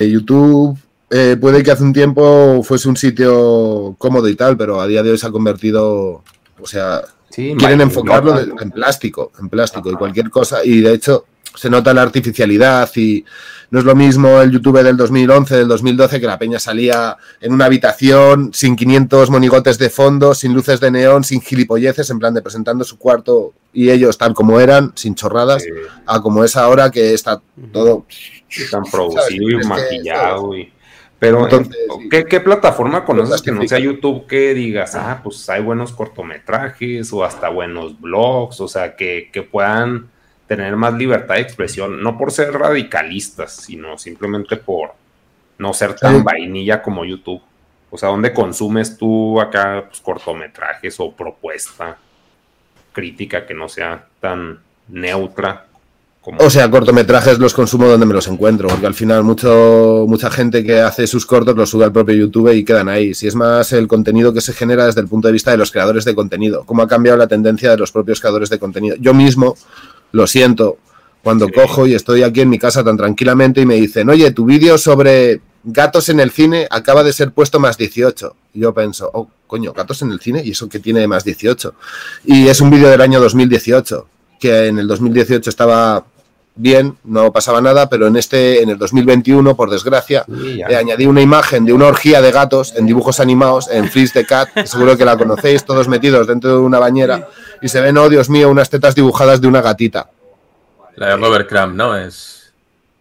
Eh, YouTube eh, puede que hace un tiempo fuese un sitio cómodo y tal, pero a día de hoy se ha convertido, o sea, Sí, quieren enfocarlo de- en plástico, en plástico y cualquier cosa. Y de hecho se nota la artificialidad y no es lo mismo el YouTube del 2011, del 2012, que la peña salía en una habitación sin 500 monigotes de fondo, sin luces de neón, sin gilipolleces, en plan de presentando su cuarto y ellos tal como eran, sin chorradas, a como es ahora que está todo tan producido y maquillado. y- Pero, Entonces, ¿en- ¿qué, qué plataforma conoces que no sea YouTube que digas, ah, pues hay buenos cortometrajes o hasta buenos blogs, o sea, que, que puedan tener más libertad de expresión, no por ser radicalistas, sino simplemente por no ser tan Sí. vainilla como YouTube? O sea, ¿dónde consumes tú acá pues, cortometrajes o propuesta crítica que no sea tan neutra? Como... O sea, cortometrajes los consumo donde me los encuentro, porque al final mucho, mucha gente que hace sus cortos los sube al propio YouTube y quedan ahí. Si es más el contenido que se genera desde el punto de vista de los creadores de contenido, cómo ha cambiado la tendencia de los propios creadores de contenido. Yo mismo lo siento Cuando cojo y estoy aquí en mi casa tan tranquilamente y me dicen, oye, tu vídeo sobre gatos en el cine acaba de ser puesto más 18. Y yo pienso, oh, coño, gatos en el cine, ¿y eso que tiene más 18? Y es un vídeo del año 2018, que en el 2018 estaba bien, no pasaba nada, pero en este, en el 2021, por desgracia, le añadí una imagen de una orgía de gatos en dibujos animados, en Freeze the Cat, que seguro que la conocéis, todos metidos dentro de una bañera, y se ven, oh Dios mío, unas tetas dibujadas de una gatita. La de Robert Crumb, ¿no? Es.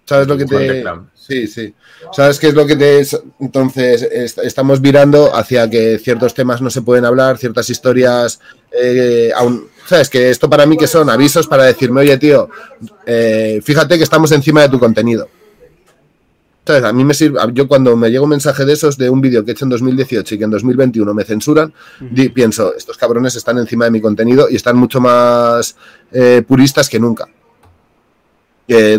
¿Sabes lo que te.? Sí, sí. ¿Sabes qué es lo que te.? Entonces, estamos virando hacia que ciertos temas no se pueden hablar, ciertas historias eh, aún. ¿Sabes? Que esto para mí que son avisos para decirme, oye, tío, eh, fíjate que estamos encima de tu contenido. ¿Sabes? A mí me sirve. Yo cuando me llega un mensaje de esos de un vídeo que he hecho en 2018 y que en 2021 me censuran, pienso, estos cabrones están encima de mi contenido y están mucho más eh, puristas que nunca.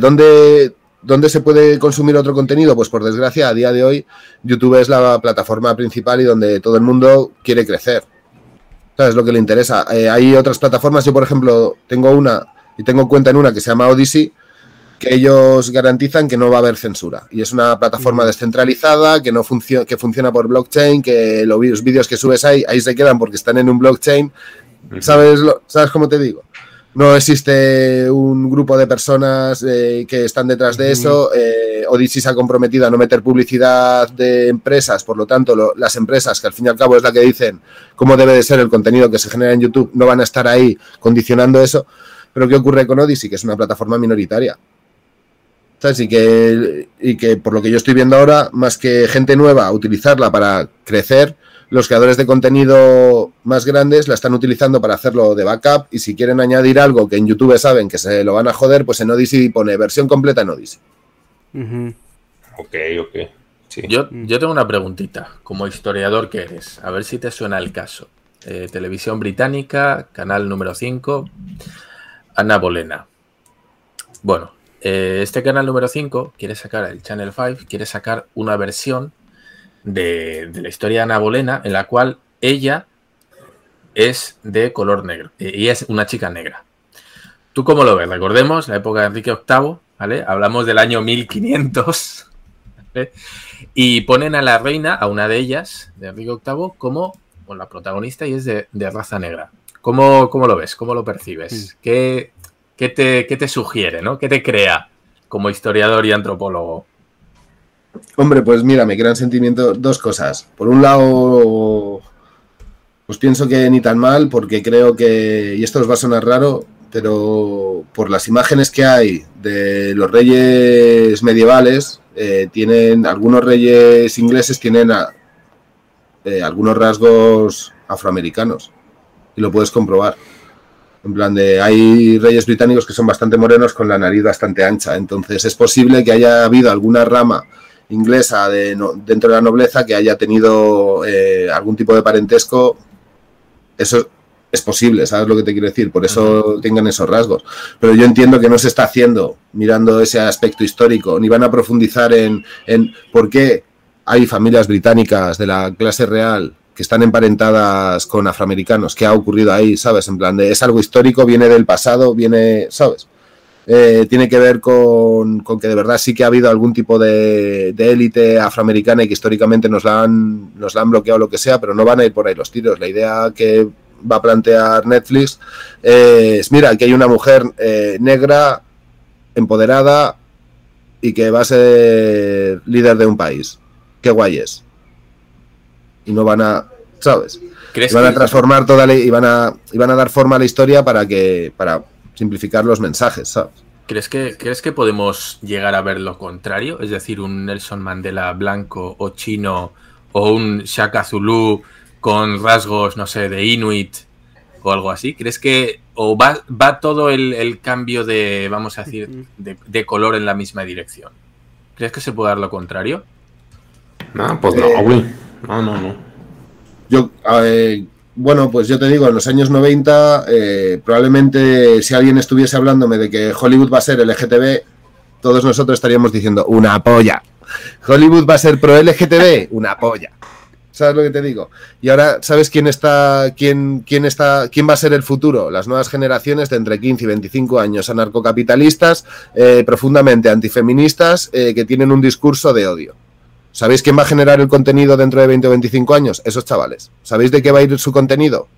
¿dónde, ¿Dónde se puede consumir otro contenido? Pues por desgracia, a día de hoy, YouTube es la plataforma principal y donde todo el mundo quiere crecer. ¿Sabes lo que le interesa? Eh, hay otras plataformas, yo por ejemplo tengo una y tengo cuenta en una que se llama Odyssey, que ellos garantizan que no va a haber censura. Y es una plataforma descentralizada, que, no funciona que funciona por blockchain, que los vídeos que subes ahí, ahí se quedan porque están en un blockchain. ¿Sabes, lo, ¿Sabes cómo te digo? No existe un grupo de personas eh, que están detrás de eso. Eh, Odyssey se ha comprometido a no meter publicidad de empresas, por lo tanto, las empresas, que al fin y al cabo es la que dicen cómo debe de ser el contenido que se genera en YouTube, no van a estar ahí condicionando eso. Pero ¿qué ocurre con Odyssey? Que es una plataforma minoritaria. ¿Sabes? Y que, y que por lo que yo estoy viendo ahora, más que gente nueva utilizarla para crecer, los creadores de contenido más grandes la están utilizando para hacerlo de backup y si quieren añadir algo que en YouTube saben que se lo van a joder, pues en Odyssey pone versión completa en Odyssey. Ok, ok. Yo, yo tengo una preguntita, como historiador que eres, a ver si te suena el caso. Eh, televisión británica, canal número 5, Ana Bolena. Bueno, eh, este canal número 5 quiere sacar, el Channel 5, quiere sacar una versión de, la historia de Ana Bolena, en la cual ella es de color negro eh, y es una chica negra. ¿Tú cómo lo ves? Recordemos la época de Enrique VIII, ¿vale? Hablamos del año 1500, Y ponen a la reina, a una de ellas, de Enrique VIII, como la protagonista y es de, raza negra. ¿Cómo, ¿Cómo, lo ves? ¿Cómo lo percibes? ¿Qué, qué, te, ¿Qué te sugiere? ¿no? ¿Qué te crea como historiador y antropólogo? Hombre, pues mira, me crean sentimiento dos cosas. Por un lado, pues pienso que ni tan mal, porque creo que, y esto os va a sonar raro, pero por las imágenes que hay de los reyes medievales, eh, tienen, algunos reyes ingleses tienen eh, algunos rasgos afroamericanos, y lo puedes comprobar. En plan de, hay reyes británicos que son bastante morenos con la nariz bastante ancha, entonces es posible que haya habido alguna rama inglesa de, dentro de la nobleza que haya tenido eh, algún tipo de parentesco, eso es posible, ¿sabes lo que te quiero decir? Por eso tengan esos rasgos. Pero yo entiendo que no se está haciendo mirando ese aspecto histórico, ni van a profundizar en, en por qué hay familias británicas de la clase real que están emparentadas con afroamericanos, qué ha ocurrido ahí, ¿sabes? En plan de, es algo histórico, viene del pasado, viene, ¿sabes? Eh, tiene que ver con, que de verdad sí que ha habido algún tipo de, élite afroamericana y que históricamente nos la, han, nos la han bloqueado lo que sea, pero no van a ir por ahí los tiros. La idea que va a plantear Netflix es, mira, que hay una mujer eh, negra, empoderada y que va a ser líder de un país. Qué guay es. Y no van a, ¿sabes? van a transformar toda la, y van a, y van a dar forma a la historia para que, para simplificar los mensajes, ¿sabes? ¿Crees que, ¿Crees que podemos llegar a ver lo contrario? Es decir, un Nelson Mandela blanco o chino o un Shaka Zulu con rasgos, no sé, de Inuit o algo así. ¿Crees que o va, va todo el, cambio de, vamos a decir, de, color en la misma dirección? ¿Crees que se puede dar lo contrario? No, pues no, güey. No, no, no. Yo, eh, bueno, pues yo te digo, en los años 90, eh, probablemente si alguien estuviese hablándome de que Hollywood va a ser LGTB, todos nosotros estaríamos diciendo una polla. Hollywood va a ser pro LGTB, una polla. ¿Sabes lo que te digo? Y ahora, ¿sabes quién está, quién, quién está, quién va a ser el futuro? Las nuevas generaciones de entre 15 y 25 años, anarcocapitalistas, eh, profundamente antifeministas, eh, que tienen un discurso de odio. ¿Sabéis quién va a generar el contenido dentro de 20 o 25 años? Esos chavales. ¿Sabéis de qué va a ir su contenido?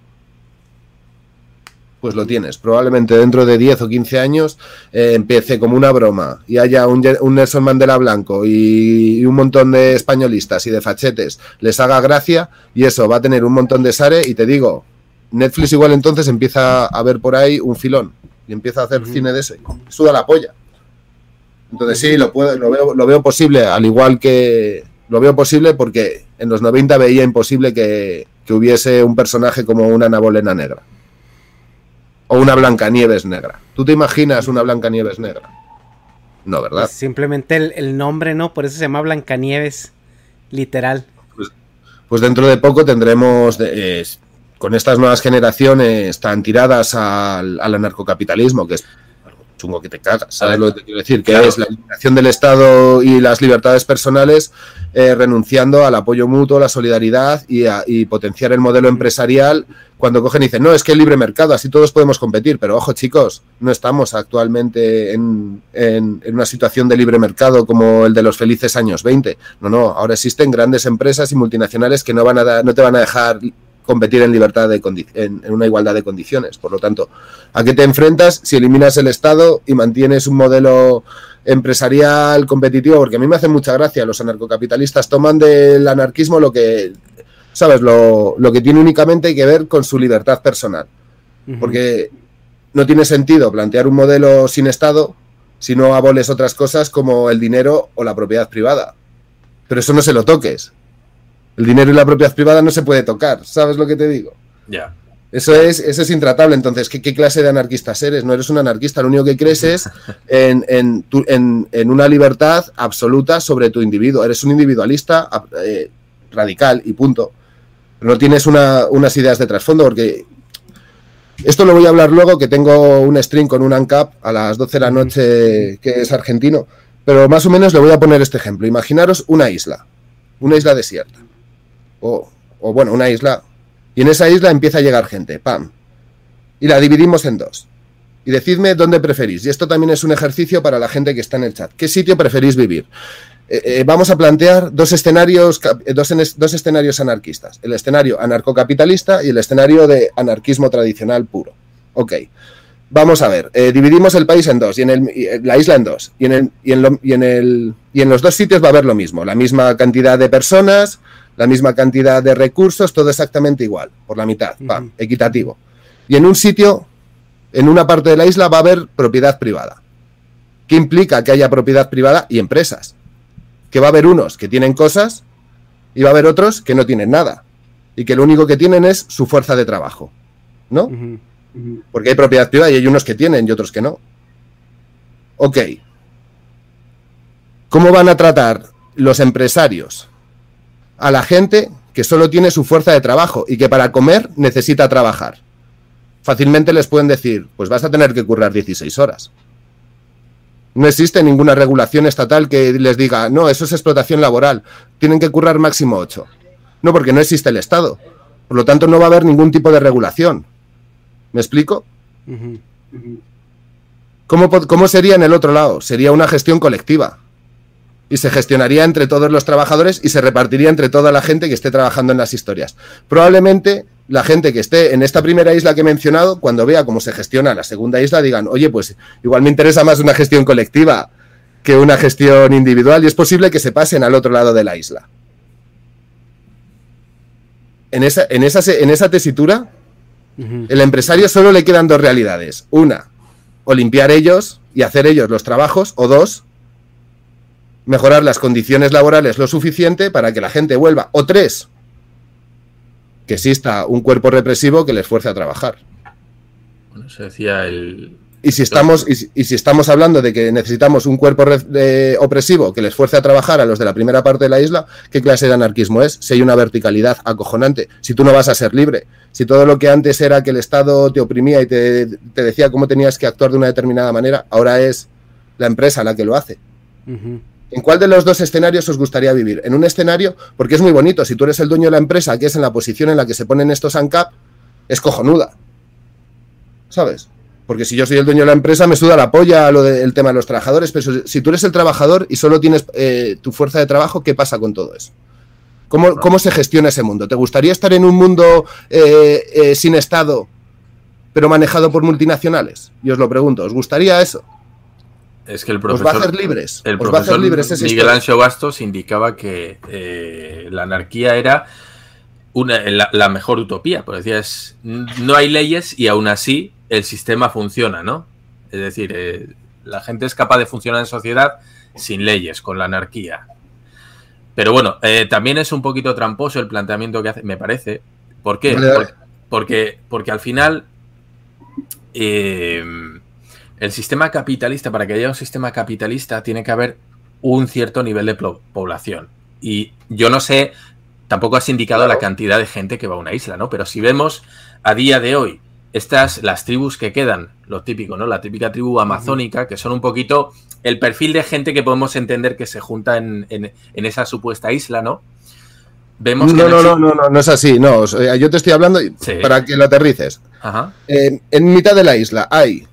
Pues lo tienes. Probablemente dentro de 10 o 15 años eh, empiece como una broma y haya un, un, Nelson Mandela blanco y, y, un montón de españolistas y de fachetes les haga gracia y eso va a tener un montón de sare y te digo, Netflix igual entonces empieza a ver por ahí un filón y empieza a hacer uh -huh. cine de ese. Suda la polla. Entonces sí, lo, puedo, lo, veo, lo veo posible, al igual que lo veo posible porque en los 90 veía imposible que, que hubiese un personaje como una Ana Bolena negra. O una Blancanieves negra. ¿Tú te imaginas una Blancanieves negra? No, ¿verdad? Pues simplemente el, el, nombre, ¿no? Por eso se llama Blancanieves, literal. Pues, pues dentro de poco tendremos, de, eh, con estas nuevas generaciones tan tiradas al, al anarcocapitalismo, que es chungo que te cagas, ¿sabes lo que te quiero decir? Que claro. es la eliminación del Estado y las libertades personales, eh, renunciando al apoyo mutuo, la solidaridad y, a, y, potenciar el modelo empresarial cuando cogen y dicen, no, es que el libre mercado, así todos podemos competir, pero ojo chicos, no estamos actualmente en, en, en una situación de libre mercado como el de los felices años 20, no, no, ahora existen grandes empresas y multinacionales que no, van a da, no te van a dejar competir en libertad de en, en, una igualdad de condiciones. Por lo tanto, ¿a qué te enfrentas si eliminas el Estado y mantienes un modelo empresarial competitivo? Porque a mí me hace mucha gracia, los anarcocapitalistas toman del anarquismo lo que, ¿sabes? Lo, lo que tiene únicamente que ver con su libertad personal. Uh -huh. Porque no tiene sentido plantear un modelo sin Estado si no aboles otras cosas como el dinero o la propiedad privada. Pero eso no se lo toques. El dinero y la propiedad privada no se puede tocar, ¿sabes lo que te digo? Ya. Yeah. Eso es, eso es intratable. Entonces, ¿qué, ¿qué, clase de anarquistas eres? No eres un anarquista, lo único que crees es en, en, tu, en, en una libertad absoluta sobre tu individuo. Eres un individualista eh, radical y punto. No tienes una, unas ideas de trasfondo porque esto lo voy a hablar luego, que tengo un stream con un ANCAP a las 12 de la noche que es argentino. Pero más o menos le voy a poner este ejemplo. Imaginaros una isla, una isla desierta o, bueno, una isla, y en esa isla empieza a llegar gente, ¡pam! Y la dividimos en dos. Y decidme dónde preferís. Y esto también es un ejercicio para la gente que está en el chat. ¿Qué sitio preferís vivir? Eh, eh, vamos a plantear dos escenarios, dos, dos escenarios anarquistas. El escenario anarcocapitalista y el escenario de anarquismo tradicional puro. Ok. Vamos a ver, eh, dividimos el país en dos, y en el, la isla en dos, y en, el, y, en lo, y, en el, y en los dos sitios va a haber lo mismo, la misma cantidad de personas, la misma cantidad de recursos, todo exactamente igual, por la mitad, uh -huh. equitativo. Y en un sitio, en una parte de la isla, va a haber propiedad privada. ¿Qué implica que haya propiedad privada y empresas? Que va a haber unos que tienen cosas y va a haber otros que no tienen nada. Y que lo único que tienen es su fuerza de trabajo. ¿No? Uh -huh. Uh -huh. Porque hay propiedad privada y hay unos que tienen y otros que no. Ok. ¿Cómo van a tratar los empresarios a la gente que solo tiene su fuerza de trabajo y que para comer necesita trabajar. Fácilmente les pueden decir, pues vas a tener que currar 16 horas. No existe ninguna regulación estatal que les diga, no, eso es explotación laboral, tienen que currar máximo 8. No, porque no existe el Estado. Por lo tanto, no va a haber ningún tipo de regulación. ¿Me explico? Uh -huh. ¿Cómo, ¿Cómo sería en el otro lado? Sería una gestión colectiva y se gestionaría entre todos los trabajadores y se repartiría entre toda la gente que esté trabajando en las historias. Probablemente la gente que esté en esta primera isla que he mencionado, cuando vea cómo se gestiona la segunda isla, digan, oye, pues igual me interesa más una gestión colectiva que una gestión individual y es posible que se pasen al otro lado de la isla. En esa, en esa, en esa tesitura, uh -huh. el empresario solo le quedan dos realidades. Una, o limpiar ellos y hacer ellos los trabajos, o dos, mejorar las condiciones laborales lo suficiente para que la gente vuelva. O tres, que exista un cuerpo represivo que les fuerce a trabajar. Bueno, se decía el... Y si, estamos, y, y si estamos hablando de que necesitamos un cuerpo eh, opresivo que les fuerce a trabajar a los de la primera parte de la isla, ¿qué clase de anarquismo es? Si hay una verticalidad acojonante, si tú no vas a ser libre, si todo lo que antes era que el Estado te oprimía y te, te decía cómo tenías que actuar de una determinada manera, ahora es la empresa la que lo hace. Uh -huh ¿En cuál de los dos escenarios os gustaría vivir? En un escenario, porque es muy bonito, si tú eres el dueño de la empresa, que es en la posición en la que se ponen estos ANCAP, es cojonuda. ¿Sabes? Porque si yo soy el dueño de la empresa, me suda la polla lo del tema de los trabajadores, pero si tú eres el trabajador y solo tienes eh, tu fuerza de trabajo, ¿qué pasa con todo eso? ¿Cómo, cómo se gestiona ese mundo? ¿Te gustaría estar en un mundo eh, eh, sin Estado, pero manejado por multinacionales? Y os lo pregunto, ¿os gustaría eso? Es que el Os profesor, va a hacer libres. el Os va a profesor hacer libres Miguel historia. Ancho Bastos indicaba que eh, la anarquía era una, la, la mejor utopía. Pues decía, es, no hay leyes y aún así el sistema funciona, ¿no? Es decir, eh, la gente es capaz de funcionar en sociedad sin leyes, con la anarquía. Pero bueno, eh, también es un poquito tramposo el planteamiento que hace, me parece. ¿Por qué? Porque, porque, porque al final eh, el sistema capitalista, para que haya un sistema capitalista, tiene que haber un cierto nivel de población. Y yo no sé, tampoco has indicado la cantidad de gente que va a una isla, ¿no? Pero si vemos a día de hoy estas, las tribus que quedan, lo típico, ¿no? La típica tribu amazónica, que son un poquito el perfil de gente que podemos entender que se junta en, en- en esa supuesta isla, ¿no? Vemos que No, no, no, no, no, no es así. No, o sea, yo te estoy hablando Sí. para que lo aterrices. Ajá. En, en mitad de la isla hay,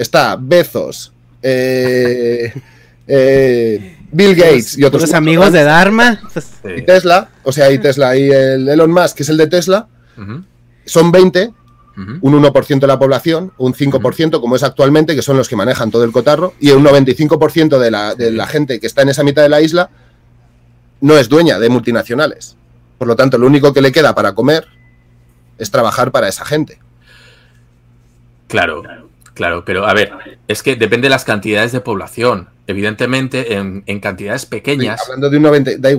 está Bezos, eh, eh, Bill Gates y otros Los amigos más, de Dharma. y Tesla, o sea, hay Tesla y el Elon Musk, que es el de Tesla, son 20, ujú. un 1% de la población, un 5% como es actualmente, que son los que manejan todo el cotarro, y un 95% de la, de la gente que está en esa mitad de la isla no es dueña de multinacionales. Por lo tanto, lo único que le queda para comer es trabajar para esa gente. Claro, claro, pero a ver, es que depende de las cantidades de población. Evidentemente, en, en cantidades pequeñas, Hablando de un 90, da,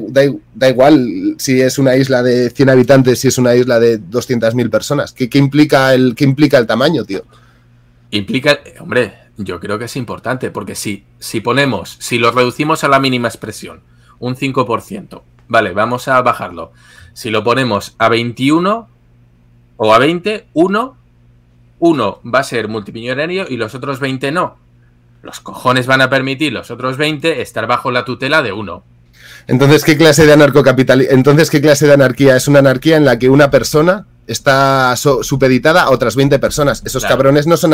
da igual si es una isla de 100 habitantes, si es una isla de 200.000 personas. ¿Qué, qué implica el, ¿Qué implica el tamaño, tío? implica, hombre, yo creo que es importante, porque si, si ponemos, si lo reducimos a la mínima expresión, un 5%, vale, vamos a bajarlo. Si lo ponemos a 21 o a 20, uno, uno va a ser multimillonario y los otros 20 no. Los cojones van a permitir los otros 20 estar bajo la tutela de uno. Entonces, ¿qué clase de anarcocapital Entonces, ¿qué clase de anarquía? Es una anarquía en la que una persona está so- supeditada a otras 20 personas. Esos Claro. cabrones no son,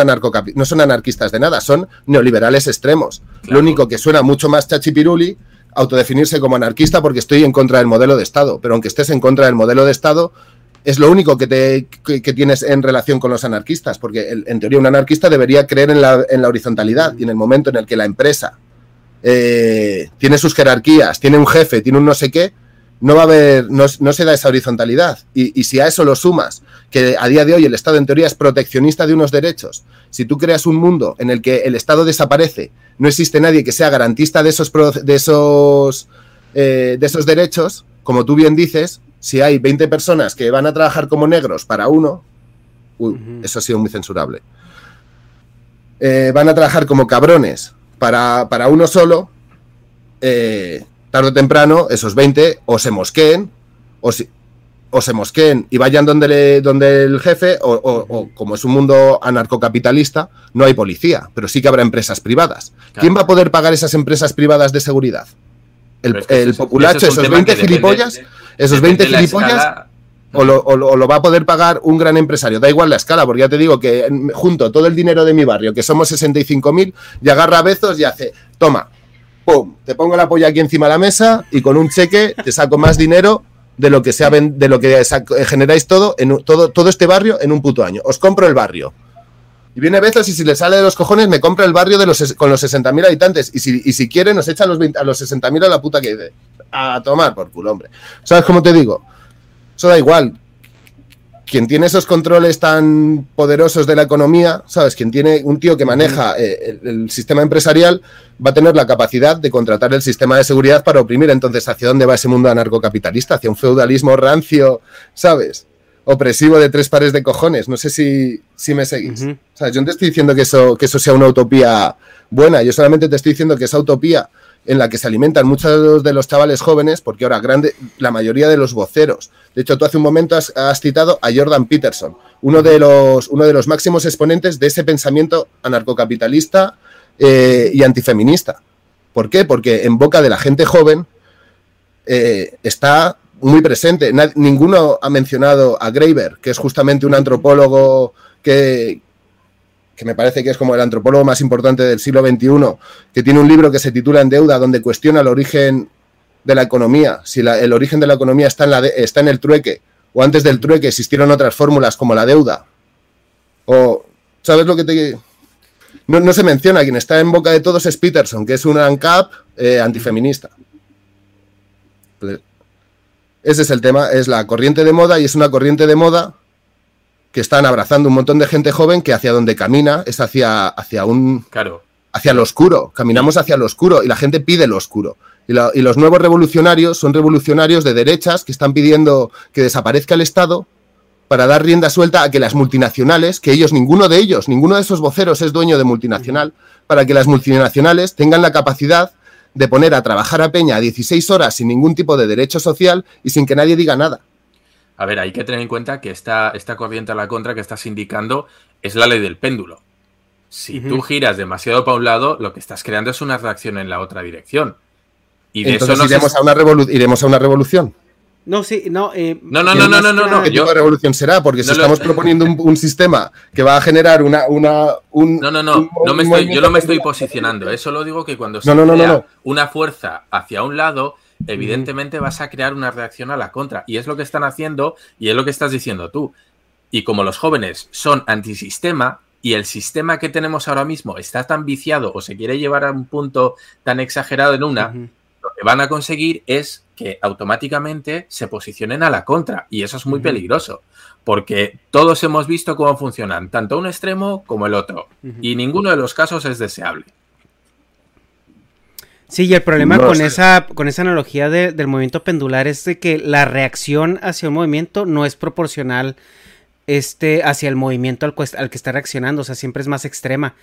no son anarquistas de nada, son neoliberales extremos. Lo único que suena mucho más chachipiruli, autodefinirse como anarquista porque estoy en contra del modelo de Estado. Pero aunque estés en contra del modelo de Estado, es lo único que, te, que, tienes en relación con los anarquistas. Porque en teoría un anarquista debería creer en la, en la horizontalidad y en el momento en el que la empresa eh, tiene sus jerarquías, tiene un jefe, tiene un no sé qué, no va a haber, no, no se da esa horizontalidad. Y, y si a eso lo sumas, que a día de hoy el Estado en teoría es proteccionista de unos derechos, si tú creas un mundo en el que el Estado desaparece, no existe nadie que sea garantista de esos, de esos, eh, de esos derechos, como tú bien dices, si hay 20 personas que van a trabajar como negros para uno, uy, eso ha sido muy censurable, eh, van a trabajar como cabrones para, para uno solo, eh, tarde o temprano esos 20 o se mosqueen o, si- o se mosqueen y vayan donde, le- donde el jefe o, o- o como es un mundo anarcocapitalista no hay policía, pero sí que habrá empresas privadas. Claro. ¿Quién va a poder pagar esas empresas privadas de seguridad? El, Pero es que el ese- populacho, es esos tema 20 que depende- gilipollas, esos depende 20 de la gilipollas escala- o lo, o lo- o lo va a poder pagar un gran empresario. Da igual la escala, porque ya te digo que en- junto todo el dinero de mi barrio, que somos 65.000, y agarra a Bezos y hace, toma, pum, te pongo la polla aquí encima de la mesa y con un cheque te saco más dinero de lo que sea de lo que eh, generáis todo en todo todo este barrio en un puto año. Os compro el barrio. Y viene Bezos y si le sale de los cojones me compra el barrio de los con los 60.000 habitantes y si, y si quiere nos echa a los, 20 a los 60.000 a la puta que dé. A tomar por culo, hombre. ¿Sabes cómo te digo? Eso da igual. Quien tiene esos controles tan poderosos de la economía, ¿sabes? Quien tiene un tío que maneja eh, el, el sistema empresarial va a tener la capacidad de contratar el sistema de seguridad para oprimir. Entonces, ¿hacia dónde va ese mundo anarcocapitalista? Hacia un feudalismo rancio, ¿sabes? Opresivo de tres pares de cojones. No sé si, si me seguís. Ujú. O sea, yo no te estoy diciendo que eso, que eso sea una utopía buena, yo solamente te estoy diciendo que esa utopía en la que se alimentan muchos de los chavales jóvenes, porque ahora grande, la mayoría de los voceros. De hecho, tú hace un momento has, citado a Jordan Peterson, uno de los, uno de los máximos exponentes de ese pensamiento anarcocapitalista eh, y antifeminista. ¿Por qué? Porque en boca de la gente joven eh, está muy presente. ninguno ha mencionado a Graeber, que es justamente un antropólogo que, que me parece que es como el antropólogo más importante del siglo XXI, que tiene un libro que se titula En deuda, donde cuestiona el origen de la economía, si el origen de la economía está en, el trueque, o antes del trueque existieron otras fórmulas como la deuda. O, ¿sabes lo que te... No, se menciona, quien está en boca de todos es Peterson, que es un ANCAP eh, antifeminista. Ese es el tema, es la corriente de moda y es una corriente de moda que están abrazando un montón de gente joven que hacia donde camina es hacia, hacia un... Claro. Hacia lo oscuro, caminamos hacia lo oscuro y la gente pide lo oscuro. Y, los nuevos revolucionarios son revolucionarios de derechas que están pidiendo que desaparezca el Estado para dar rienda suelta a que las multinacionales, que ellos, ninguno de ellos, ninguno de esos voceros es dueño de multinacional, para que las multinacionales tengan la capacidad de poner a trabajar a Peña a 16 horas sin ningún tipo de derecho social y sin que nadie diga nada. A ver, hay que tener en cuenta que esta, esta corriente a la contra que estás indicando es la ley del péndulo. Si tú giras demasiado para un lado, lo que estás creando es una reacción en la otra dirección. Y Entonces iremos, a una iremos a una revolución. No, sí, no. Eh, no, no, no, no, no, no, ¿Qué tipo de revolución será? Porque si estamos proponiendo un, sistema que va a generar una. una un, no, no, no. no me estoy, yo no me estoy posicionando. Eso lo digo que cuando se crea una fuerza hacia un lado, evidentemente vas a crear una reacción a la contra. Y es lo que están haciendo y es lo que estás diciendo tú. Y como los jóvenes son antisistema y el sistema que tenemos ahora mismo está tan viciado o se quiere llevar a un punto tan exagerado en una, lo que van a conseguir es que automáticamente se posicionen a la contra y eso es muy peligroso porque todos hemos visto cómo funcionan tanto un extremo como el otro y ninguno de los casos es deseable. Sí, y el problema con, esa, con esa analogía del movimiento pendular es de que la reacción hacia un movimiento no es proporcional este, hacia el movimiento al, al que está reaccionando, o sea, siempre es más extrema.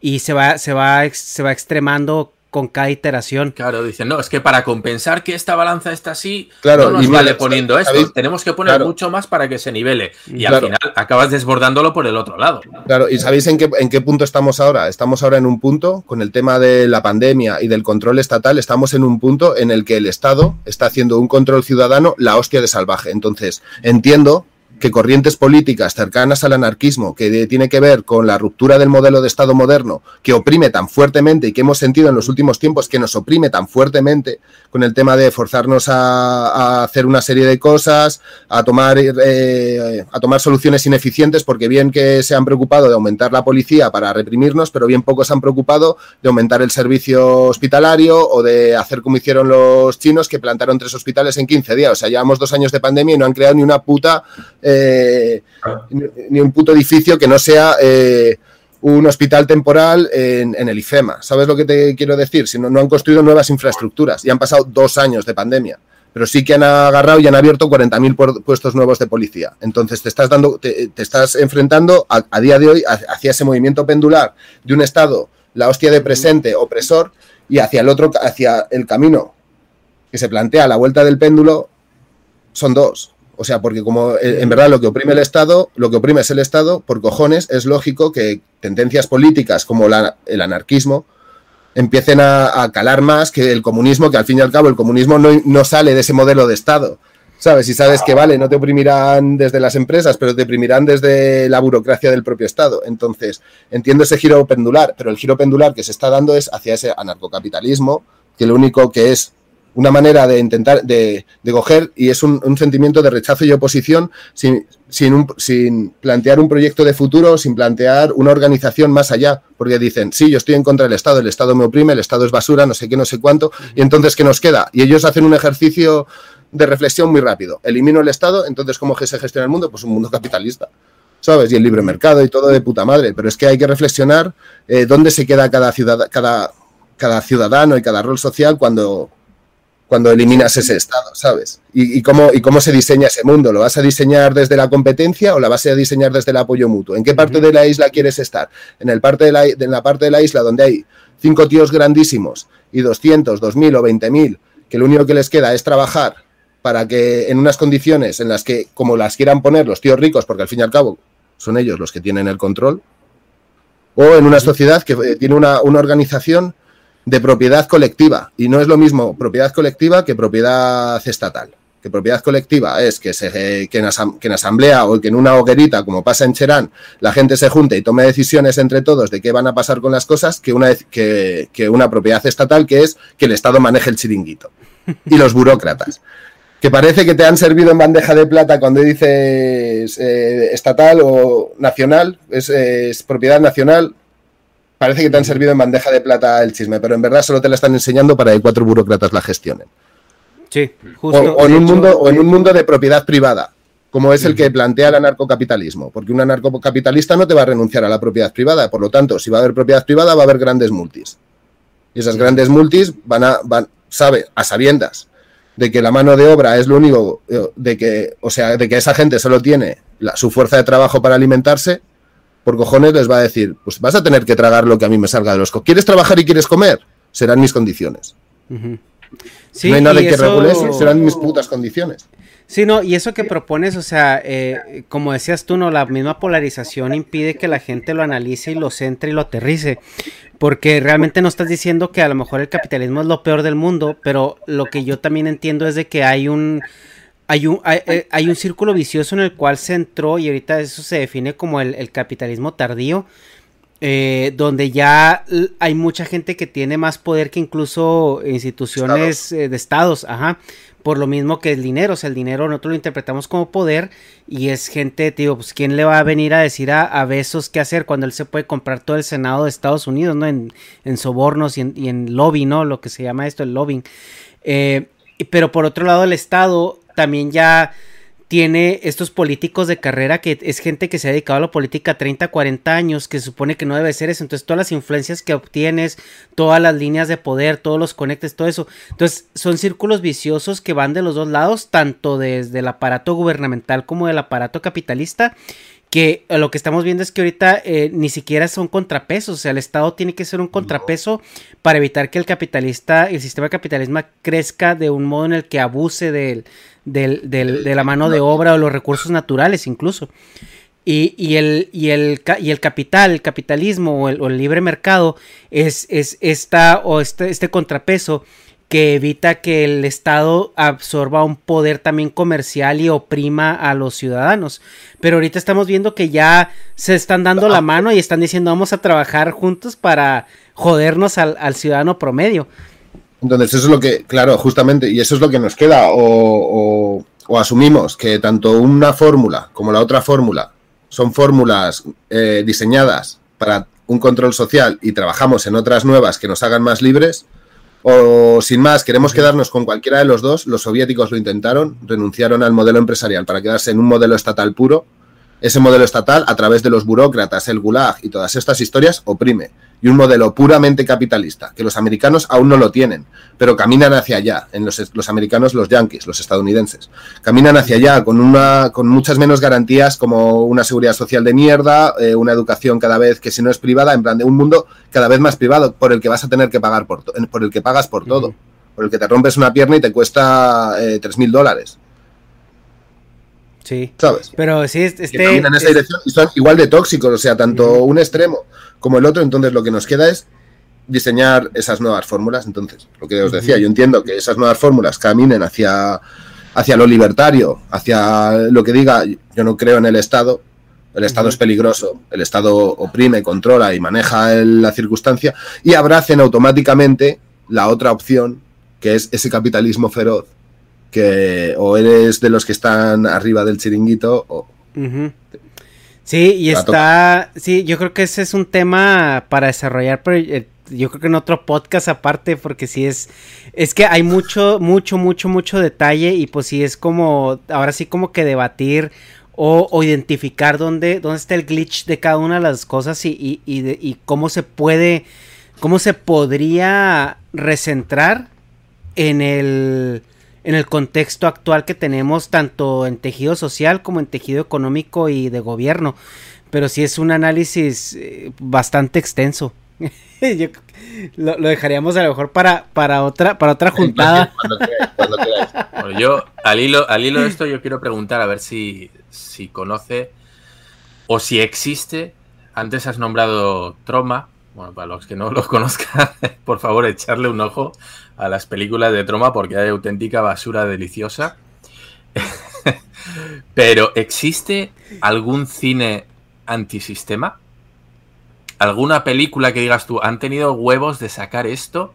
Y se va, se va, se va extremando con cada iteración. Claro, dicen, no, es que para compensar que esta balanza está así, claro, no nos vale poniendo esto, tenemos que poner mucho más para que se nivele. Y al final acabas desbordándolo por el otro lado. Claro, ¿y sabéis en qué, en qué punto estamos ahora? Estamos ahora en un punto, con el tema de la pandemia y del control estatal, estamos en un punto en el que el Estado está haciendo un control ciudadano la hostia de salvaje. Entonces, entiendo que corrientes políticas cercanas al anarquismo, que tiene que ver con la ruptura del modelo de Estado moderno, que oprime tan fuertemente y que hemos sentido en los últimos tiempos que nos oprime tan fuertemente con el tema de forzarnos a, hacer una serie de cosas, a tomar, eh, a tomar soluciones ineficientes, porque bien que se han preocupado de aumentar la policía para reprimirnos, pero bien pocos se han preocupado de aumentar el servicio hospitalario o de hacer como hicieron los chinos que plantaron tres hospitales en 15 días. O sea, llevamos dos años de pandemia y no han creado ni una puta eh, ni un puto edificio que no sea eh, un hospital temporal en, el IFEMA. ¿Sabes lo que te quiero decir? Si no, han construido nuevas infraestructuras y han pasado dos años de pandemia pero sí que han agarrado y han abierto 40.000 puestos nuevos de policía. Entonces te estás dando, te, estás enfrentando a, día de hoy hacia ese movimiento pendular de un Estado, la hostia de presente, opresor, y hacia el otro, hacia el camino que se plantea a la vuelta del péndulo, son dos. O sea, porque como eh, en verdad lo que oprime el Estado, lo que oprime es el Estado, por cojones es lógico que tendencias políticas como el anarquismo empiecen a, calar más que el comunismo, que al fin y al cabo el comunismo no, sale de ese modelo de Estado. ¿Sabes? Y sabes que, vale, no te oprimirán desde las empresas, pero te oprimirán desde la burocracia del propio Estado. Entonces, entiendo ese giro pendular, pero el giro pendular que se está dando es hacia ese anarcocapitalismo, que lo único que es una manera de intentar, de, coger, y es un, sentimiento de rechazo y oposición sin, sin, plantear un proyecto de futuro, sin plantear una organización más allá, porque dicen, sí, yo estoy en contra del Estado, el Estado me oprime, el Estado es basura, no sé qué, no sé cuánto, y entonces, ¿qué nos queda? Y ellos hacen un ejercicio de reflexión muy rápido. Elimino el Estado, entonces, ¿cómo se gestiona el mundo? Pues un mundo capitalista. ¿sabes? Y el libre mercado y todo de puta madre. Pero es que hay que reflexionar eh, dónde se queda cada, ciudad, cada, cada ciudadano y cada rol social cuando, cuando eliminas ese estado, ¿sabes? Y, cómo, y cómo se diseña ese mundo. ¿Lo vas a diseñar desde la competencia o la vas a diseñar desde el apoyo mutuo? ¿En qué parte de la isla quieres estar? ¿En, el parte de la, en la parte de la isla donde hay cinco tíos grandísimos y 200, 2000 o 20.000 que lo único que les queda es trabajar para que en unas condiciones en las que, como las quieran poner los tíos ricos, porque al fin y al cabo son ellos los que tienen el control, o en una sociedad que eh, tiene una, una organización de propiedad colectiva. Y no es lo mismo propiedad colectiva que propiedad estatal. Que propiedad colectiva es que, se, que, en asamblea o que en una hoguerita, como pasa en Cherán, la gente se junte y tome decisiones entre todos de qué van a pasar con las cosas, que una, que, que una propiedad estatal que es que el Estado maneje el chiringuito. Y los burócratas que parece que te han servido en bandeja de plata cuando dices eh, estatal o nacional, es, propiedad nacional, parece que te han servido en bandeja de plata el chisme, pero en verdad solo te la están enseñando para que cuatro burócratas la gestionen. Sí, justo. O, en, un mundo, o en un mundo de propiedad privada, como es el que plantea el anarcocapitalismo, porque un anarcocapitalista no te va a renunciar a la propiedad privada, por lo tanto, si va a haber propiedad privada, va a haber grandes multis. Y esas grandes multis van a, van, sabe, a sabiendas de que la mano de obra es lo único, eh, de que, o sea, de que esa gente solo tiene la, su fuerza de trabajo para alimentarse, por cojones les va a decir, pues vas a tener que tragar lo que a mí me salga de los... ¿Quieres trabajar y quieres comer? Serán mis condiciones. Uh -huh. sí, no hay nada que eso... regule eso, serán mis putas condiciones. Sí, no, y eso que propones, o sea, eh, como decías tú, no, la misma polarización impide que la gente lo analice y lo centre y lo aterrice, porque realmente no estás diciendo que a lo mejor el capitalismo es lo peor del mundo, pero lo que yo también entiendo es de que hay un, hay un, hay, hay un círculo vicioso en el cual se entró y ahorita eso se define como el, el capitalismo tardío, eh, donde ya hay mucha gente que tiene más poder que incluso instituciones estados. Eh, de estados, ajá, por lo mismo que el dinero, o sea, el dinero nosotros lo interpretamos como poder y es gente, tío, pues quién le va a venir a decir a, a Besos qué hacer cuando él se puede comprar todo el Senado de Estados Unidos, ¿no? En, en sobornos y en, y en, lobby, ¿no? Lo que se llama esto, el lobbying. Eh, pero por otro lado, el Estado también ya tiene estos políticos de carrera que es gente que se ha dedicado a la política 30, 40 años, que se supone que no debe ser eso. Entonces, todas las influencias que obtienes, todas las líneas de poder, todos los conectes, todo eso. Entonces, son círculos viciosos que van de los dos lados, tanto desde el aparato gubernamental como del aparato capitalista. Que lo que estamos viendo es que ahorita eh, ni siquiera son contrapesos, o sea, el Estado tiene que ser un contrapeso no. para evitar que el capitalista, el sistema de capitalismo crezca de un modo en el que abuse del, del, del, de la mano de obra o los recursos naturales incluso. Y, y, el, y, el, y el capital, el capitalismo o el, o el libre mercado es, es esta, o este, este contrapeso que evita que el Estado absorba un poder también comercial y oprima a los ciudadanos. Pero ahorita estamos viendo que ya se están dando la mano y están diciendo vamos a trabajar juntos para jodernos al, al ciudadano promedio. Entonces, eso es lo que, claro, justamente, y eso es lo que nos queda, o, o, o asumimos que tanto una fórmula como la otra fórmula son fórmulas eh, diseñadas para un control social y trabajamos en otras nuevas que nos hagan más libres, o sin más, queremos quedarnos con cualquiera de los dos, los soviéticos lo intentaron, renunciaron al modelo empresarial para quedarse en un modelo estatal puro, ese modelo estatal, a través de los burócratas, el gulag y todas estas historias, oprime. Y un modelo puramente capitalista, que los americanos aún no lo tienen, pero caminan hacia allá, en los, los americanos, los yanquis, los estadounidenses. Caminan hacia allá con, una, con muchas menos garantías como una seguridad social de mierda, eh, una educación cada vez que si no es privada, en plan de un mundo cada vez más privado, por el que vas a tener que pagar, por, por el que pagas por todo, uh -huh. por el que te rompes una pierna y te cuesta eh, 3 mil dólares. Sí. ¿Sabes? Pero sí, este. Que en esa es... dirección y son igual de tóxicos, o sea, tanto uh -huh. un extremo como el otro. Entonces, lo que nos queda es diseñar esas nuevas fórmulas. Entonces, lo que os decía, uh -huh. yo entiendo que esas nuevas fórmulas caminen hacia, hacia lo libertario, hacia lo que diga, yo no creo en el Estado. El Estado uh -huh. es peligroso, el Estado oprime, controla y maneja el, la circunstancia y abracen automáticamente la otra opción, que es ese capitalismo feroz que o eres de los que están arriba del chiringuito o... Uh -huh. Sí, y está... Sí, yo creo que ese es un tema para desarrollar, pero eh, yo creo que en otro podcast aparte, porque sí es... Es que hay mucho, mucho, mucho, mucho detalle y pues sí es como... Ahora sí como que debatir o, o identificar dónde, dónde está el glitch de cada una de las cosas y, y, y, de, y cómo se puede... Cómo se podría recentrar en el en el contexto actual que tenemos tanto en tejido social como en tejido económico y de gobierno. Pero sí es un análisis eh, bastante extenso. Yo, lo, lo, dejaríamos a lo mejor para, para otra para otra juntada. Cuando queráis, cuando queráis. Bueno, yo al hilo, al hilo de esto yo quiero preguntar a ver si, si conoce o si existe. Antes has nombrado Troma, Bueno, para los que no los conozcan, por favor, echarle un ojo a las películas de Troma porque hay auténtica basura deliciosa. Pero, ¿existe algún cine antisistema? ¿Alguna película que digas tú, han tenido huevos de sacar esto?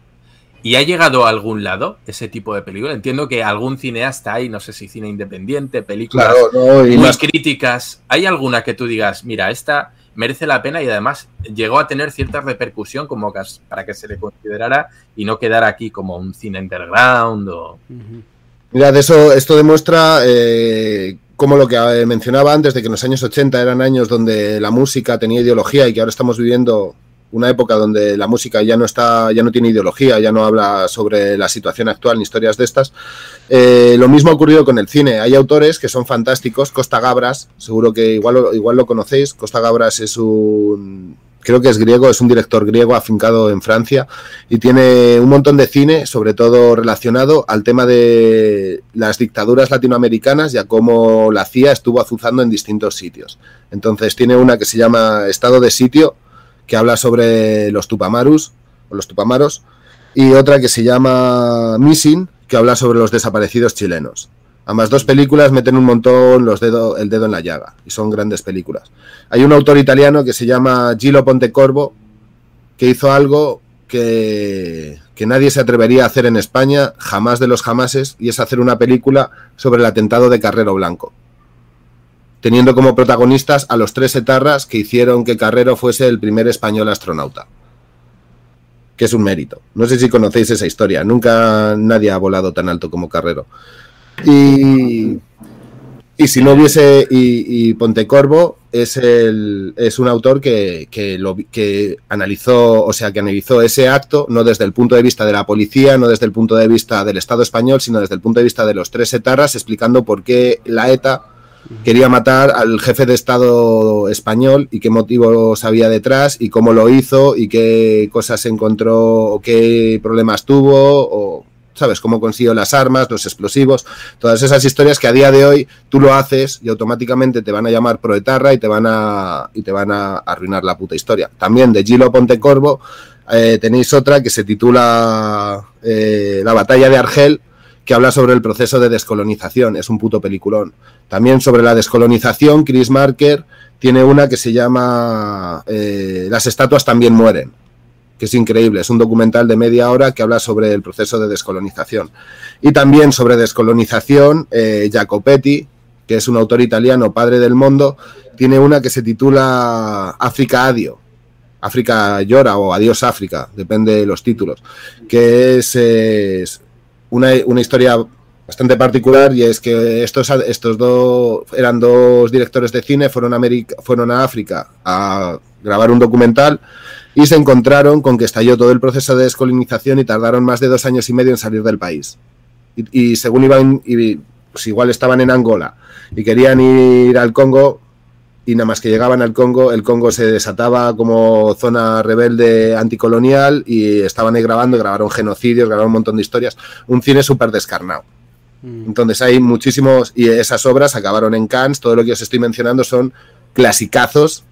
¿Y ha llegado a algún lado ese tipo de película? Entiendo que algún cineasta hay, no sé si cine independiente, películas Claro, no, y muy más- críticas. ¿Hay alguna que tú digas, mira, esta merece la pena y además llegó a tener cierta repercusión como para que se le considerara y no quedara aquí como un cine underground o... Mira, de eso, esto demuestra eh, como lo que eh, mencionaba antes, de que en los años 80 eran años donde la música tenía ideología y que ahora estamos viviendo una época donde la música ya no está, ya no tiene ideología, ya no habla sobre la situación actual ni historias de estas. Eh, lo mismo ha ocurrido con el cine. Hay autores que son fantásticos. Costa Gabras, seguro que igual, igual lo conocéis. Costa Gabras es un, creo que es griego, es un director griego afincado en Francia y tiene un montón de cine, sobre todo relacionado al tema de las dictaduras latinoamericanas y a cómo la CIA estuvo azuzando en distintos sitios. Entonces tiene una que se llama Estado de Sitio, que habla sobre los Tupamarus o los Tupamaros, y otra que se llama Missing, que habla sobre los desaparecidos chilenos. Ambas dos películas meten un montón los dedo, el dedo en la llaga y son grandes películas. Hay un autor italiano que se llama Gilo Pontecorvo que hizo algo que, que nadie se atrevería a hacer en España, jamás de los jamases, y es hacer una película sobre el atentado de Carrero Blanco, teniendo como protagonistas a los tres etarras que hicieron que Carrero fuese el primer español astronauta que es un mérito. No sé si conocéis esa historia. Nunca nadie ha volado tan alto como Carrero. Y, si no hubiese. Y, Pontecorvo es, el, es un autor que, que analizó, o sea, que analizó ese acto no desde el punto de vista de la policía, no desde el punto de vista del Estado español, sino desde el punto de vista de los tres etarras, explicando por qué la ETA quería matar al jefe de Estado español y qué motivos había detrás y cómo lo hizo y qué cosas encontró o qué problemas tuvo o, ¿sabes? Cómo consiguió las armas, los explosivos, todas esas historias que a día de hoy tú lo haces y automáticamente te van a llamar proetarra y te van a, y te van a arruinar la puta historia. También de Gilo Pontecorvo eh, tenéis otra que se titula eh, La batalla de Argel, que habla sobre el proceso de descolonización. Es un puto peliculón. También sobre la descolonización, Chris Marker tiene una que se llama eh, Las estatuas también mueren, que es increíble. Es un documental de media hora que habla sobre el proceso de descolonización. Y también sobre descolonización, eh, Jacopetti, que es un autor italiano, padre del mundo, tiene una que se titula África Adio. África llora o Adiós África, depende de los títulos, que es, es una, una, historia bastante particular y es que estos, estos dos eran dos directores de cine, fueron a, América, fueron a África a grabar un documental y se encontraron con que estalló todo el proceso de descolonización y tardaron más de dos años y medio en salir del país. Y, según iban, y, pues igual estaban en Angola y querían ir al Congo, y nada más que llegaban al Congo, el Congo se desataba como zona rebelde anticolonial y estaban ahí grabando, grabaron genocidios, grabaron un montón de historias, un cine súper descarnado. Mm. Entonces hay muchísimos, y esas obras acabaron en Cannes, todo lo que os estoy mencionando son clasicazos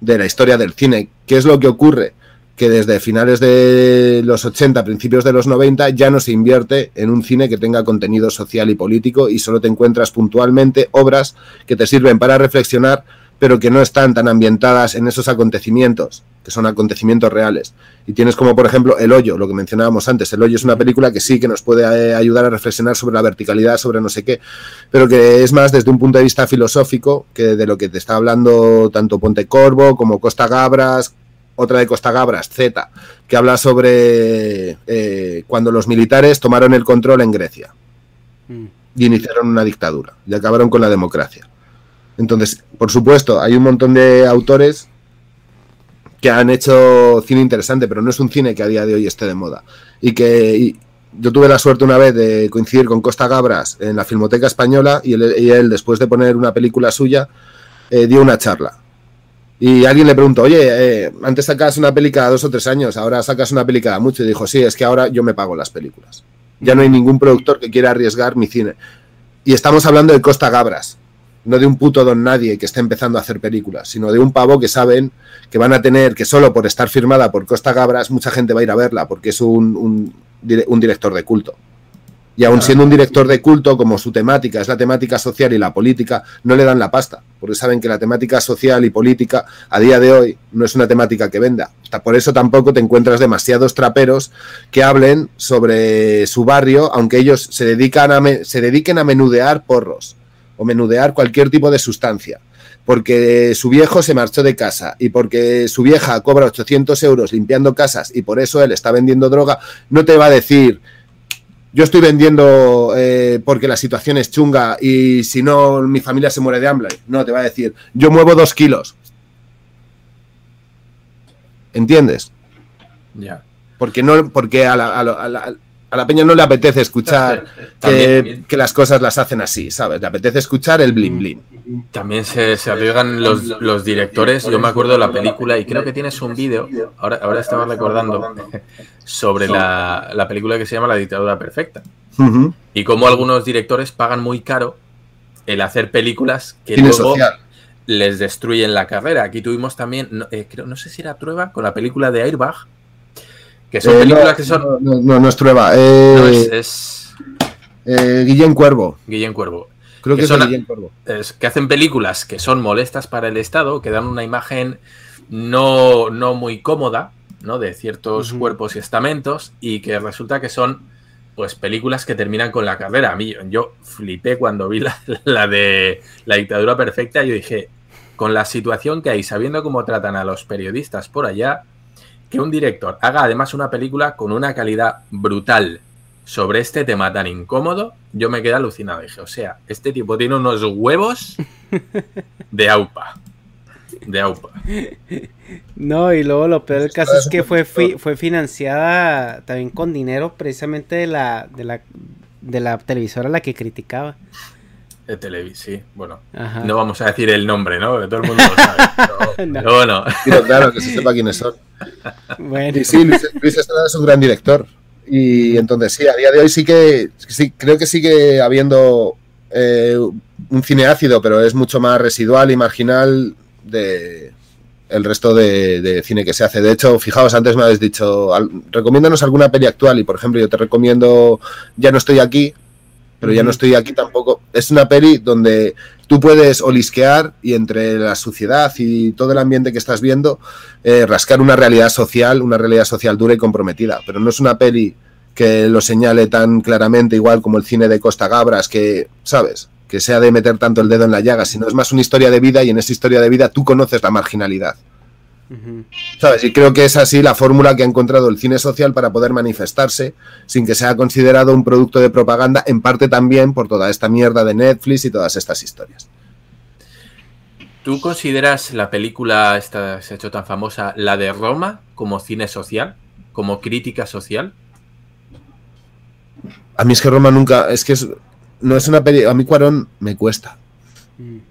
de la historia del cine. ¿Qué es lo que ocurre? Que desde finales de los 80, principios de los 90, ya no se invierte en un cine que tenga contenido social y político y solo te encuentras puntualmente obras que te sirven para reflexionar, pero que no están tan ambientadas en esos acontecimientos, que son acontecimientos reales. Y tienes como, por ejemplo, El Hoyo, lo que mencionábamos antes. El Hoyo es una película que sí que nos puede ayudar a reflexionar sobre la verticalidad, sobre no sé qué, pero que es más desde un punto de vista filosófico que de lo que te está hablando tanto Pontecorvo como Costa Gabras, otra de Costa Gabras, Z, que habla sobre eh, cuando los militares tomaron el control en Grecia mm. y iniciaron una dictadura y acabaron con la democracia. Entonces, por supuesto, hay un montón de autores que han hecho cine interesante, pero no es un cine que a día de hoy esté de moda. Y que y yo tuve la suerte una vez de coincidir con Costa Gabras en la Filmoteca Española y él, y él después de poner una película suya, eh, dio una charla. Y alguien le preguntó, oye, eh, antes sacas una película cada dos o tres años, ahora sacas una película cada mucho. Y dijo, sí, es que ahora yo me pago las películas. Ya no hay ningún productor que quiera arriesgar mi cine. Y estamos hablando de Costa Gabras. no de un puto don nadie que esté empezando a hacer películas, sino de un pavo que saben que van a tener, que solo por estar firmada por Costa Gabras, mucha gente va a ir a verla, porque es un, un, un director de culto. Y aun siendo un director de culto, como su temática es la temática social y la política, no le dan la pasta, porque saben que la temática social y política a día de hoy no es una temática que venda. Por eso tampoco te encuentras demasiados traperos que hablen sobre su barrio, aunque ellos se, dedican a se dediquen a menudear porros o menudear cualquier tipo de sustancia porque su viejo se marchó de casa y porque su vieja cobra 800 euros limpiando casas y por eso él está vendiendo droga, no te va a decir, yo estoy vendiendo eh, porque la situación es chunga y si no mi familia se muere de hambre. No, te va a decir, yo muevo dos kilos. ¿Entiendes? Ya. Porque no, porque a la, a, la, a la, peña no le apetece escuchar que, que, las cosas las hacen así, ¿sabes? Le apetece escuchar el blin blin. También se, se arriesgan los, los, directores. Yo me acuerdo de la película y creo que tienes un vídeo, ahora, ahora estaba recordando, sobre la, la, película que se llama La dictadura perfecta. Uh -huh. Y cómo algunos directores pagan muy caro el hacer películas que Cine luego social. les destruyen la carrera. Aquí tuvimos también, no, eh, creo, no sé si era Trueba, con la película de Airbag, que son Eh, películas no, que son... No, no, no es Trueba. Eh, No, es, es eh, Guillén Cuervo. Guillén Cuervo. Creo que, son- Guillén Cuervo. es que hacen películas que son molestas para el Estado, que dan una imagen no, no muy cómoda, ¿no? De ciertos cuerpos y estamentos, y que resulta que son pues películas que terminan con la carrera. A mí, yo flipé cuando vi la, la de la dictadura perfecta, yo dije, con la situación que hay, sabiendo cómo tratan a los periodistas por allá, que un director haga además una película con una calidad brutal sobre este tema tan incómodo, yo me quedé alucinado. Dije, o sea, este tipo tiene unos huevos de aupa. De aupa. No, y luego lo peor del caso es que fue, fi- fue financiada también con dinero precisamente de la, de la, de la televisora a la que criticaba. De Televis, sí, bueno. Ajá. No vamos a decir el nombre, ¿no? Que todo el mundo lo sabe. Pero, No. pero claro, que se sepa quiénes son. Bueno, Y sí, Luis, Luis Estrada es un gran director. Y entonces sí, a día de hoy sí que sí, creo que sigue habiendo eh, un cine ácido, pero es mucho más residual y marginal de el resto de, de cine que se hace. De hecho, fijaos, antes me habéis dicho, al- recomiéndanos alguna peli actual y por ejemplo yo te recomiendo Ya no estoy aquí, pero ya no estoy aquí tampoco. Es una peli donde tú puedes olisquear y entre la suciedad y todo el ambiente que estás viendo, eh, rascar una realidad social, una realidad social dura y comprometida. Pero no es una peli que lo señale tan claramente, igual como el cine de Costa Gabras, que, ¿sabes? Que sea de meter tanto el dedo en la llaga, sino es más una historia de vida y en esa historia de vida tú conoces la marginalidad. ¿Sabes? Y creo que es así la fórmula que ha encontrado el cine social para poder manifestarse sin que sea considerado un producto de propaganda, en parte también por toda esta mierda de Netflix y todas estas historias. ¿Tú consideras la película esta que se ha hecho tan famosa, la de Roma, como cine social? ¿Como crítica social? A mí es que Roma nunca, es que es, no es una peli, a mí Cuarón me cuesta. Mm.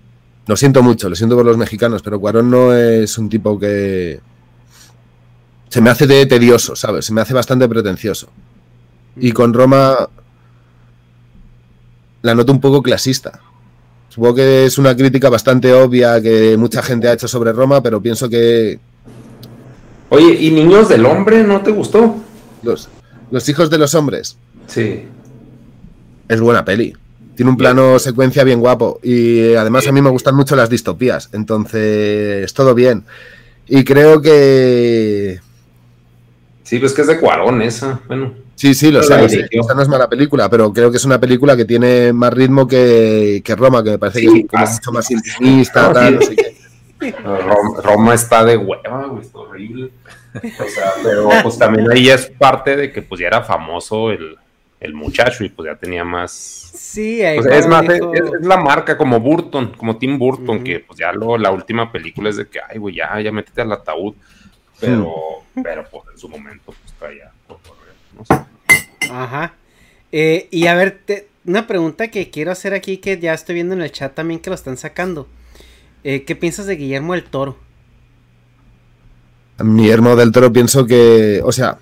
Lo siento mucho, lo siento por los mexicanos, pero Cuarón no es un tipo que se me hace de tedioso, ¿sabes? Se me hace bastante pretencioso. Y con Roma la noto un poco clasista. Supongo que es una crítica bastante obvia que mucha gente ha hecho sobre Roma, pero pienso que Oye, ¿y Niños del Hombre no te gustó? los, los hijos de los hombres Sí. es buena peli. Tiene un plano secuencia bien guapo. Y eh, además a mí me gustan mucho las distopías. Entonces, todo bien. Y creo que. Sí, pues que es de Cuarón esa. Bueno, Sí, sí, lo sé. Esa no es mala película, pero creo que es una película que tiene más ritmo que, que Roma, que me parece Sí, que es mucho más intimista, tal, sí. no sé qué. Rom- Roma está de hueva, güey, está horrible. O sea, pero pues también ahí es parte de que pues ya era famoso el, el muchacho y pues ya tenía más. Sí, ahí O sea, es más, es, dijo- es la marca como Burton, como Tim Burton, que pues ya lo, la última película es de que, ay, güey, ya, ya métete al ataúd. Pero, pero pues en su momento, pues traía cotorreo, no sé. Ajá. Eh, y a ver, te- una pregunta que quiero hacer aquí que ya estoy viendo en el chat también que lo están sacando. Eh, ¿Qué piensas de Guillermo del Toro? Guillermo del Toro pienso que. O sea.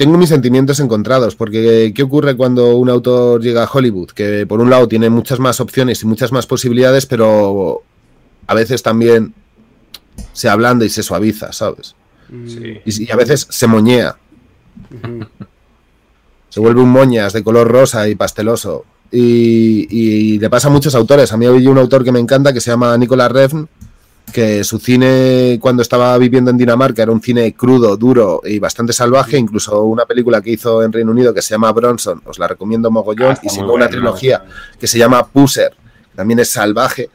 Tengo mis sentimientos encontrados, porque ¿qué ocurre cuando un autor llega a Hollywood? Que por un lado tiene muchas más opciones y muchas más posibilidades, pero a veces también se ablanda y se suaviza, ¿sabes? Sí. Y, y a veces se moñea. Se vuelve un moñas de color rosa y pasteloso. Y, y le pasa a muchos autores. A mí hay un autor que me encanta que se llama Nicolas Refn, que su cine cuando estaba viviendo en Dinamarca era un cine crudo, duro y bastante salvaje, incluso una película que hizo en Reino Unido que se llama Bronson, os la recomiendo mogollón, Ah, y si muy no una trilogía que se llama Pusser, que también es salvaje.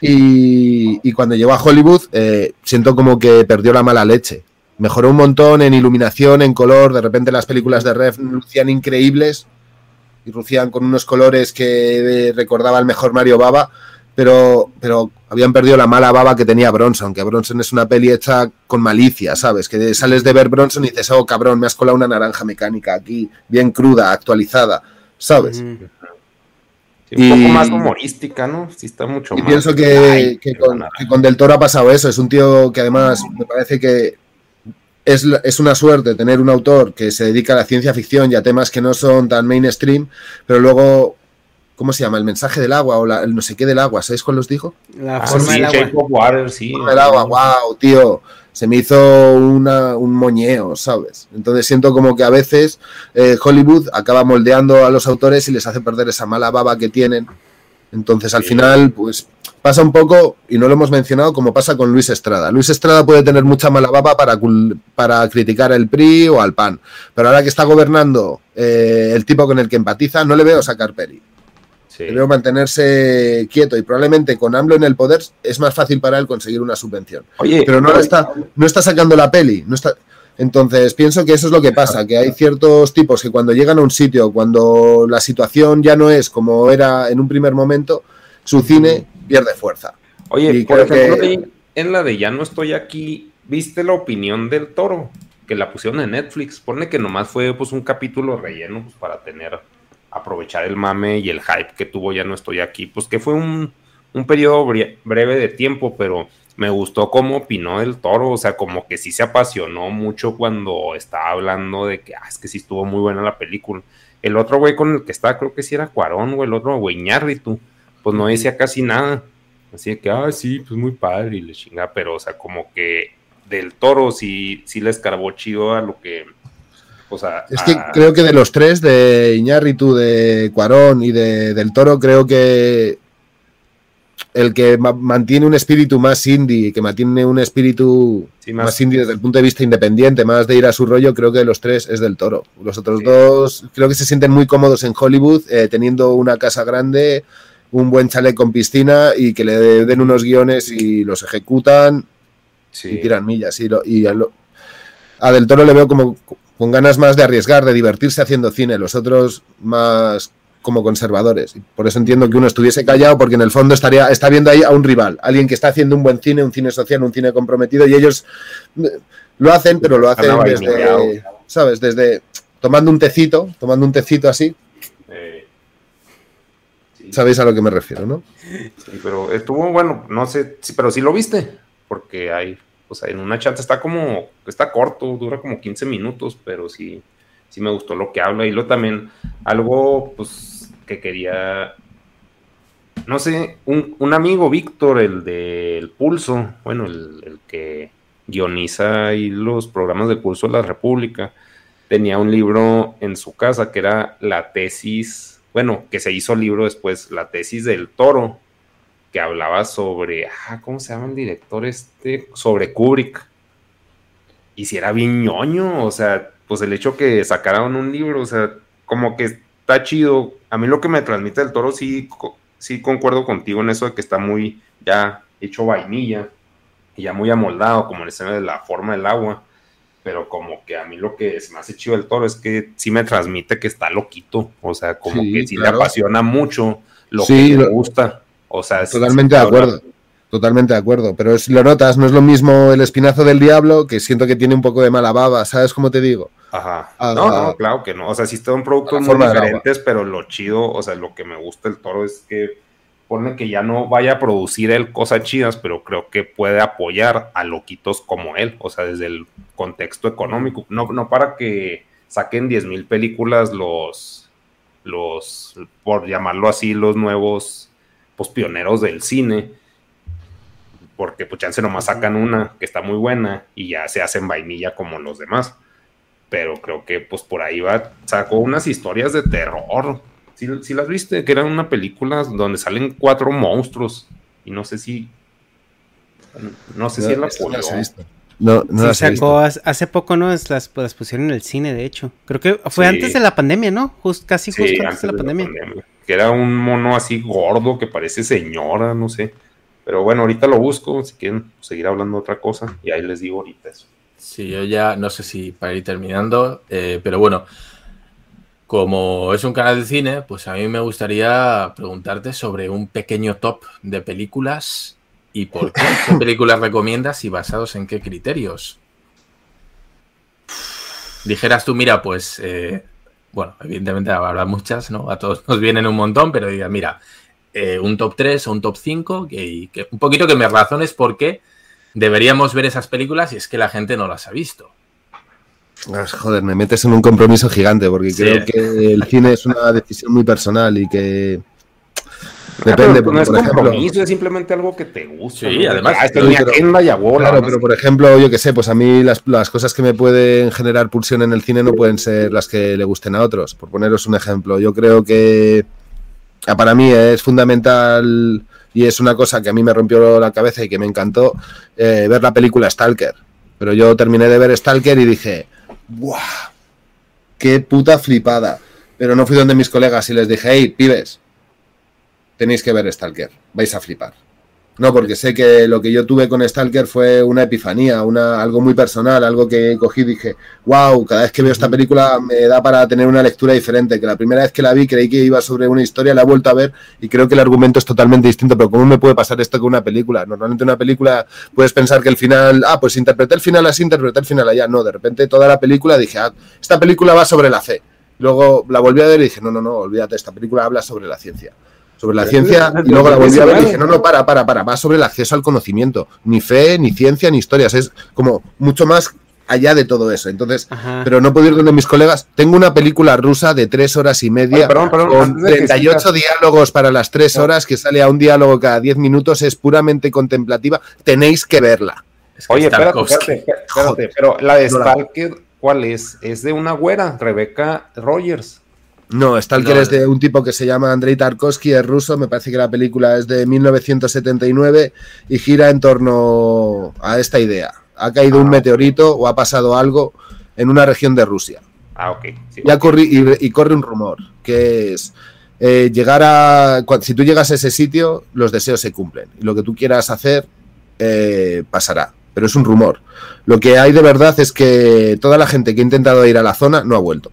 Y, y cuando llegó a Hollywood eh, siento como que perdió la mala leche. Mejoró un montón en iluminación, en color, de repente las películas de Ref lucían increíbles y lucían con unos colores que eh, recordaba el mejor Mario Baba, pero, pero habían perdido la mala baba que tenía Bronson, que Bronson es una peli hecha con malicia, ¿sabes? Que sales de ver Bronson y dices, oh cabrón, me has colado una naranja mecánica aquí, bien cruda, actualizada, ¿sabes? Sí, un Y- poco más humorística, ¿no? Sí, está mucho Y más. pienso que, Ay, que qué con, que con Del Toro ha pasado eso. Es un tío que además me parece que es, es una suerte tener un autor que se dedica a la ciencia ficción y a temas que no son tan mainstream, pero luego, ¿cómo se llama? El mensaje del agua o la- el no sé qué del agua, ¿sabéis cuál os dijo? La Ah, forma sí, del agua. Shape of Water, sí. Forma del agua, wow, tío. Se me hizo una- un moñeo, ¿sabes? Entonces siento como que a veces eh, Hollywood acaba moldeando a los autores y les hace perder esa mala baba que tienen. Entonces al Sí. final, pues pasa un poco, y no lo hemos mencionado, como pasa con Luis Estrada. Luis Estrada puede tener mucha mala baba para, cul- para criticar al PRI o al PAN, pero ahora que está gobernando eh, el tipo con el que empatiza, no le veo sacar peli. Sí. Veo mantenerse quieto y probablemente con AMLO en el poder es más fácil para él conseguir una subvención Oye, pero no, pero- está, no está sacando la peli. No está... Entonces, pienso que eso es lo que pasa, que hay ciertos tipos que cuando llegan a un sitio, cuando la situación ya no es como era en un primer momento, su cine pierde fuerza. Oye, Y por creo ejemplo, que- en la de Ya no estoy aquí, ¿viste la opinión del toro? Que la pusieron en Netflix. Pone que nomás fue pues un capítulo relleno pues, para tener, aprovechar el mame y el hype que tuvo Ya no estoy aquí. Pues que fue un, un periodo bre- breve de tiempo, pero me gustó cómo opinó el toro. O sea, como que sí se apasionó mucho cuando estaba hablando de que, ah, es que sí estuvo muy buena la película. El otro güey con el que estaba, creo que sí era Cuarón, o el otro güey Ñarritu, pues no decía casi nada. Así que, ah, sí, pues muy padre y le chinga, pero, o sea, como que del toro sí, sí le escarbó chido a lo que, sea, Es que a- creo que de los tres, de Iñárritu, de Cuarón y de, del Toro, creo que el que ma- mantiene un espíritu más indie, que mantiene un espíritu Sí, más, más- indie desde el punto de vista independiente, más de ir a su rollo, creo que de los tres es del Toro. Los otros Sí. dos creo que se sienten muy cómodos en Hollywood, eh, teniendo una casa grande, un buen chalet con piscina y que le den unos guiones y los ejecutan sí. y tiran millas. Y, lo- y a, lo- a Del Toro le veo como con ganas más de arriesgar, de divertirse haciendo cine, los otros más como conservadores. Por eso entiendo que uno estuviese callado, porque en el fondo estaría, está viendo ahí a un rival, alguien que está haciendo un buen cine, un cine social, un cine comprometido, y ellos eh, lo hacen, pero lo hacen desde. ¿sabes? Desde tomando un tecito, tomando un tecito así, Eh, sí, sabéis a lo que me refiero, ¿no? sí, pero estuvo bueno, no sé, sí, pero sí lo viste, porque hay, o sea, en una chanta está como, está corto, dura como 15 minutos, pero sí, sí me gustó lo que habla. Y luego también algo, pues, que quería, no sé, un, amigo Víctor, el del Pulso, bueno, el, el que guioniza ahí los programas de Pulso de la República, tenía un libro en su casa que era la tesis, bueno, que se hizo libro después, la tesis del toro, que hablaba sobre, ah, ¿cómo se llama el director este? Sobre Kubrick. Y si era bien ñoño, o sea, pues el hecho que sacaran un libro, o sea, como que está chido. A mí lo que me transmite el toro, sí, sí concuerdo contigo en eso de que está muy ya hecho vainilla y ya muy amoldado, como en el escena de la forma del agua. Pero como que a mí lo que se me hace chido del toro es que sí me transmite que está loquito. O sea, como Sí, que sí claro. le apasiona mucho lo Sí, que le gusta. O sea, es- Totalmente de acuerdo. Totalmente de acuerdo. Pero es, lo notas, no es lo mismo el espinazo del diablo, que siento que tiene un poco de mala baba, ¿sabes cómo te digo? Ajá. Ah, no, ah. no, claro que no. O sea, sí son productos muy diferentes, pero lo chido, o sea, lo que me gusta del toro es que pone que ya no vaya a producir él cosas chidas, pero creo que puede apoyar a loquitos como él, o sea, desde el contexto económico. No, no para que saquen 10.000 películas los, los, por llamarlo así, los nuevos, pues pioneros del cine. Porque pues chance nomás sacan una que está muy buena y ya se hacen vainilla como los demás. Pero creo que pues por ahí va, sacó unas historias de terror. Si las viste? Que eran una película donde salen cuatro monstruos. Y no sé si no sé si él la No, no sí, sacó hace poco, ¿no? Las, las, pusieron en el cine, de hecho. Creo que fue antes de la pandemia, ¿no? casi justo antes, de, la, pandemia. Que era un mono así gordo que parece señora, no sé. Pero bueno, ahorita lo busco, si quieren seguir hablando de otra cosa, y ahí les digo ahorita eso. Sí, yo ya no sé si para ir terminando, eh, pero bueno, como es un canal de cine, pues a mí me gustaría preguntarte sobre un pequeño top de películas ¿Y por qué? ¿Qué películas recomiendas y basados en qué criterios? Dijeras tú, mira, pues, eh, bueno, evidentemente habrá muchas, ¿no? A todos nos vienen un montón, pero diga, mira, eh, un top 3 o un top 5, que, que, un poquito que me razones por qué deberíamos ver esas películas y es que la gente no las ha visto. Ah, joder, me metes en un compromiso gigante porque creo que el cine es una decisión muy personal y que Depende, no es compromiso, es simplemente algo que te gusta. Sí, además. Ah, mi agenda y Claro, pero por ejemplo, yo que sé, pues a mí las, las, cosas que me pueden generar pulsión en el cine no pueden ser las que le gusten a otros. Por poneros un ejemplo, yo creo que ah, para mí es fundamental y es una cosa que a mí me rompió la cabeza y que me encantó eh, ver la película Stalker. Pero yo terminé de ver Stalker y dije, ¡buah! ¡Qué puta flipada! Pero no fui donde mis colegas y les dije, hey, pibes, tenéis que ver Stalker, vais a flipar. No, porque sé que lo que yo tuve con Stalker fue una epifanía, una, algo muy personal, algo que cogí y dije, wow, cada vez que veo esta película me da para tener una lectura diferente, que la primera vez que la vi creí que iba sobre una historia, la he vuelto a ver y creo que el argumento es totalmente distinto, pero ¿cómo me puede pasar esto con una película? Normalmente una película puedes pensar que el final, ah, pues interpreté el final así, interpreté el final allá, no, de repente toda la película dije, ah, esta película va sobre la fe. Luego la volví a ver y dije, no, no, no, olvídate, esta película habla sobre la ciencia sobre la ciencia y luego la volví a ver y dije, no, no, para, para, para, va sobre el acceso al conocimiento, ni fe, ni ciencia, ni historias, es como mucho más allá de todo eso. Entonces, pero no puedo ir donde mis colegas. Tengo una película rusa de tres horas y media con 38 diálogos para las tres horas que sale a un diálogo cada diez minutos, es puramente contemplativa. Tenéis que verla. Oye, espérate, espérate, pero la de Stalker, ¿cuál es? Es de una güera, Rebeca Rogers. No, Stalker es de un tipo que se llama Andrei Tarkovsky, es ruso, me parece que la película es de 1979 y gira en torno a esta idea. Ha caído un ah, meteorito o ha pasado algo en una región de Rusia. Ah, ok. y, corre un rumor, que es eh, llegar a... Si tú llegas a ese sitio, los deseos se cumplen. Y lo que tú quieras hacer eh, pasará. Pero es un rumor. Lo que hay de verdad es que toda la gente que ha intentado ir a la zona no ha vuelto.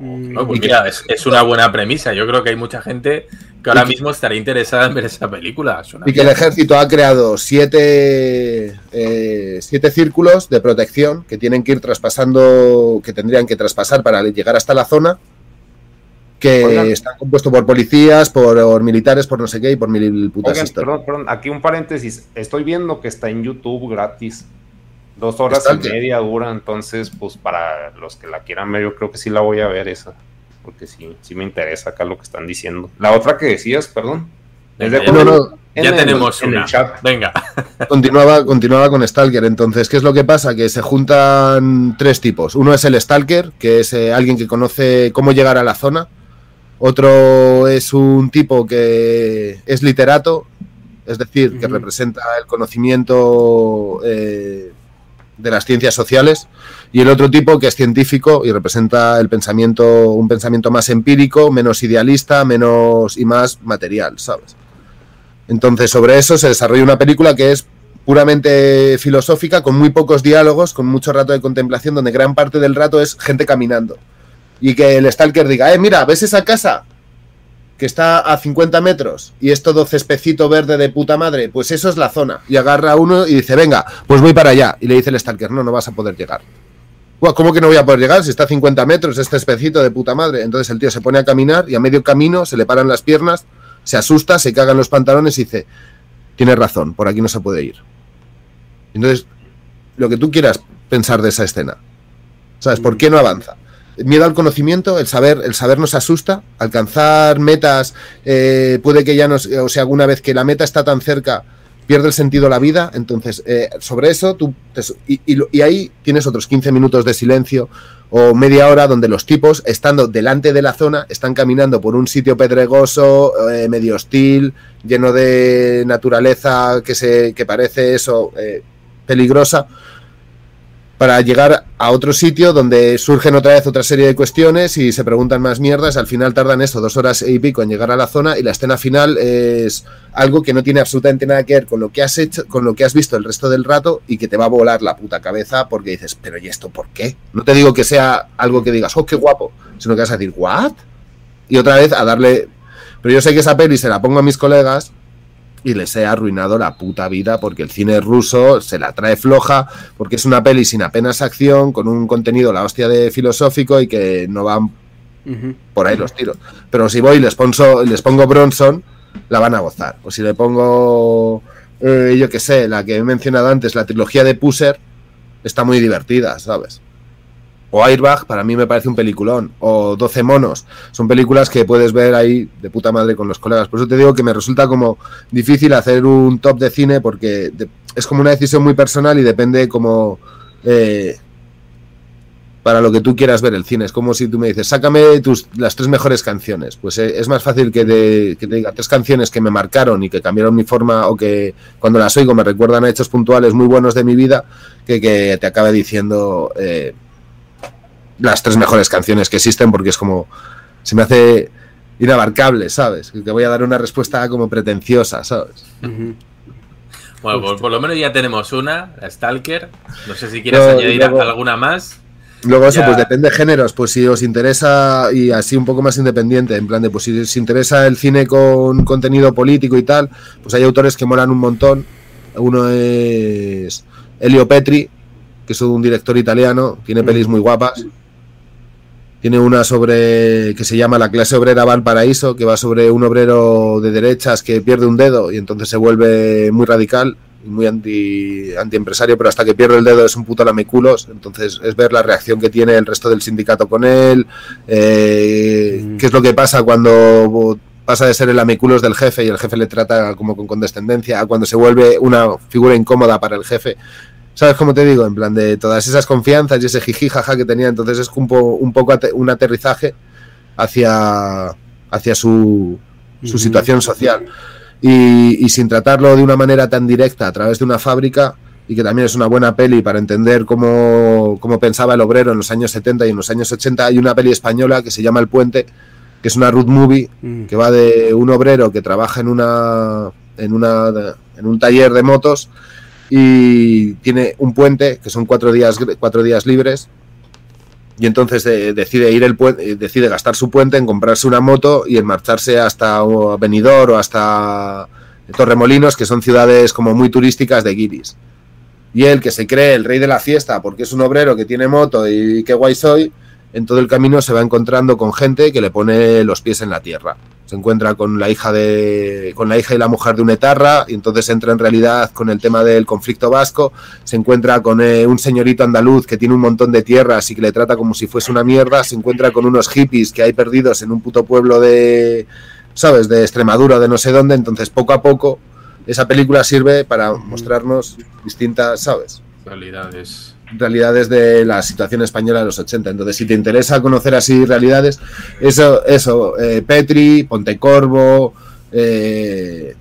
Mm. Pues mira, es, una buena premisa. Yo creo que hay mucha gente que ahora mismo estaría interesada en ver esa película. y que el ejército ha creado siete, eh, siete círculos de protección que tienen que ir traspasando, que tendrían que traspasar para llegar hasta la zona, que están compuestos por policías, por, militares, por no sé qué y por mil putas Perdón, perdón, aquí un paréntesis. Estoy viendo que está en YouTube gratis. Dos horas y media dura, entonces, pues para los que la quieran ver, yo creo que sí la voy a ver esa. Porque sí, sí me interesa acá lo que están diciendo. La otra que decías, perdón. ya, tenemos una. chat. Venga. Continuaba, continuaba con Stalker. Entonces, ¿qué es lo que pasa? Que se juntan tres tipos. Uno es el Stalker, que es eh, alguien que conoce cómo llegar a la zona. Otro es un tipo que es literato, es decir, que representa el conocimiento eh, de las ciencias sociales y el otro tipo que es científico y representa el pensamiento un pensamiento más empírico, menos idealista, menos y más material, ¿sabes? Entonces, sobre eso se desarrolla una película que es puramente filosófica, con muy pocos diálogos, con mucho rato de contemplación, donde gran parte del rato es gente caminando. Y que el stalker diga, eh, mira, ¿ves esa casa? Que está a 50 metros y es todo cespecito verde de puta madre, pues eso es la zona. Y agarra a uno y dice, venga, pues voy para allá. Y le dice el Stalker, no, no vas a poder llegar. ¿Cómo que no voy a poder llegar? Si está a 50 metros, este cespecito de puta madre. Entonces el tío se pone a caminar y a medio camino se le paran las piernas, se asusta, se cagan los pantalones y dice, tienes razón, por aquí no se puede ir. Entonces, lo que tú quieras pensar de esa escena, ¿sabes? ¿Por qué no avanza? Miedo al conocimiento, el saber, el saber nos asusta, alcanzar metas, eh, puede que ya nos, o sea, alguna vez que la meta está tan cerca, pierde el sentido la vida, entonces eh, sobre eso tú, te- y, y ahí tienes otros 15 minutos de silencio o media hora donde los tipos, estando delante de la zona, están caminando por un sitio pedregoso, eh, medio hostil, lleno de naturaleza que, se, que parece eso, eh, peligrosa, para llegar a otro sitio donde surgen otra vez otra serie de cuestiones y se preguntan más mierdas. Al final tardan eso, dos horas y pico en llegar a la zona y la escena final es algo que no tiene absolutamente nada que ver con lo que has hecho, con lo que has visto el resto del rato y que te va a volar la puta cabeza porque dices, pero ¿y esto por qué? No te digo que sea algo que digas, oh, qué guapo, sino que vas a decir, ¿what? Y otra vez a darle... Pero yo sé que esa peli se la pongo a mis colegas y les he arruinado la puta vida porque el cine ruso se la trae floja, porque es una peli sin apenas acción, con un contenido la hostia de filosófico y que no van por ahí los tiros. Pero si voy y les, ponso- les pongo Bronson, la van a gozar. O si le pongo, eh, yo qué sé, la que he mencionado antes, la trilogía de Pusser, está muy divertida, ¿sabes? O Airbag, para mí me parece un peliculón. O 12 monos. Son películas que puedes ver ahí de puta madre con los colegas. Por eso te digo que me resulta como difícil hacer un top de cine porque es como una decisión muy personal y depende como... eh, para lo que tú quieras ver el cine. Es como si tú me dices, sácame tus, las tres mejores canciones. Pues eh, es más fácil que te, diga tres canciones que me marcaron y que cambiaron mi forma o que cuando las oigo me recuerdan a hechos puntuales muy buenos de mi vida que, que te acabe diciendo eh, las tres mejores canciones que existen porque es como, se me hace inabarcable, ¿sabes? Que te voy a dar una respuesta como pretenciosa, ¿sabes? Bueno, pues por lo menos ya tenemos una, la Stalker. No sé si quieres No, añadir luego- alguna más. Luego eso, pues depende de géneros, pues si os interesa y así un poco más independiente, en plan de, pues si os interesa el cine con contenido político y tal, pues hay autores que molan un montón. Uno es Elio Petri, que es un director italiano, tiene pelis muy guapas. Tiene una sobre que se llama La clase obrera Valparaíso, que va sobre un obrero de derechas que pierde un dedo y entonces se vuelve muy radical y muy anti antiempresario, pero hasta que pierde el dedo es un puto lameculos. Entonces es ver la reacción que tiene el resto del sindicato con él, eh, qué es lo que pasa cuando pasa de ser el lameculos del jefe y el jefe le trata como con condescendencia a cuando se vuelve una figura incómoda para el jefe. ¿Sabes cómo te digo? En plan de todas esas confianzas y ese jiji jaja que tenía. Entonces es un, po- un poco un aterrizaje hacia, hacia su, su situación social. Y, y sin tratarlo de una manera tan directa a través de una fábrica, y que también es una buena peli para entender cómo, cómo pensaba el obrero en los años 70 y en los años 80, hay una peli española que se llama El Puente, que es una road movie Mm. que va de un obrero que trabaja en una en una en un taller de motos y tiene un puente que son cuatro días cuatro días libres y entonces eh, decide ir el puente, decide gastar su puente en comprarse una moto y en marcharse hasta Benidorm o hasta Torremolinos que son ciudades como muy turísticas de guiris y él que se cree el rey de la fiesta porque es un obrero que tiene moto y qué guay soy en todo el camino se va encontrando con gente que le pone los pies en la tierra. Se encuentra con la hija de con la hija y la mujer de un etarra y entonces entra en realidad con el tema del conflicto vasco, se encuentra con eh, un señorito andaluz que tiene un montón de tierras y que le trata como si fuese una mierda, se encuentra con unos hippies que hay perdidos en un puto pueblo de sabes, de Extremadura, de no sé dónde, entonces poco a poco esa película sirve para mostrarnos distintas, ¿sabes? Realidades. Realidades de la situación española de los 80. Entonces, si te interesa conocer así realidades, eso, eso, eh, Petri, Pontecorvo, eh,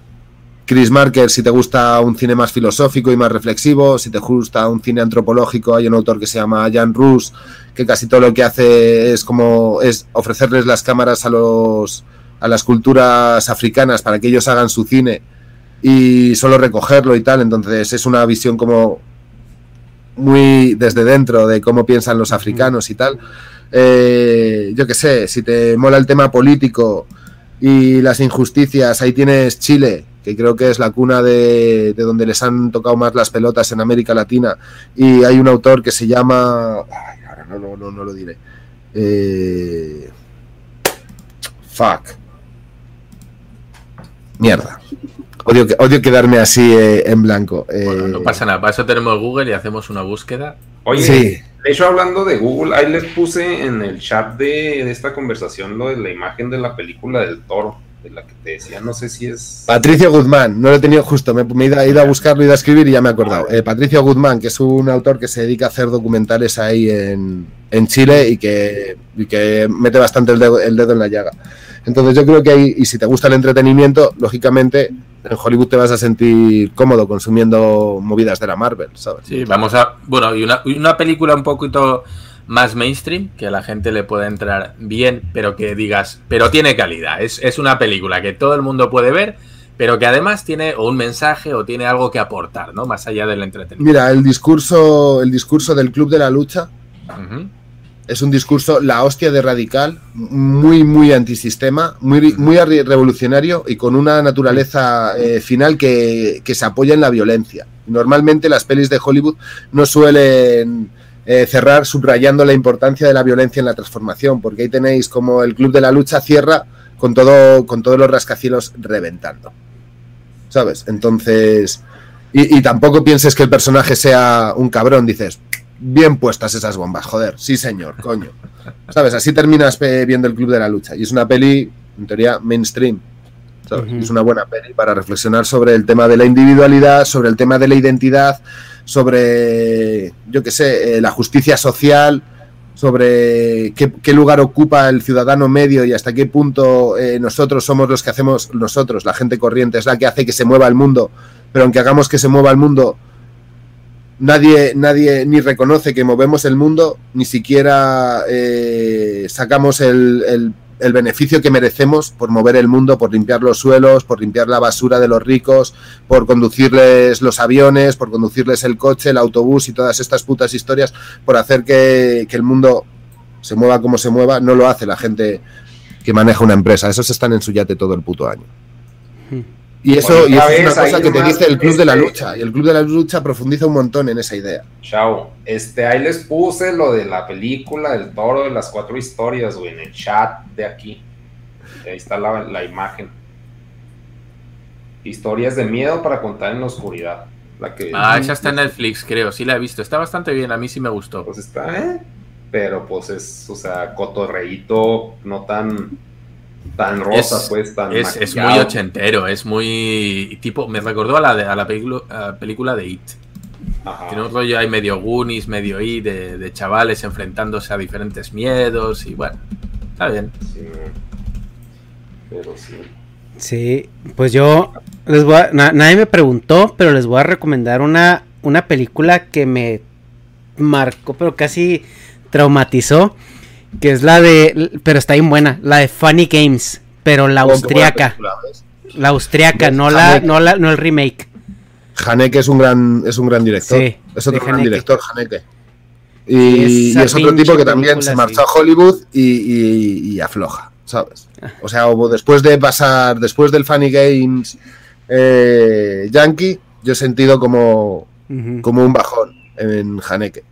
Chris Marker, si te gusta un cine más filosófico y más reflexivo, si te gusta un cine antropológico, hay un autor que se llama Jan Rus, que casi todo lo que hace es como es ofrecerles las cámaras a los a las culturas africanas para que ellos hagan su cine y solo recogerlo y tal, entonces es una visión como muy desde dentro de cómo piensan los africanos y tal. Eh, yo qué sé, si te mola el tema político y las injusticias, ahí tienes Chile, que creo que es la cuna de, de donde les han tocado más las pelotas en América Latina. Y hay un autor que se llama... Ay, ahora no, no, no, no lo diré. Eh, fuck. Mierda. Odio, que- odio quedarme así eh, en blanco. Eh, Bueno, no pasa nada. Para eso tenemos Google y hacemos una búsqueda. Oye, Sí. De hecho, hablando de Google, ahí les puse en el chat de, de esta conversación lo de la imagen de la película del toro, de la que te decía, no sé si es... Patricio Guzmán, no lo he tenido justo, me, me he ido, he ido a buscarlo, he ido a escribir y ya me he acordado. Eh, Patricio Guzmán, que es un autor que se dedica a hacer documentales ahí en, en Chile y que, y que mete bastante el dedo, el dedo en la llaga. Entonces yo creo que ahí, y si te gusta el entretenimiento, lógicamente en Hollywood te vas a sentir cómodo consumiendo movidas de la Marvel, ¿sabes? Sí, vamos a. Bueno, y una, una película un poquito más mainstream, que a la gente le pueda entrar bien, pero que digas, pero tiene calidad. Es, es una película que todo el mundo puede ver, pero que además tiene o un mensaje o tiene algo que aportar, ¿no? Más allá del entretenimiento. Mira, el discurso, el discurso del Club de la Lucha Ujú. Es un discurso, la hostia de radical, muy, muy antisistema, muy, muy revolucionario y con una naturaleza eh, final que, que se apoya en la violencia. Normalmente las pelis de Hollywood no suelen eh, cerrar subrayando la importancia de la violencia en la transformación, porque ahí tenéis como el Club de la Lucha cierra con, todo, con todos los rascacielos reventando. ¿Sabes? Entonces... Y, y tampoco pienses que el personaje sea un cabrón, dices, bien puestas esas bombas, joder, sí señor, coño. ¿Sabes? Así terminas viendo el Club de la Lucha. Y es una peli, en teoría, mainstream. Es una buena peli para reflexionar sobre el tema de la individualidad, sobre el tema de la identidad, sobre, yo qué sé, eh, la justicia social, sobre qué, qué lugar ocupa el ciudadano medio y hasta qué punto eh, nosotros somos los que hacemos, nosotros, la gente corriente, es la que hace que se mueva el mundo, pero aunque hagamos que se mueva el mundo, nadie, nadie ni reconoce que movemos el mundo, ni siquiera eh, sacamos el, el- beneficio que merecemos por mover el mundo, por limpiar los suelos, por limpiar la basura de los ricos, por conducirles los aviones, por conducirles el coche, el autobús y todas estas putas historias, por hacer que, que el mundo se mueva como se mueva, no lo hace la gente que maneja una empresa. Esos están en su yate todo el puto año. Y eso, y eso es una cosa que te dice el Club de la este- Lucha. Y el Club de la Lucha profundiza un montón en esa idea. Chao. Este, ahí les puse lo de la película del toro de las cuatro historias, güey, en el chat de aquí. Ahí está la, la imagen. Historias de miedo para contar en la oscuridad. La que, Ah, esa está en Netflix, creo. Sí la he visto. Está bastante bien. A mí sí me gustó. Pues está, ¿eh? Pero pues es, o sea, cotorreíto, no tan, tan rosa, es, pues, tan es, es muy ochentero, es muy tipo, me recordó a la, de- a la película, a la película de It. Ajá. Tiene un rollo ahí medio Goonies, medio It, de, de chavales enfrentándose a diferentes miedos y bueno, está bien. Sí, pero sí. Sí, pues yo les voy a, na- nadie me preguntó, pero les voy a recomendar una, una película que me marcó, pero casi traumatizó, que es la de, pero está bien buena, la de Funny Games, pero la austriaca, la austriaca, no la, no la, no el remake. Haneke es un gran, es un gran director. Sí, es otro gran Haneke. director, Haneke. Y, es otro tipo que también se marchó sí. a Hollywood y, y- y afloja, ¿sabes? O sea, después de pasar, después del Funny Games eh, Yankee, yo he sentido como, como un bajón en Haneke.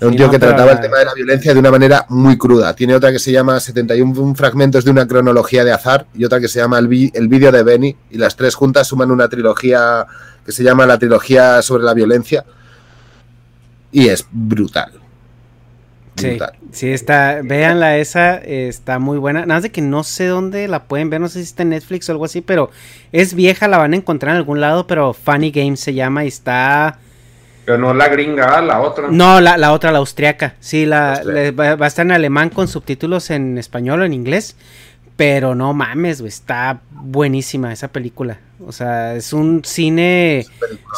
Era un tío que trataba el tema de la violencia de una manera muy cruda. Tiene otra que se llama 71 fragmentos de una cronología de azar y otra que se llama El, vídeo de Benny. Y las tres juntas suman una trilogía que se llama la trilogía sobre la violencia. Y es brutal. Sí, Brutal. sí está, véanla esa, está muy buena. Nada más de que no sé dónde la pueden ver, no sé si está en Netflix o algo así, pero es vieja, la van a encontrar en algún lado, pero Funny Games se llama y está... Pero no la gringa, la otra. No, la, la otra, la austriaca. Sí, la, va, va a estar en alemán con subtítulos en español o en inglés. Pero no mames, güey, está buenísima esa película. O sea, es un cine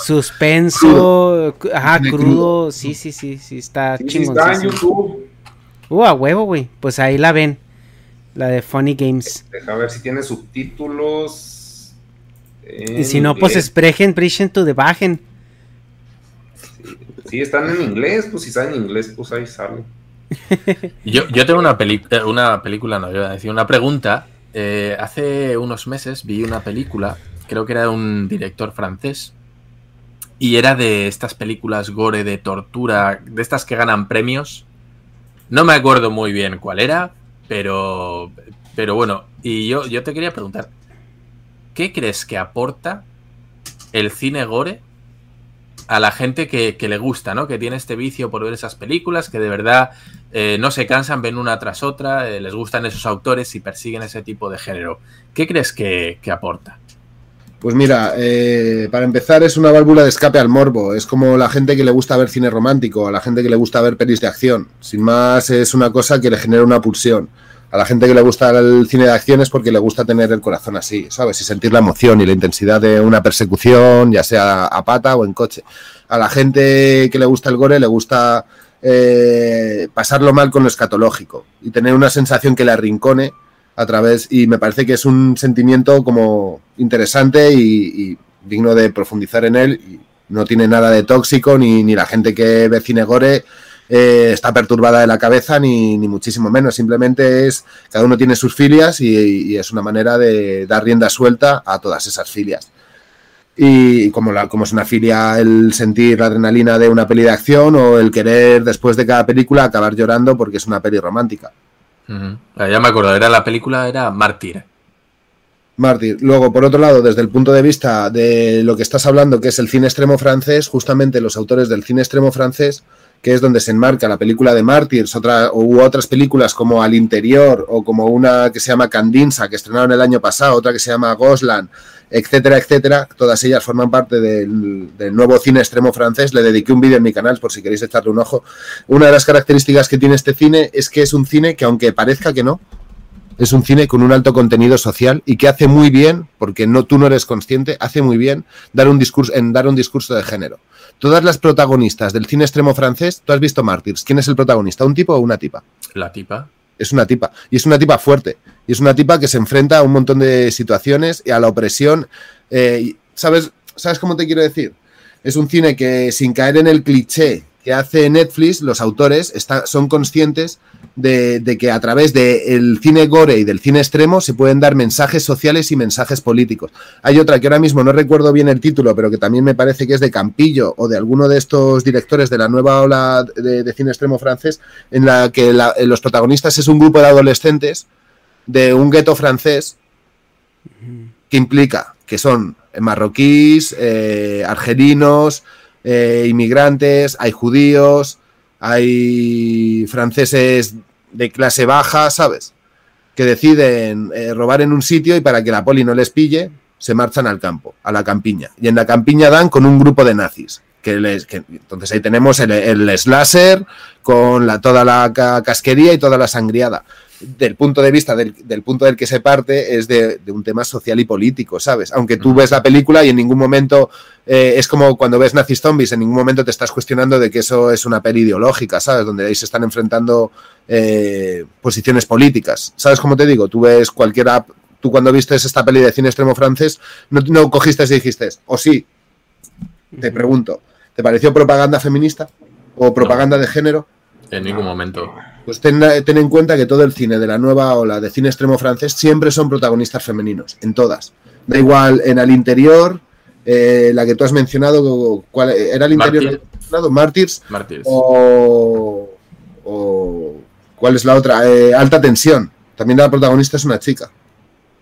suspenso, cu- ajá, crudo. crudo. Sí, sí, sí, sí, está Sí, sí, está en. YouTube. Uh, a huevo, güey. Pues ahí la ven. La de Funny Games. Deja ver si tiene subtítulos. Y si no, pues sprechen, brischen to the Bajen. Sí, están en inglés, pues si saben inglés, pues ahí sale. Yo, yo tengo una, eh, una película, no, yo iba a decir, una pregunta. Eh, hace unos meses vi una película, creo que era de un director francés, y era de estas películas gore de tortura, de estas que ganan premios. No me acuerdo muy bien cuál era, pero, pero bueno, y yo, yo te quería preguntar, ¿qué crees que aporta el cine gore a la gente que, que le gusta, ¿no? Que tiene este vicio por ver esas películas, que de verdad eh, no se cansan, ven una tras otra, eh, les gustan esos autores y persiguen ese tipo de género. ¿Qué crees que, que aporta? Pues mira, eh, para empezar es una válvula de escape al morbo. Es como la gente que le gusta ver cine romántico, a la gente que le gusta ver pelis de acción. Sin más, es una cosa que le genera una pulsión. A la gente que le gusta el cine de acción es porque le gusta tener el corazón así, ¿sabes? Y sentir la emoción y la intensidad de una persecución, ya sea a pata o en coche. A la gente que le gusta el gore le gusta eh, pasarlo mal con lo escatológico y tener una sensación que le arrincone a través, y me parece que es un sentimiento como interesante y, digno de profundizar en él. No tiene nada de tóxico, ni, ni la gente que ve cine gore eh, está perturbada de la cabeza, ni, ni, muchísimo menos. Simplemente es, cada uno tiene sus filias y, y, es una manera de dar rienda suelta a todas esas filias. Y como, la, como es una filia el sentir la adrenalina de una peli de acción o el querer después de cada película acabar llorando porque es una peli romántica. Uh -huh. Ya me acuerdo, era la película, era Mártir. Mártir. Luego, por otro lado, desde el punto de vista de lo que estás hablando, que es el cine extremo francés, justamente los autores del cine extremo francés, que es donde se enmarca la película de Mártires, otra, u otras películas como Al Interior, o como una que se llama Candinsa, que estrenaron el año pasado, otra que se llama Goslan, etcétera, etcétera, todas ellas forman parte del, del nuevo cine extremo francés. Le dediqué un vídeo en mi canal por si queréis echarle un ojo. Una de las características que tiene este cine es que es un cine que, aunque parezca que no, es un cine con un alto contenido social y que hace muy bien, porque no, tú no eres consciente, hace muy bien dar un discurso, en dar un discurso de género. Todas las protagonistas del cine extremo francés, tú has visto Mártires. ¿Quién es el protagonista? ¿Un tipo o una tipa? La tipa. Es una tipa. Y es una tipa fuerte. Y es una tipa que se enfrenta a un montón de situaciones y a la opresión. Eh, ¿sabes, ¿Sabes cómo te quiero decir? Es un cine que, sin caer en el cliché que hace Netflix, los autores está, son conscientes de, de, que a través del cine gore y del cine extremo se pueden dar mensajes sociales y mensajes políticos. Hay otra que ahora mismo no recuerdo bien el título, pero que también me parece que es de Campillo o de alguno de estos directores de la nueva ola de, de cine extremo francés, en la que la, los protagonistas es un grupo de adolescentes de un gueto francés que implica que son marroquíes, eh, argelinos, eh, inmigrantes, hay judíos, hay franceses de clase baja, ¿sabes? Que deciden eh, robar en un sitio y para que la poli no les pille, se marchan al campo, a la campiña. Y en la campiña dan con un grupo de nazis. Que les, entonces ahí tenemos el, slasher con la, toda la ca casquería y toda la sangriada del punto de vista del, del, punto del que se parte es de, de, un tema social y político, ¿sabes? Aunque tú ves la película y en ningún momento eh, es como cuando ves nazis zombies, en ningún momento te estás cuestionando de que eso es una peli ideológica, ¿sabes? Donde ahí se están enfrentando eh, posiciones políticas. ¿Sabes cómo te digo? Tú ves cualquiera, tú cuando viste esta peli de cine extremo francés, no, no cogiste y dijiste, o sí, te pregunto, ¿te pareció propaganda feminista o propaganda no, de género? En ningún momento. Pues ten, ten, en cuenta que todo el cine de la nueva ola de cine extremo francés siempre son protagonistas femeninos, en todas. Da igual en Al Interior, eh, la que tú has mencionado, ¿cuál, ¿era el interior mencionado? Mártires. O, o, ¿Cuál es la otra? Eh, alta tensión. También la protagonista es una chica.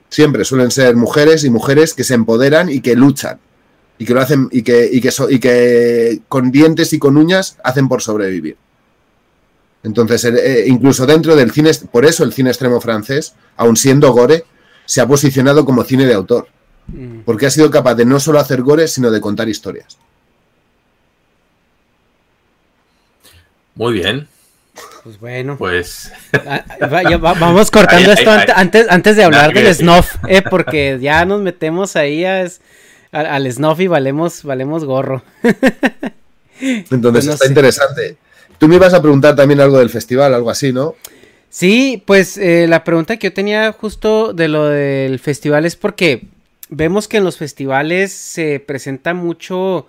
Siempre suelen ser mujeres y mujeres que se empoderan y que luchan. Y que lo hacen, y que, y que, so, y que con dientes y con uñas hacen por sobrevivir. Entonces, eh, incluso dentro del cine, por eso el cine extremo francés, aun siendo gore, se ha posicionado como cine de autor. Porque ha sido capaz de no solo hacer gore, sino de contar historias. Muy bien. Pues bueno. Pues. Vaya, vamos cortando esto antes, antes de hablar del snuff, eh, porque ya nos metemos ahí a, a, al snuff y valemos, valemos gorro. Entonces no está sé. interesante. Tú me ibas a preguntar también algo del festival, algo así, ¿no? Sí, pues eh, la pregunta que yo tenía justo de lo del festival es porque vemos que en los festivales se presenta mucho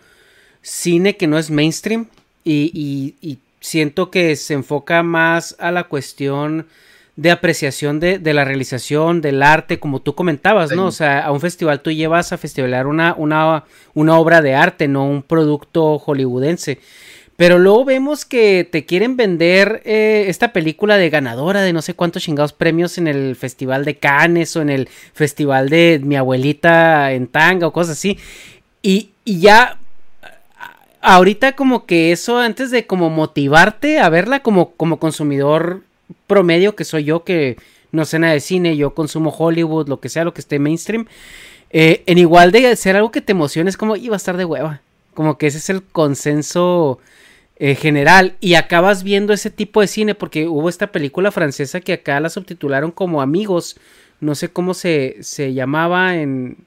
cine que no es mainstream y, y, y siento que se enfoca más a la cuestión de apreciación de, de, la realización, del arte, como tú comentabas, ¿no? Sí. O sea, a un festival tú llevas a festivalar una, una, una obra de arte, no un producto hollywoodense. Pero luego vemos que te quieren vender eh, esta película de ganadora de no sé cuántos chingados premios en el Festival de Cannes o en el Festival de mi abuelita en tanga o cosas así. Y, y ya ahorita como que eso antes de como motivarte a verla como, como consumidor promedio que soy yo que no sé nada de cine, yo consumo Hollywood, lo que sea, lo que esté mainstream, eh, en igual de ser algo que te emocione es como iba a estar de hueva, como que ese es el consenso eh, general y acabas viendo ese tipo de cine porque hubo esta película francesa que acá la subtitularon como Amigos, no sé cómo se, se llamaba en,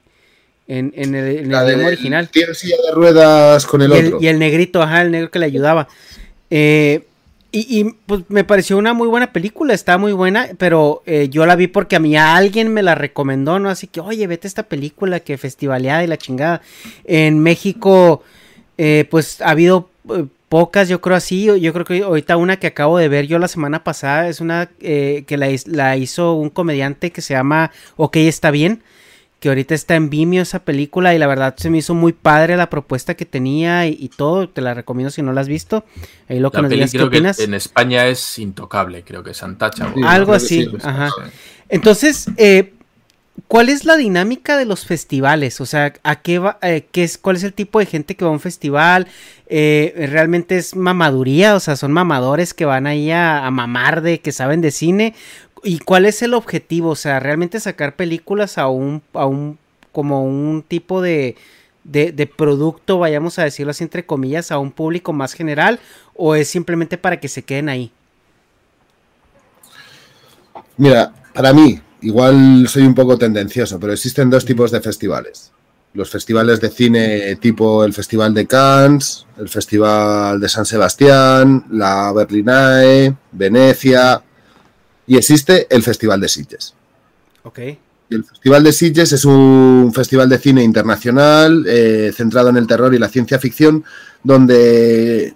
en, en el, en el idioma original. Tiene silla de ruedas con el y, el, otro. y el negrito, ajá, el negro que le ayudaba. Eh, y, y, pues me pareció una muy buena película, está muy buena, pero eh, yo la vi porque a mí alguien me la recomendó, ¿no? Así que, oye, vete esta película que festivaleada y la chingada. En México, eh, pues ha habido pocas, yo creo así. Yo creo que ahorita una que acabo de ver yo la semana pasada es una eh, que la, la hizo un comediante que se llama Ok, está bien que ahorita está en Vimeo esa película y la verdad se me hizo muy padre la propuesta que tenía y, y todo, te la recomiendo si no la has visto. Ahí lo que La nos peli digas qué creo que opinas. en España es intocable, creo que es Untouchable. Sí, Algo que así, sí, pues, ajá. Entonces, eh, ¿cuál es la dinámica de los festivales? O sea, ¿a qué va, eh, qué es, ¿cuál es el tipo de gente que va a un festival? Eh, ¿Realmente es mamaduría? O sea, ¿son mamadores que van ahí a, a mamar de que saben de cine? ¿Y cuál es el objetivo? O sea, ¿realmente sacar películas a un, a un como un tipo de, de, de producto, vayamos a decirlo así entre comillas, a un público más general? ¿O es simplemente para que se queden ahí? Mira, para mí, igual soy un poco tendencioso, pero existen dos tipos de festivales. Los festivales de cine tipo el Festival de Cannes, el Festival de San Sebastián, la Berlinae, Venecia, y existe el Festival de Sitges. Ok. Y el Festival de Sitges es un festival de cine internacional eh, centrado en el terror y la ciencia ficción, donde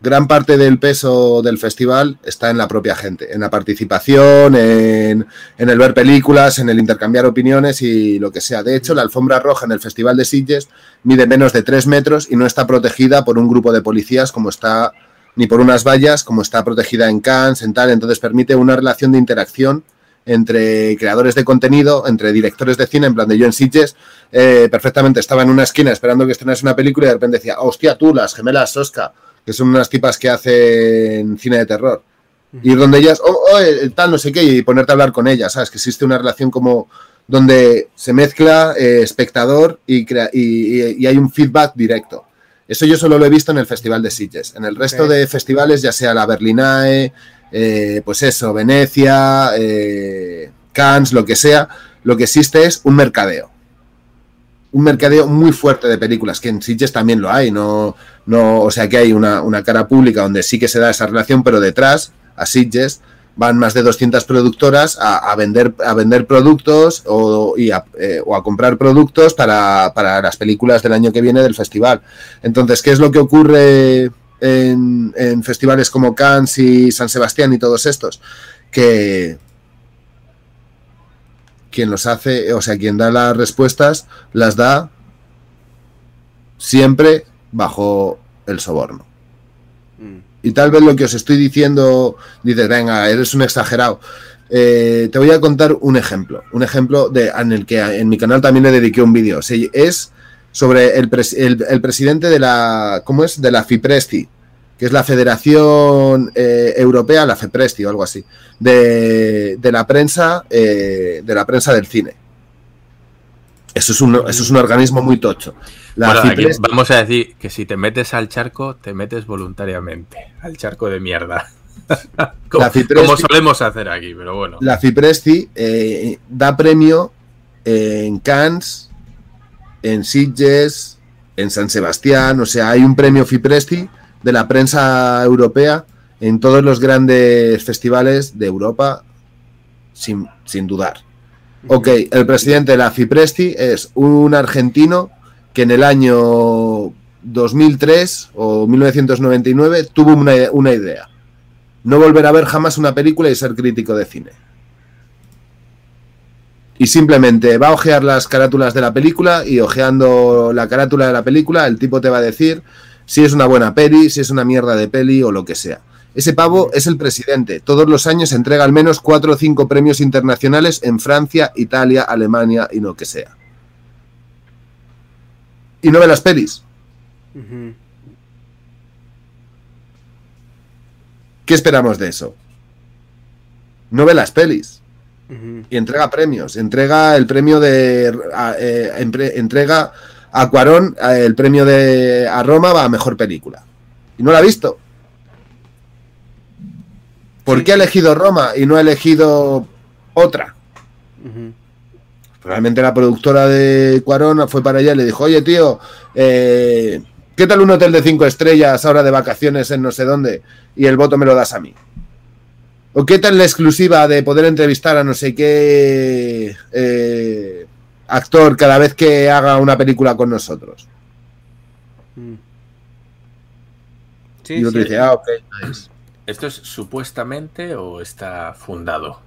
gran parte del peso del festival está en la propia gente, en la participación, en, en, el ver películas, en el intercambiar opiniones y lo que sea. De hecho, la alfombra roja en el Festival de Sitges mide menos de tres metros y no está protegida por un grupo de policías como está, ni por unas vallas, como está protegida en Cannes, en tal. Entonces permite una relación de interacción entre creadores de contenido, entre directores de cine, en plan de yo en Sitges, eh, perfectamente estaba en una esquina esperando que estrenase una película y de repente decía, hostia, tú, las gemelas Oscar que son unas tipas que hacen cine de terror. Ir donde ellas, oh, oh, tal, no sé qué, y ponerte a hablar con ellas, ¿sabes? Que existe una relación como donde se mezcla eh, espectador y, crea y, y, hay un feedback directo. Eso yo solo lo he visto en el Festival de Sitges. En el resto okay. de festivales, ya sea la Berlinae, eh, pues eso, Venecia, eh, Cannes, lo que sea, lo que existe es un mercadeo un mercadeo muy fuerte de películas, que en Sitges también lo hay, no, no, o sea que hay una, una, cara pública donde sí que se da esa relación, pero detrás, a Sitges, van más de 200 productoras a, vender, a vender productos o, y a, eh, o a comprar productos para, para, las películas del año que viene del festival. Entonces, ¿qué es lo que ocurre en, en festivales como Cannes y San Sebastián y todos estos? Que, quien los hace, o sea, quien da las respuestas, las da siempre bajo el soborno. Mm. Y tal vez lo que os estoy diciendo, dices, venga, eres un exagerado. Eh, te voy a contar un ejemplo, un ejemplo de, en el que en mi canal también le dediqué un vídeo. Es sobre el, pres, el, el, presidente de la, ¿cómo es? De la FIPRESTI, que es la Federación eh, Europea, la FEPRESTI o algo así, de, de la prensa, eh, de la prensa del cine. Eso es un, eso es un organismo muy tocho. La bueno, aquí vamos a decir que si te metes al charco, te metes voluntariamente, al charco de mierda. como, como, solemos hacer aquí, pero bueno. La FIPRESTI eh, da premio en Cannes, en Sitges, en San Sebastián, o sea, hay un premio FIPRESTI de la prensa europea en todos los grandes festivales de Europa, sin, sin dudar. Ok, el presidente de la FIPRESTI es un argentino que en el año 2003 o 1999 tuvo una, una idea. No volver a ver jamás una película y ser crítico de cine. Y simplemente va a ojear las carátulas de la película y ojeando la carátula de la película el tipo te va a decir si es una buena peli, si es una mierda de peli o lo que sea. Ese pavo es el presidente. Todos los años entrega al menos cuatro o cinco premios internacionales en Francia, Italia, Alemania y lo que sea. Y no ve las pelis. ¿Qué esperamos de eso? No ve las pelis. Y entrega premios. Entrega el premio de... Eh, entrega a Cuarón el premio de a Roma a mejor película. Y no la ha visto. ¿Por qué ha elegido Roma y no ha elegido otra? Ujú. Probablemente la productora de Cuarón fue para allá y le dijo, oye tío, eh, ¿qué tal un hotel de cinco estrellas ahora de vacaciones en no sé dónde? Y el voto me lo das a mí. ¿O qué tal la exclusiva de poder entrevistar a no sé qué eh, actor cada vez que haga una película con nosotros? Mm. Sí, y otro sí. dice, ah, ok. nice". ¿Esto es supuestamente o está fundado?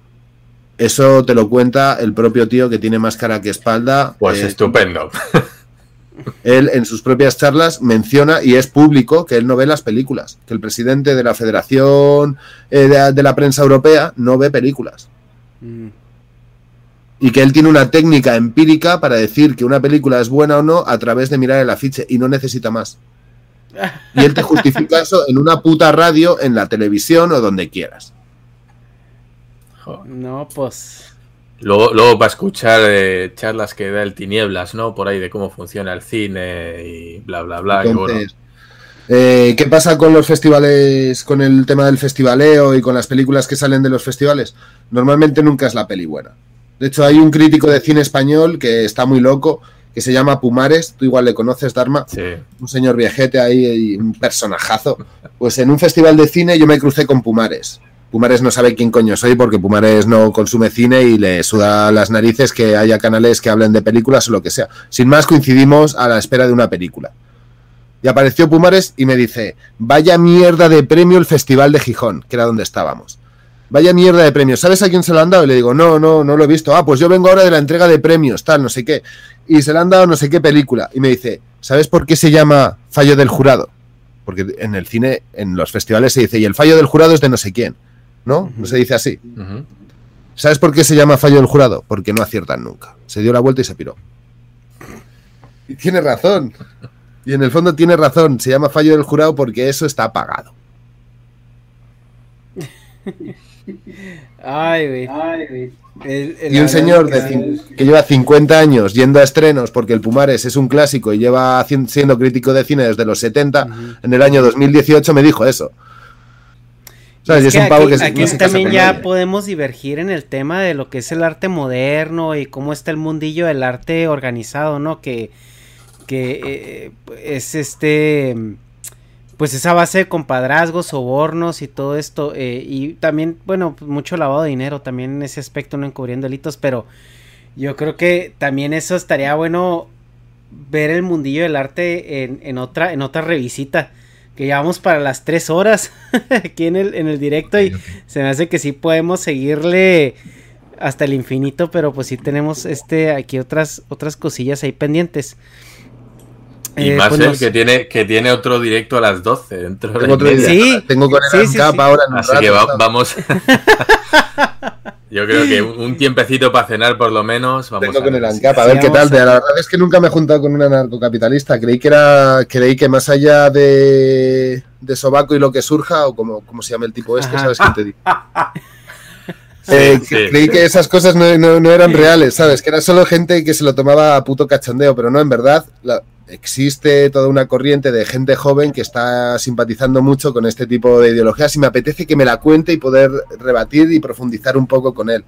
Eso te lo cuenta el propio tío que tiene más cara que espalda. Pues eh, estupendo. Él en sus propias charlas menciona, y es público, que él no ve las películas, que el presidente de la Federación eh, de, de la Prensa Europea no ve películas. Mm. Y que él tiene una técnica empírica para decir que una película es buena o no a través de mirar el afiche y no necesita más. Y él te justifica eso en una puta radio, en la televisión o donde quieras. No, pues. Luego, luego para escuchar eh, charlas que da el Tinieblas, ¿no? Por ahí de cómo funciona el cine y bla, bla, bla. y bueno, Entonces, eh, ¿qué pasa con los festivales, con el tema del festivaleo y con las películas que salen de los festivales? Normalmente nunca es la peli buena. De hecho, hay un crítico de cine español que está muy loco, que se llama Pumares, tú igual le conoces, Dharma, sí. un señor viejete ahí, un personajazo. Pues en un festival de cine yo me crucé con Pumares. Pumares no sabe quién coño soy porque Pumares no consume cine y le suda las narices que haya canales que hablen de películas o lo que sea. Sin más, coincidimos a la espera de una película. Y apareció Pumares y me dice, vaya mierda de premio el Festival de Gijón, que era donde estábamos. Vaya mierda de premio. ¿Sabes a quién se lo han dado? Y le digo, no, no, no lo he visto. Ah, pues yo vengo ahora de la entrega de premios, tal, no sé qué. Y se le han dado no sé qué película. Y me dice, ¿sabes por qué se llama fallo del jurado? Porque en el cine, en los festivales se dice, y el fallo del jurado es de no sé quién. ¿No? No se dice así. ¿Sabes por qué se llama fallo del jurado? Porque no aciertan nunca. Se dio la vuelta y se piró. Y tiene razón. Y en el fondo tiene razón. Se llama fallo del jurado porque eso está pagado. Ay, güey. El- el- Y un señor de que lleva 50 años yendo a estrenos porque el Pumares es un clásico y lleva siendo crítico de cine desde los 70, en el año 2018 me dijo eso. ¿Sabes? Y Es es un pavo aquí, que se- aquí no se casa también ya nadie. podemos divergir en el tema de lo que es el arte moderno y cómo está el mundillo del arte organizado, ¿no? Que, que eh, es este, pues esa base de compadrazgos, sobornos y todo esto. eh, y también, bueno, pues, mucho lavado de dinero también en ese aspecto, no encubriendo delitos, pero yo creo que también eso estaría bueno ver el mundillo del arte en, en otra, en otra revisita. Que llevamos para las tres horas aquí en el, en el directo y se me hace que sí podemos seguirle hasta el infinito, pero pues sí tenemos este aquí otras, otras cosillas ahí pendientes. Y Eh, más pues él nos- que tiene, que tiene otro directo a las 12 dentro de Tengo otro día. Sí, Tengo con el sí, sí, ANCAP sí. ahora en Así rato, que vamos. Yo creo que un, tiempecito para cenar por lo menos. Vamos Tengo a con el ANCAP, a ver Sí, qué tal. a- La verdad es que nunca me he juntado con un anarcocapitalista. Creí que era, creí que más allá de, de sobaco y lo que surja, o como, como se llama el tipo este. ¿sabes quién te digo? Sí, Eh, sí. Creí que esas cosas no, no- no eran reales, ¿sabes? Que era solo gente que se lo tomaba a puto cachondeo, pero no, en verdad la- existe toda una corriente de gente joven que está simpatizando mucho con este tipo de ideologías y me apetece que me la cuente y poder rebatir y profundizar un poco con él.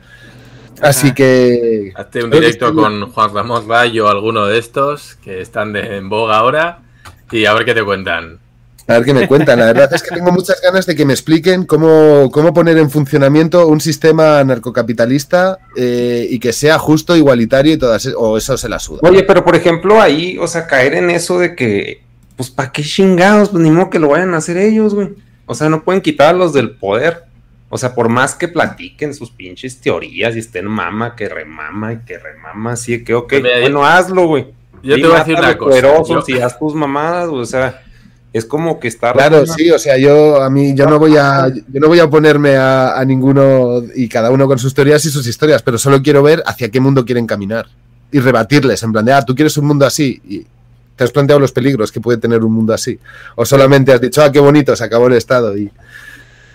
Así Ajá. que... Hazte un directo estoy- con Juan Ramón Rayo o alguno de estos que están de, en boga ahora y a ver qué te cuentan. A ver qué me cuentan. La verdad es que tengo muchas ganas de que me expliquen cómo, cómo poner en funcionamiento un sistema narcocapitalista eh, y que sea justo, igualitario y todas. O eso se la suda. Oye, pero por ejemplo, ahí, o sea, caer en eso de que, pues, ¿para qué chingados? Pues ni modo que lo vayan a hacer ellos, güey. O sea, no pueden quitarlos del poder. O sea, por más que platiquen sus pinches teorías y estén mama, que remama y que remama, así que, ok, Mira, yo- bueno, hazlo, güey. Yo Y te voy a decir una cosa. yo- y haz tus mamadas, güey, o sea, es como que está... Claro, sí, o sea, yo a mí yo no voy a yo no voy a oponerme a, a ninguno y cada uno con sus teorías y sus historias, pero solo quiero ver hacia qué mundo quieren caminar y rebatirles en plan de, ah, tú quieres un mundo así y te has planteado los peligros que puede tener un mundo así o solamente has dicho, ah, qué bonito, se acabó el estado y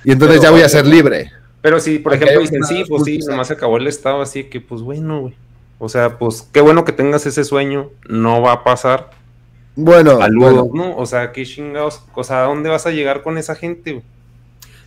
Y entonces Pero, ya voy a ser libre. Pero si, por Aunque ejemplo, dicen, sí, pues sí, nomás se acabó el estado, así que, pues bueno, güey. O sea, pues qué bueno que tengas ese sueño, no va a pasar. Bueno, Saludos, bueno. ¿no? O sea, qué chingados, o sea, ¿a dónde vas a llegar con esa gente?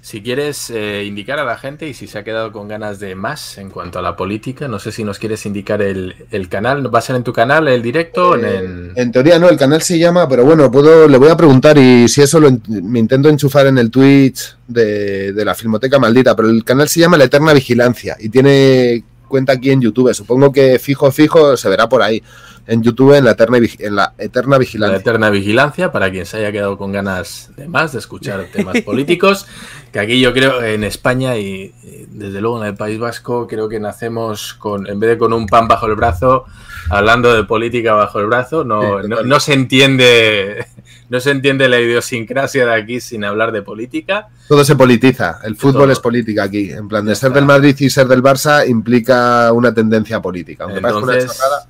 Si quieres eh, indicar a la gente y si se ha quedado con ganas de más en cuanto a la política, no sé si nos quieres indicar el, el canal. ¿Va a ser en tu canal el directo? o en- En teoría no, el canal se llama, pero bueno, puedo, le voy a preguntar y si eso lo, me intento enchufar en el Twitch de, de la Filmoteca Maldita, pero el canal se llama La Eterna Vigilancia y tiene cuenta aquí en YouTube. Supongo que fijo, fijo, se verá por ahí. En YouTube en la Eterna, en la Eterna La Vigilancia. eterna vigilancia, para quien se haya quedado con ganas de más, de escuchar temas políticos, que aquí yo creo en España y desde luego en el País Vasco creo que nacemos con, en vez de con un pan bajo el brazo, hablando de política bajo el brazo, no, Sí, no, no se entiende, no se entiende la idiosincrasia de aquí sin hablar de política. Todo se politiza, el fútbol Todo. es política aquí. En plan, de Ya ser está. del Madrid y ser del Barça implica una tendencia política. Aunque parezca una Entonces, chorrada.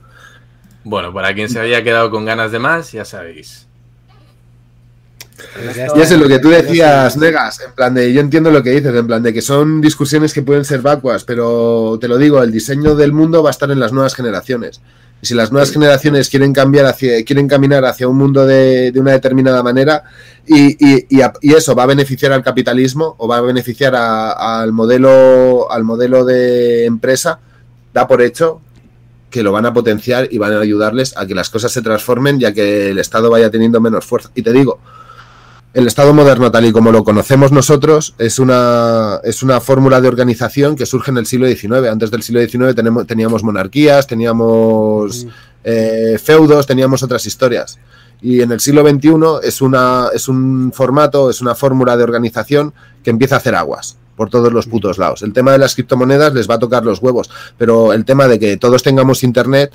bueno, para quien se haya quedado con ganas de más, ya sabéis. Ya Y eso es lo que tú decías. Negas, en plan de, yo entiendo lo que dices, en plan de que son discusiones que pueden ser vacuas, pero te lo digo, el diseño del mundo va a estar en las nuevas generaciones. Y si las nuevas generaciones quieren cambiar hacia, quieren caminar hacia un mundo de, de una determinada manera, y, y- y a- y eso va a beneficiar al capitalismo o va a beneficiar a- al modelo, al modelo de empresa, da por hecho que lo van a potenciar y van a ayudarles a que las cosas se transformen ya que el Estado vaya teniendo menos fuerza. Y te digo, el Estado moderno, tal y como lo conocemos nosotros, es una, es una fórmula de organización que surge en el siglo XIX. Antes del siglo XIX tenemos, teníamos monarquías, teníamos eh, feudos, teníamos otras historias. Y en el siglo XXI es, una, es un formato, es una fórmula de organización que empieza a hacer aguas por todos los putos lados. El tema de las criptomonedas les va a tocar los huevos, pero el tema de que todos tengamos Internet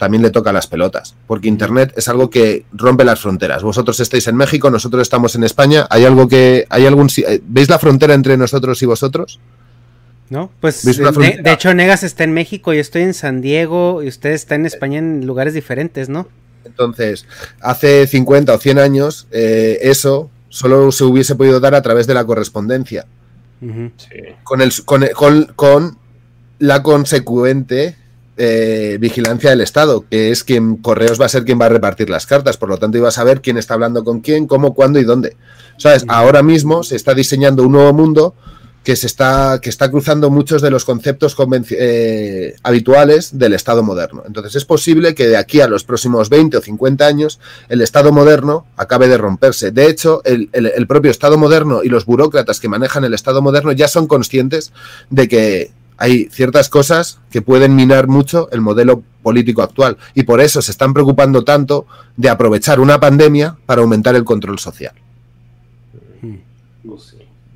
también le toca las pelotas, porque Internet es algo que rompe las fronteras. Vosotros estáis en México, nosotros estamos en España. ¿Hay algo que, hay algún, si- eh, veis la frontera entre nosotros y vosotros? ¿No? Pues ¿Ves una de, hecho Negas está en México, yo estoy en San Diego y usted está en España en lugares diferentes, ¿no? Entonces, hace 50 o 100 años, eh, eso solo se hubiese podido dar a través de la correspondencia, con, el, con, con, con la consecuente eh, vigilancia del Estado, que es quien Correos va a ser quien va a repartir las cartas, por lo tanto iba a saber quién está hablando con quién, cómo, cuándo y dónde. ¿Sabes? Ahora mismo se está diseñando un nuevo mundo que se está, que está cruzando muchos de los conceptos eh, habituales del Estado moderno. Entonces es posible que de aquí a los próximos 20 o 50 años el Estado moderno acabe de romperse. De hecho, el, el- el propio Estado moderno y los burócratas que manejan el Estado moderno ya son conscientes de que hay ciertas cosas que pueden minar mucho el modelo político actual y por eso se están preocupando tanto de aprovechar una pandemia para aumentar el control social.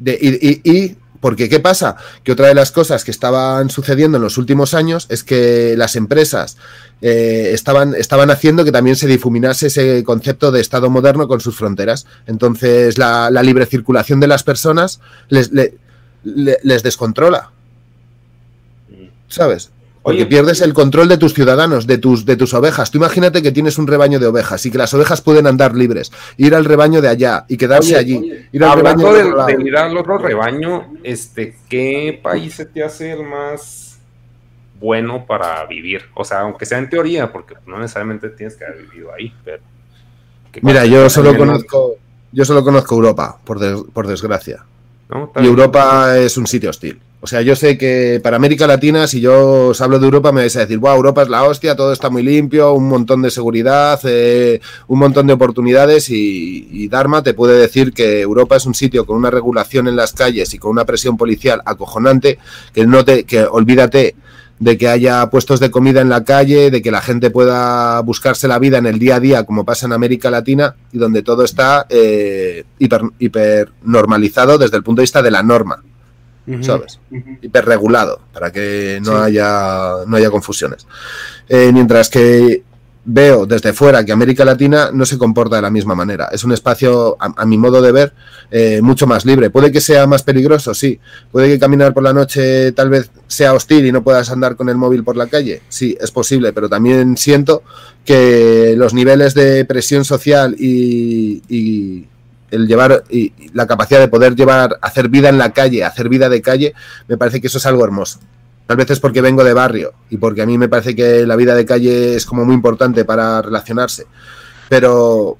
Y, y- porque ¿qué pasa? Que otra de las cosas que estaban sucediendo en los últimos años es que las empresas eh, estaban, estaban haciendo que también se difuminase ese concepto de Estado moderno con sus fronteras. Entonces la, libre circulación de las personas les, le- le- les descontrola. ¿Sabes? Porque Oye. pierdes el control de tus ciudadanos, de tus, de tus ovejas. Tú imagínate que tienes un rebaño de ovejas y que las ovejas pueden andar libres, ir al rebaño de allá y quedarse Oye, allí. ir al Hablando rebaño de, ir al otro rebaño, este, ¿qué país se te hace el más bueno para vivir? O sea, aunque sea en teoría, porque no necesariamente tienes que haber vivido ahí, pero... ¿qué Mira, yo solo conozco, yo solo conozco Europa, por, des- por desgracia. Y. Europa es un sitio hostil. O sea, yo sé que para América Latina, si yo os hablo de Europa, me vais a decir, wow, Europa es la hostia, todo está muy limpio, un montón de seguridad, eh, un montón de oportunidades y, y Dharma te puede decir que Europa es un sitio con una regulación en las calles y con una presión policial acojonante, que no te, que olvídate de que haya puestos de comida en la calle, de que la gente pueda buscarse la vida en el día a día, como pasa en América Latina, y donde todo está eh, hiper, hiper normalizado desde el punto de vista de la norma. ¿sabes? Hiperregulado, para que no, Sí. haya, no haya confusiones. Eh, mientras que veo desde fuera que América Latina no se comporta de la misma manera. Es un espacio, a, mi modo de ver, eh, mucho más libre. Puede que sea más peligroso, sí. Puede que caminar por la noche tal vez sea hostil y no puedas andar con el móvil por la calle. Sí, es posible, pero también siento que los niveles de presión social y, y- el llevar y, la capacidad de poder llevar, hacer vida en la calle, hacer vida de calle, me parece que eso es algo hermoso. Tal vez es porque vengo de barrio y porque a mí me parece que la vida de calle es como muy importante para relacionarse. Pero,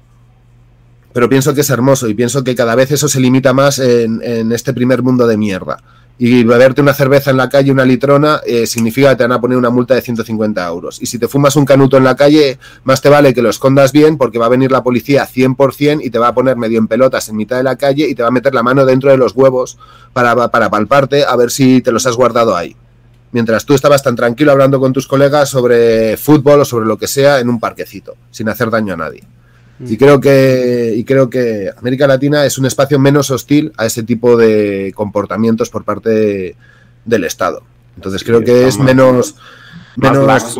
pero pienso que es hermoso y pienso que cada vez eso se limita más en, este primer mundo de mierda. Y beberte una cerveza en la calle, una litrona, eh, significa que te van a poner una multa de 150 euros. Y si te fumas un canuto en la calle, más te vale que lo escondas bien porque va a venir la policía 100% y te va a poner medio en pelotas en mitad de la calle y te va a meter la mano dentro de los huevos para, para palparte a ver si te los has guardado ahí. Mientras tú estabas tan tranquilo hablando con tus colegas sobre fútbol o sobre lo que sea en un parquecito, sin hacer daño a nadie. Y creo que y creo que América Latina es un espacio menos hostil a ese tipo de comportamientos por parte del Estado. Entonces creo que es menos menos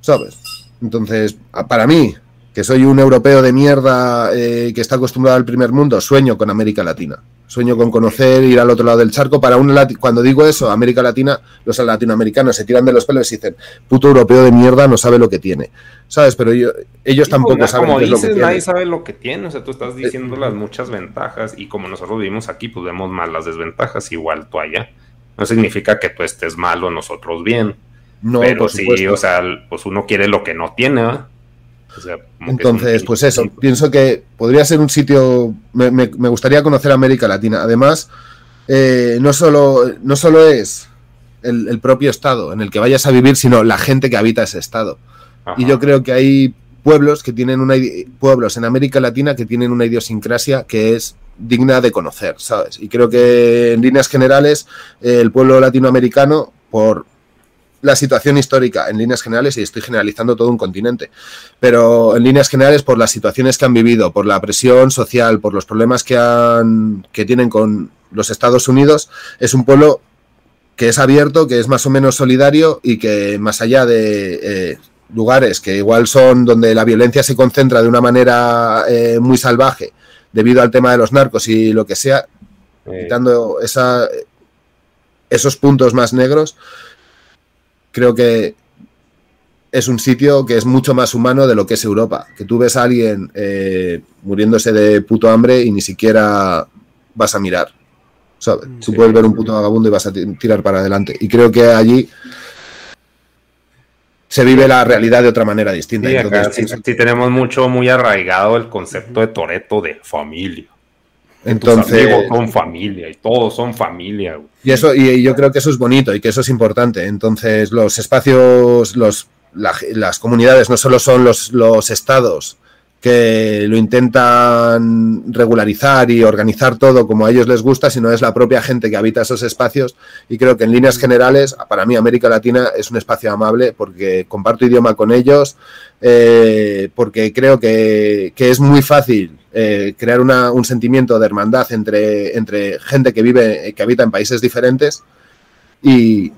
¿sabes? Entonces, para mí, que soy un europeo de mierda eh, que está acostumbrado al primer mundo, sueño con América Latina. Sueño con conocer, ir al otro lado del charco. Para un cuando digo eso, América Latina, los latinoamericanos se tiran de los pelos y dicen, puto europeo de mierda no sabe lo que tiene. ¿Sabes? Pero ellos tampoco pues, saben como qué es lo dices, que tiene. nadie sabe lo que tiene. O sea, tú estás diciendo las muchas ventajas y como nosotros vivimos aquí, pues vemos más las desventajas, igual tú allá. No significa que tú estés mal o nosotros bien. No, pero sí, o sea, pues uno quiere lo que no tiene, ¿verdad? O sea, es Entonces, pues eso, pienso que podría ser un sitio, me, me- me gustaría conocer América Latina. Además, eh, no, solo, no solo es el, el propio estado en el que vayas a vivir, sino la gente que habita ese estado. Y yo creo que hay pueblos que tienen una pueblos en América Latina que tienen una idiosincrasia que es digna de conocer, ¿sabes? Y creo que en líneas generales eh, el pueblo latinoamericano por la situación histórica en líneas generales, y estoy generalizando todo un continente, pero en líneas generales por las situaciones que han vivido, por la presión social, por los problemas que, han, que tienen con los Estados Unidos, es un pueblo que es abierto, que es más o menos solidario y que más allá de eh, lugares que igual son donde la violencia se concentra de una manera eh, muy salvaje debido al tema de los narcos y lo que sea, quitando esa, esos puntos más negros, creo que es un sitio que es mucho más humano de lo que es Europa. Que tú ves a alguien eh, muriéndose de puto hambre y ni siquiera vas a mirar. ¿Sabes? Tú puedes ver un puto vagabundo y vas a ti- tirar para adelante. Y creo que allí se vive la realidad de otra manera distinta. Sí, acá Entonces, sí, sí tenemos mucho, muy arraigado el concepto de Toreto de familia. Entonces- Tus amigos son familia y todos son familia. güey. Y eso, y, y yo creo que eso es bonito y que eso es importante. Entonces, los espacios, los, la- las comunidades no solo son los, los estados que lo intentan regularizar y organizar todo como a ellos les gusta, sino es la propia gente que habita esos espacios. Y creo que en líneas generales, para mí América Latina es un espacio amable porque comparto idioma con ellos, eh, porque creo que, que es muy fácil eh, crear una- un sentimiento de hermandad entre, entre gente que vive, que habita en países diferentes y,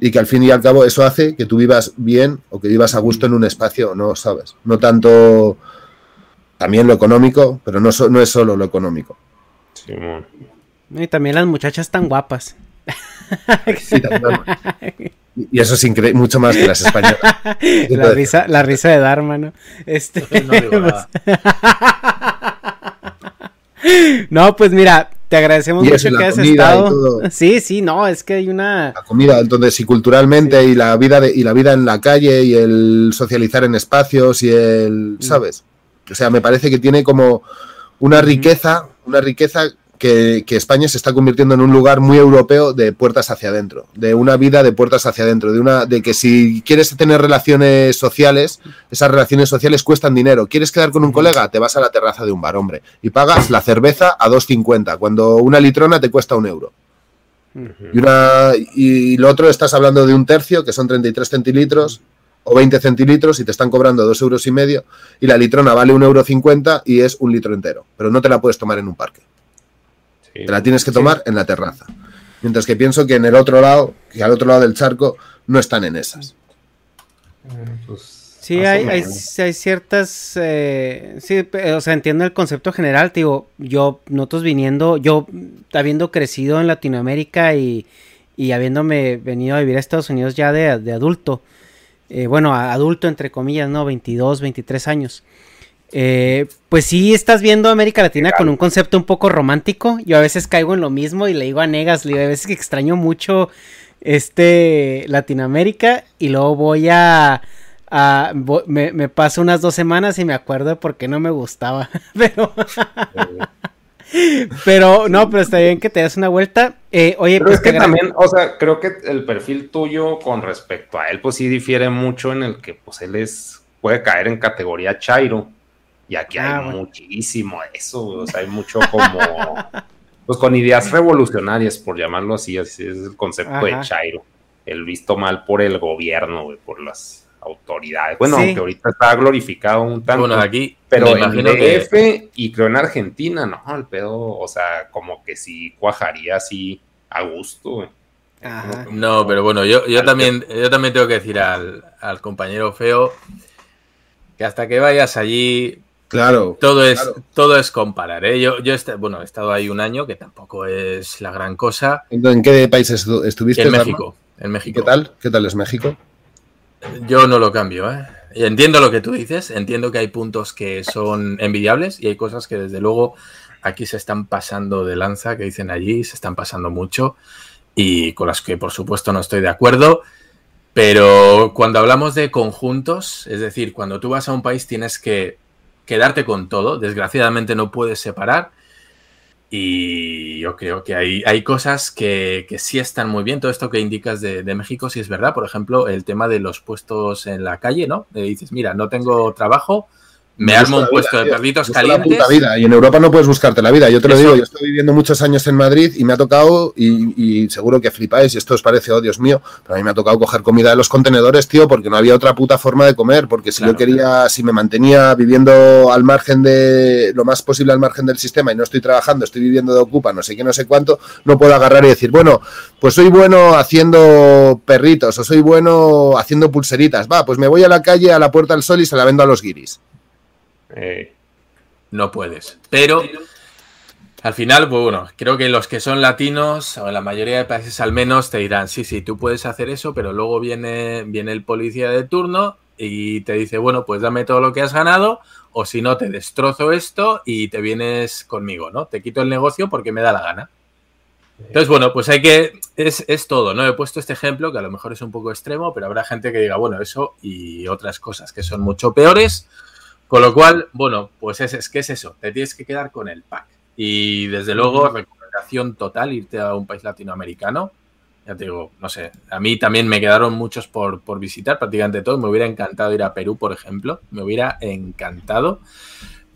y que al fin y al cabo eso hace que tú vivas bien o que vivas a gusto en un espacio, ¿no? ¿Sabes? No tanto también lo económico, pero no, so- no es solo lo económico. Y también las muchachas tan guapas. Y eso es incre- mucho más que las españolas. la, risa, la risa de Dharma, ¿no? Este, No digo nada. pues- no, pues mira, te agradecemos Y mucho eso, la que hayas estado. Sí, sí, no, es que hay una. comida, entonces y culturalmente y la vida de, y la vida en la calle y el socializar en espacios y el, ¿sabes? O sea, me parece que tiene como una riqueza, una riqueza que, que España se está convirtiendo en un lugar muy europeo de puertas hacia adentro, de una vida de puertas hacia adentro, de una de que si quieres tener relaciones sociales, esas relaciones sociales cuestan dinero. ¿Quieres quedar con un colega? Te vas a la terraza de un bar, hombre, y pagas la cerveza a 2.50 cuando una litrona te cuesta un euro. Y, una, y lo otro estás hablando de un tercio, que son 33 centilitros o 20 centilitros y te están cobrando dos euros y medio y la litrona vale un euro 50 y es un litro entero, pero no te la puedes tomar en un parque. Te la tienes que tomar en la terraza. Mientras que pienso que en el otro lado, que al otro lado del charco, no están en esas. Sí, Más o hay, hay, ciertas. eh, sí, o sea, entiendo el concepto general. te Digo, yo, nosotros viniendo, yo habiendo crecido en Latinoamérica y, y habiéndome venido a vivir a Estados Unidos ya de, de adulto, eh, bueno, adulto entre comillas, ¿no? 22, 23 años. Eh, pues sí, estás viendo América Latina con un concepto un poco romántico. Yo a veces caigo en lo mismo y le digo a Negas, le digo, a veces que extraño mucho este Latinoamérica y luego voy a... a me, me, paso unas dos semanas y me acuerdo de por qué no me gustaba. Pero... pero no, pero está bien que te das una vuelta. Eh, oye, pero pues es que también, o sea, creo que el perfil tuyo con respecto a él, pues sí difiere mucho en el que, pues él es, puede caer en categoría Chairo. Y aquí Ah, hay muchísimo de eso, o sea, hay mucho como, pues con ideas revolucionarias, por llamarlo así, así es el concepto de. Chairo. El visto mal por el gobierno, güey, por las autoridades. Bueno, Sí. aunque ahorita está glorificado un tanto. Bueno, aquí pero me en imagino que- DF y creo en Argentina, no, el pedo, o sea, como que sí cuajaría así a gusto, güey. Ajá. No, pero bueno, yo, yo también yo también tengo que decir al, al compañero feo que hasta que vayas allí Claro. todo es claro. todo es comparar. ¿eh? Yo, yo este- bueno, he estado ahí un año, que tampoco es la gran cosa. ¿En qué países estu- estuviste? En? México, en ¿Y México. qué tal? ¿Qué tal es México? Yo no lo cambio, ¿eh? Entiendo lo que tú dices, entiendo que hay puntos que son envidiables y hay cosas que desde luego aquí se están pasando de lanza, que dicen allí, se están pasando mucho y con las que por supuesto no estoy de acuerdo. Pero cuando hablamos de conjuntos, es decir, cuando tú vas a un país tienes que quedarte con todo, desgraciadamente no puedes separar. Y yo creo que hay, hay cosas que, que sí están muy bien. Todo esto que indicas de, de México sí es verdad. Por ejemplo, el tema de los puestos en la calle, ¿no? Le dices, mira, no tengo trabajo, me, armo un la puesto vida, de tío. perritos la calientes. puta vida. Y en Europa no puedes buscarte la vida. Yo te lo Eso- digo, yo estoy viviendo muchos años en Madrid y me ha tocado, y, y seguro que flipáis, y esto os parece, oh Dios mío, pero a mí me ha tocado coger comida de los contenedores, tío, porque no había otra puta forma de comer. Porque si Claro. yo quería, si me mantenía viviendo al margen de, lo más posible al margen del sistema y no estoy trabajando, estoy viviendo de ocupa, no sé qué, no sé cuánto, no puedo agarrar y decir, bueno, pues soy bueno haciendo perritos o soy bueno haciendo pulseritas. Va, pues me voy a la calle, a la Puerta del Sol y se la vendo a los guiris. Eh, No puedes. Pero al final, pues bueno, creo que los que son latinos, o en la mayoría de países al menos, te dirán, sí, sí, tú puedes hacer eso, pero luego viene, viene el policía de turno y te dice, bueno, pues dame todo lo que has ganado, o si no, te destrozo esto y te vienes conmigo, ¿no? Te quito el negocio porque me da la gana. Entonces, bueno, pues hay que. Es, es todo, ¿no? He puesto este ejemplo que a lo mejor es un poco extremo, pero habrá gente que diga, bueno, eso y otras cosas que son mucho peores. Con lo cual, bueno, pues es, es que es eso, te tienes que quedar con el pack. Y desde luego, recomendación total, irte a un país latinoamericano. Ya te digo, no sé, a mí también me quedaron muchos por, por visitar, prácticamente todos. Me hubiera encantado ir a Perú, por ejemplo, me hubiera encantado.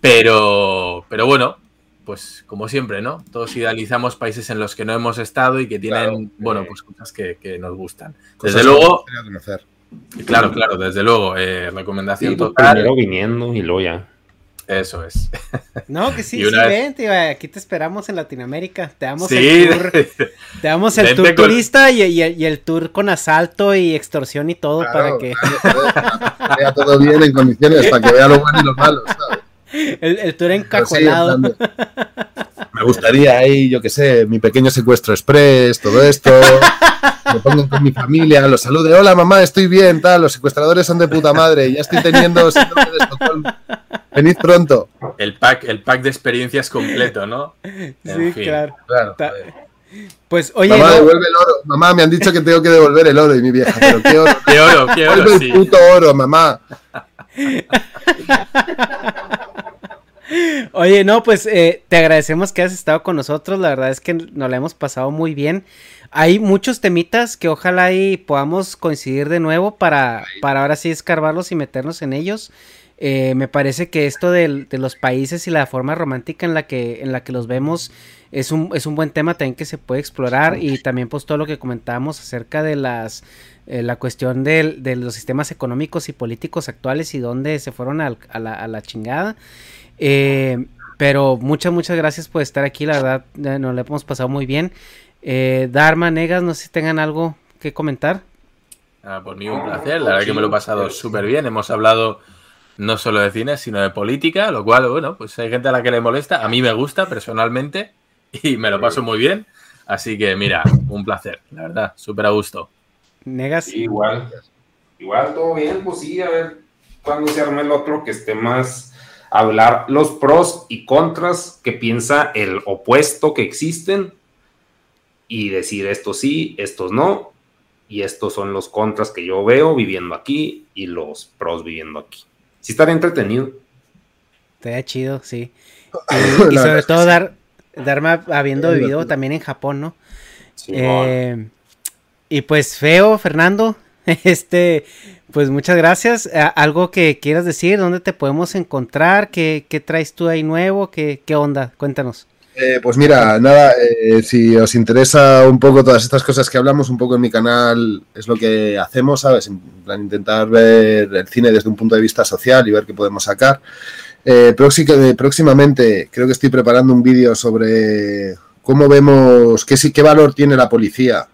Pero, pero bueno, pues como siempre, ¿no? Todos idealizamos países en los que no hemos estado y que tienen, Claro, bueno, eh. pues cosas que, que nos gustan. Desde luego. Claro, claro, desde luego, eh, recomendación sí, total. primero viniendo y luego ya. Eso es. No, que sí, Y sí, una vez- ven, tío, aquí te esperamos en Latinoamérica. Te damos Sí, el tour, te damos el Vente tour con- turista y, y- y el tour con asalto y extorsión y todo Claro, para que vea todo bien en condiciones, para que vea lo bueno y lo malo, ¿sabes? el, el tour sí, me gustaría ahí, yo qué sé, mi pequeño secuestro express, todo esto. Me pongo con mi familia, los salude, hola mamá, estoy bien, tal, los secuestradores son de puta madre, ya estoy teniendo síndrome de Estocolmo. Venid pronto. El pack, el pack de experiencias completo, ¿no? En sí, fin. claro. Claro. Ta- Pues oye, mamá, no, devuelve el oro. Mamá, me han dicho que tengo que devolver el oro y mi vieja, pero qué oro. Qué oro, qué oro, Devuelve sí. el puto oro, mamá. Oye, no, pues eh, te agradecemos que has estado con nosotros. La verdad es que nos la hemos pasado muy bien. Hay muchos temitas que ojalá y podamos coincidir de nuevo para, para ahora sí escarbarlos y meternos en ellos. Eh, me parece que esto del- de los países y la forma romántica en la que, en la que los vemos es un, es un buen tema también que se puede explorar y también pues todo lo que comentábamos acerca de las eh, la cuestión de los sistemas económicos y políticos actuales y dónde se fueron al- a, la, a la chingada. Eh, pero muchas, muchas gracias por estar aquí, la verdad nos lo hemos pasado muy bien. Eh, Dharma, Negas, no sé si tengan algo que comentar. Ah, por mí un placer, la verdad que me lo he pasado súper bien. Hemos hablado no solo de cine, sino de política, lo cual, bueno, pues hay gente a la que le molesta. A mí me gusta personalmente y me lo paso muy bien. Así que, mira, un placer, la verdad, súper a gusto. Negas. Sí, igual. Igual todo bien, pues sí, a ver cuándo se arma el otro que esté más hablar los pros y contras que piensa el opuesto que existen y decir estos sí, estos no, y estos son los contras que yo veo viviendo aquí y los pros viviendo aquí. Sí estaría entretenido. Estaría chido, sí. Y, y sobre todo dar, Dharma habiendo vivido también en Japón, ¿no? Eh, y pues feo, Fernando, este, pues muchas gracias. ¿Algo que quieras decir? ¿Dónde te podemos encontrar? ¿Qué, qué traes tú ahí nuevo? ¿Qué, qué onda? Cuéntanos. Eh, pues mira, nada, eh, si os interesa un poco todas estas cosas que hablamos, un poco en mi canal es lo que hacemos, ¿sabes? En plan, intentar ver el cine desde un punto de vista social y ver qué podemos sacar. Eh, próximamente creo que estoy preparando un vídeo sobre cómo vemos, qué, qué valor tiene la policía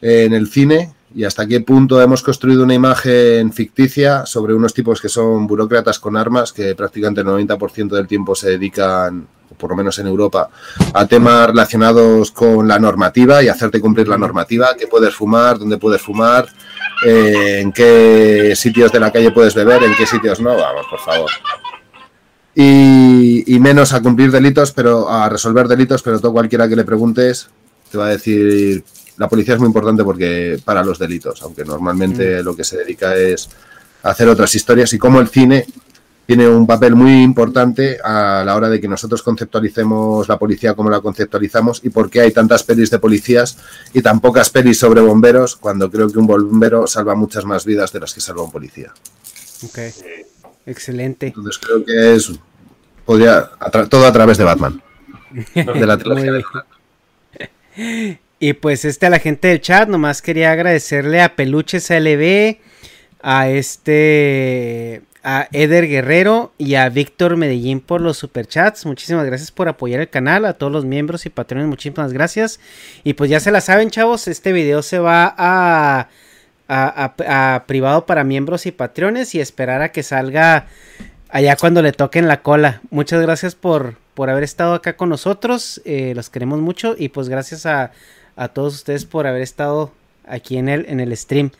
en el cine y hasta qué punto hemos construido una imagen ficticia sobre unos tipos que son burócratas con armas que prácticamente el 90% del tiempo se dedican, por lo menos en Europa, a temas relacionados con la normativa y hacerte cumplir la normativa, qué puedes fumar, dónde puedes fumar, eh, en qué sitios de la calle puedes beber, en qué sitios no, vamos, por favor. Y, y menos a cumplir delitos, pero a resolver delitos, pero todo cualquiera que le preguntes te va a decir la policía es muy importante porque para los delitos, aunque normalmente mm. lo que se dedica es hacer otras historias y como el cine tiene un papel muy importante a la hora de que nosotros conceptualicemos la policía como la conceptualizamos y por qué hay tantas pelis de policías y tan pocas pelis sobre bomberos cuando creo que un bombero salva muchas más vidas de las que salva un policía. Ok, excelente. Entonces creo que es podría todo a través de Batman, de la trilogía de y pues este a la gente del chat, nomás quería agradecerle a Peluches LB, a este a Eder Guerrero y a Víctor Medellín por los superchats. Muchísimas gracias por apoyar el canal, a todos los miembros y patrones, muchísimas gracias. Y pues ya se la saben, chavos, este video se va a, a, privado para miembros y patrones y esperar a que salga allá cuando le toquen la cola. Muchas gracias por, por haber estado acá con nosotros, eh, los queremos mucho y pues gracias a a todos ustedes por haber estado aquí en el, en el stream.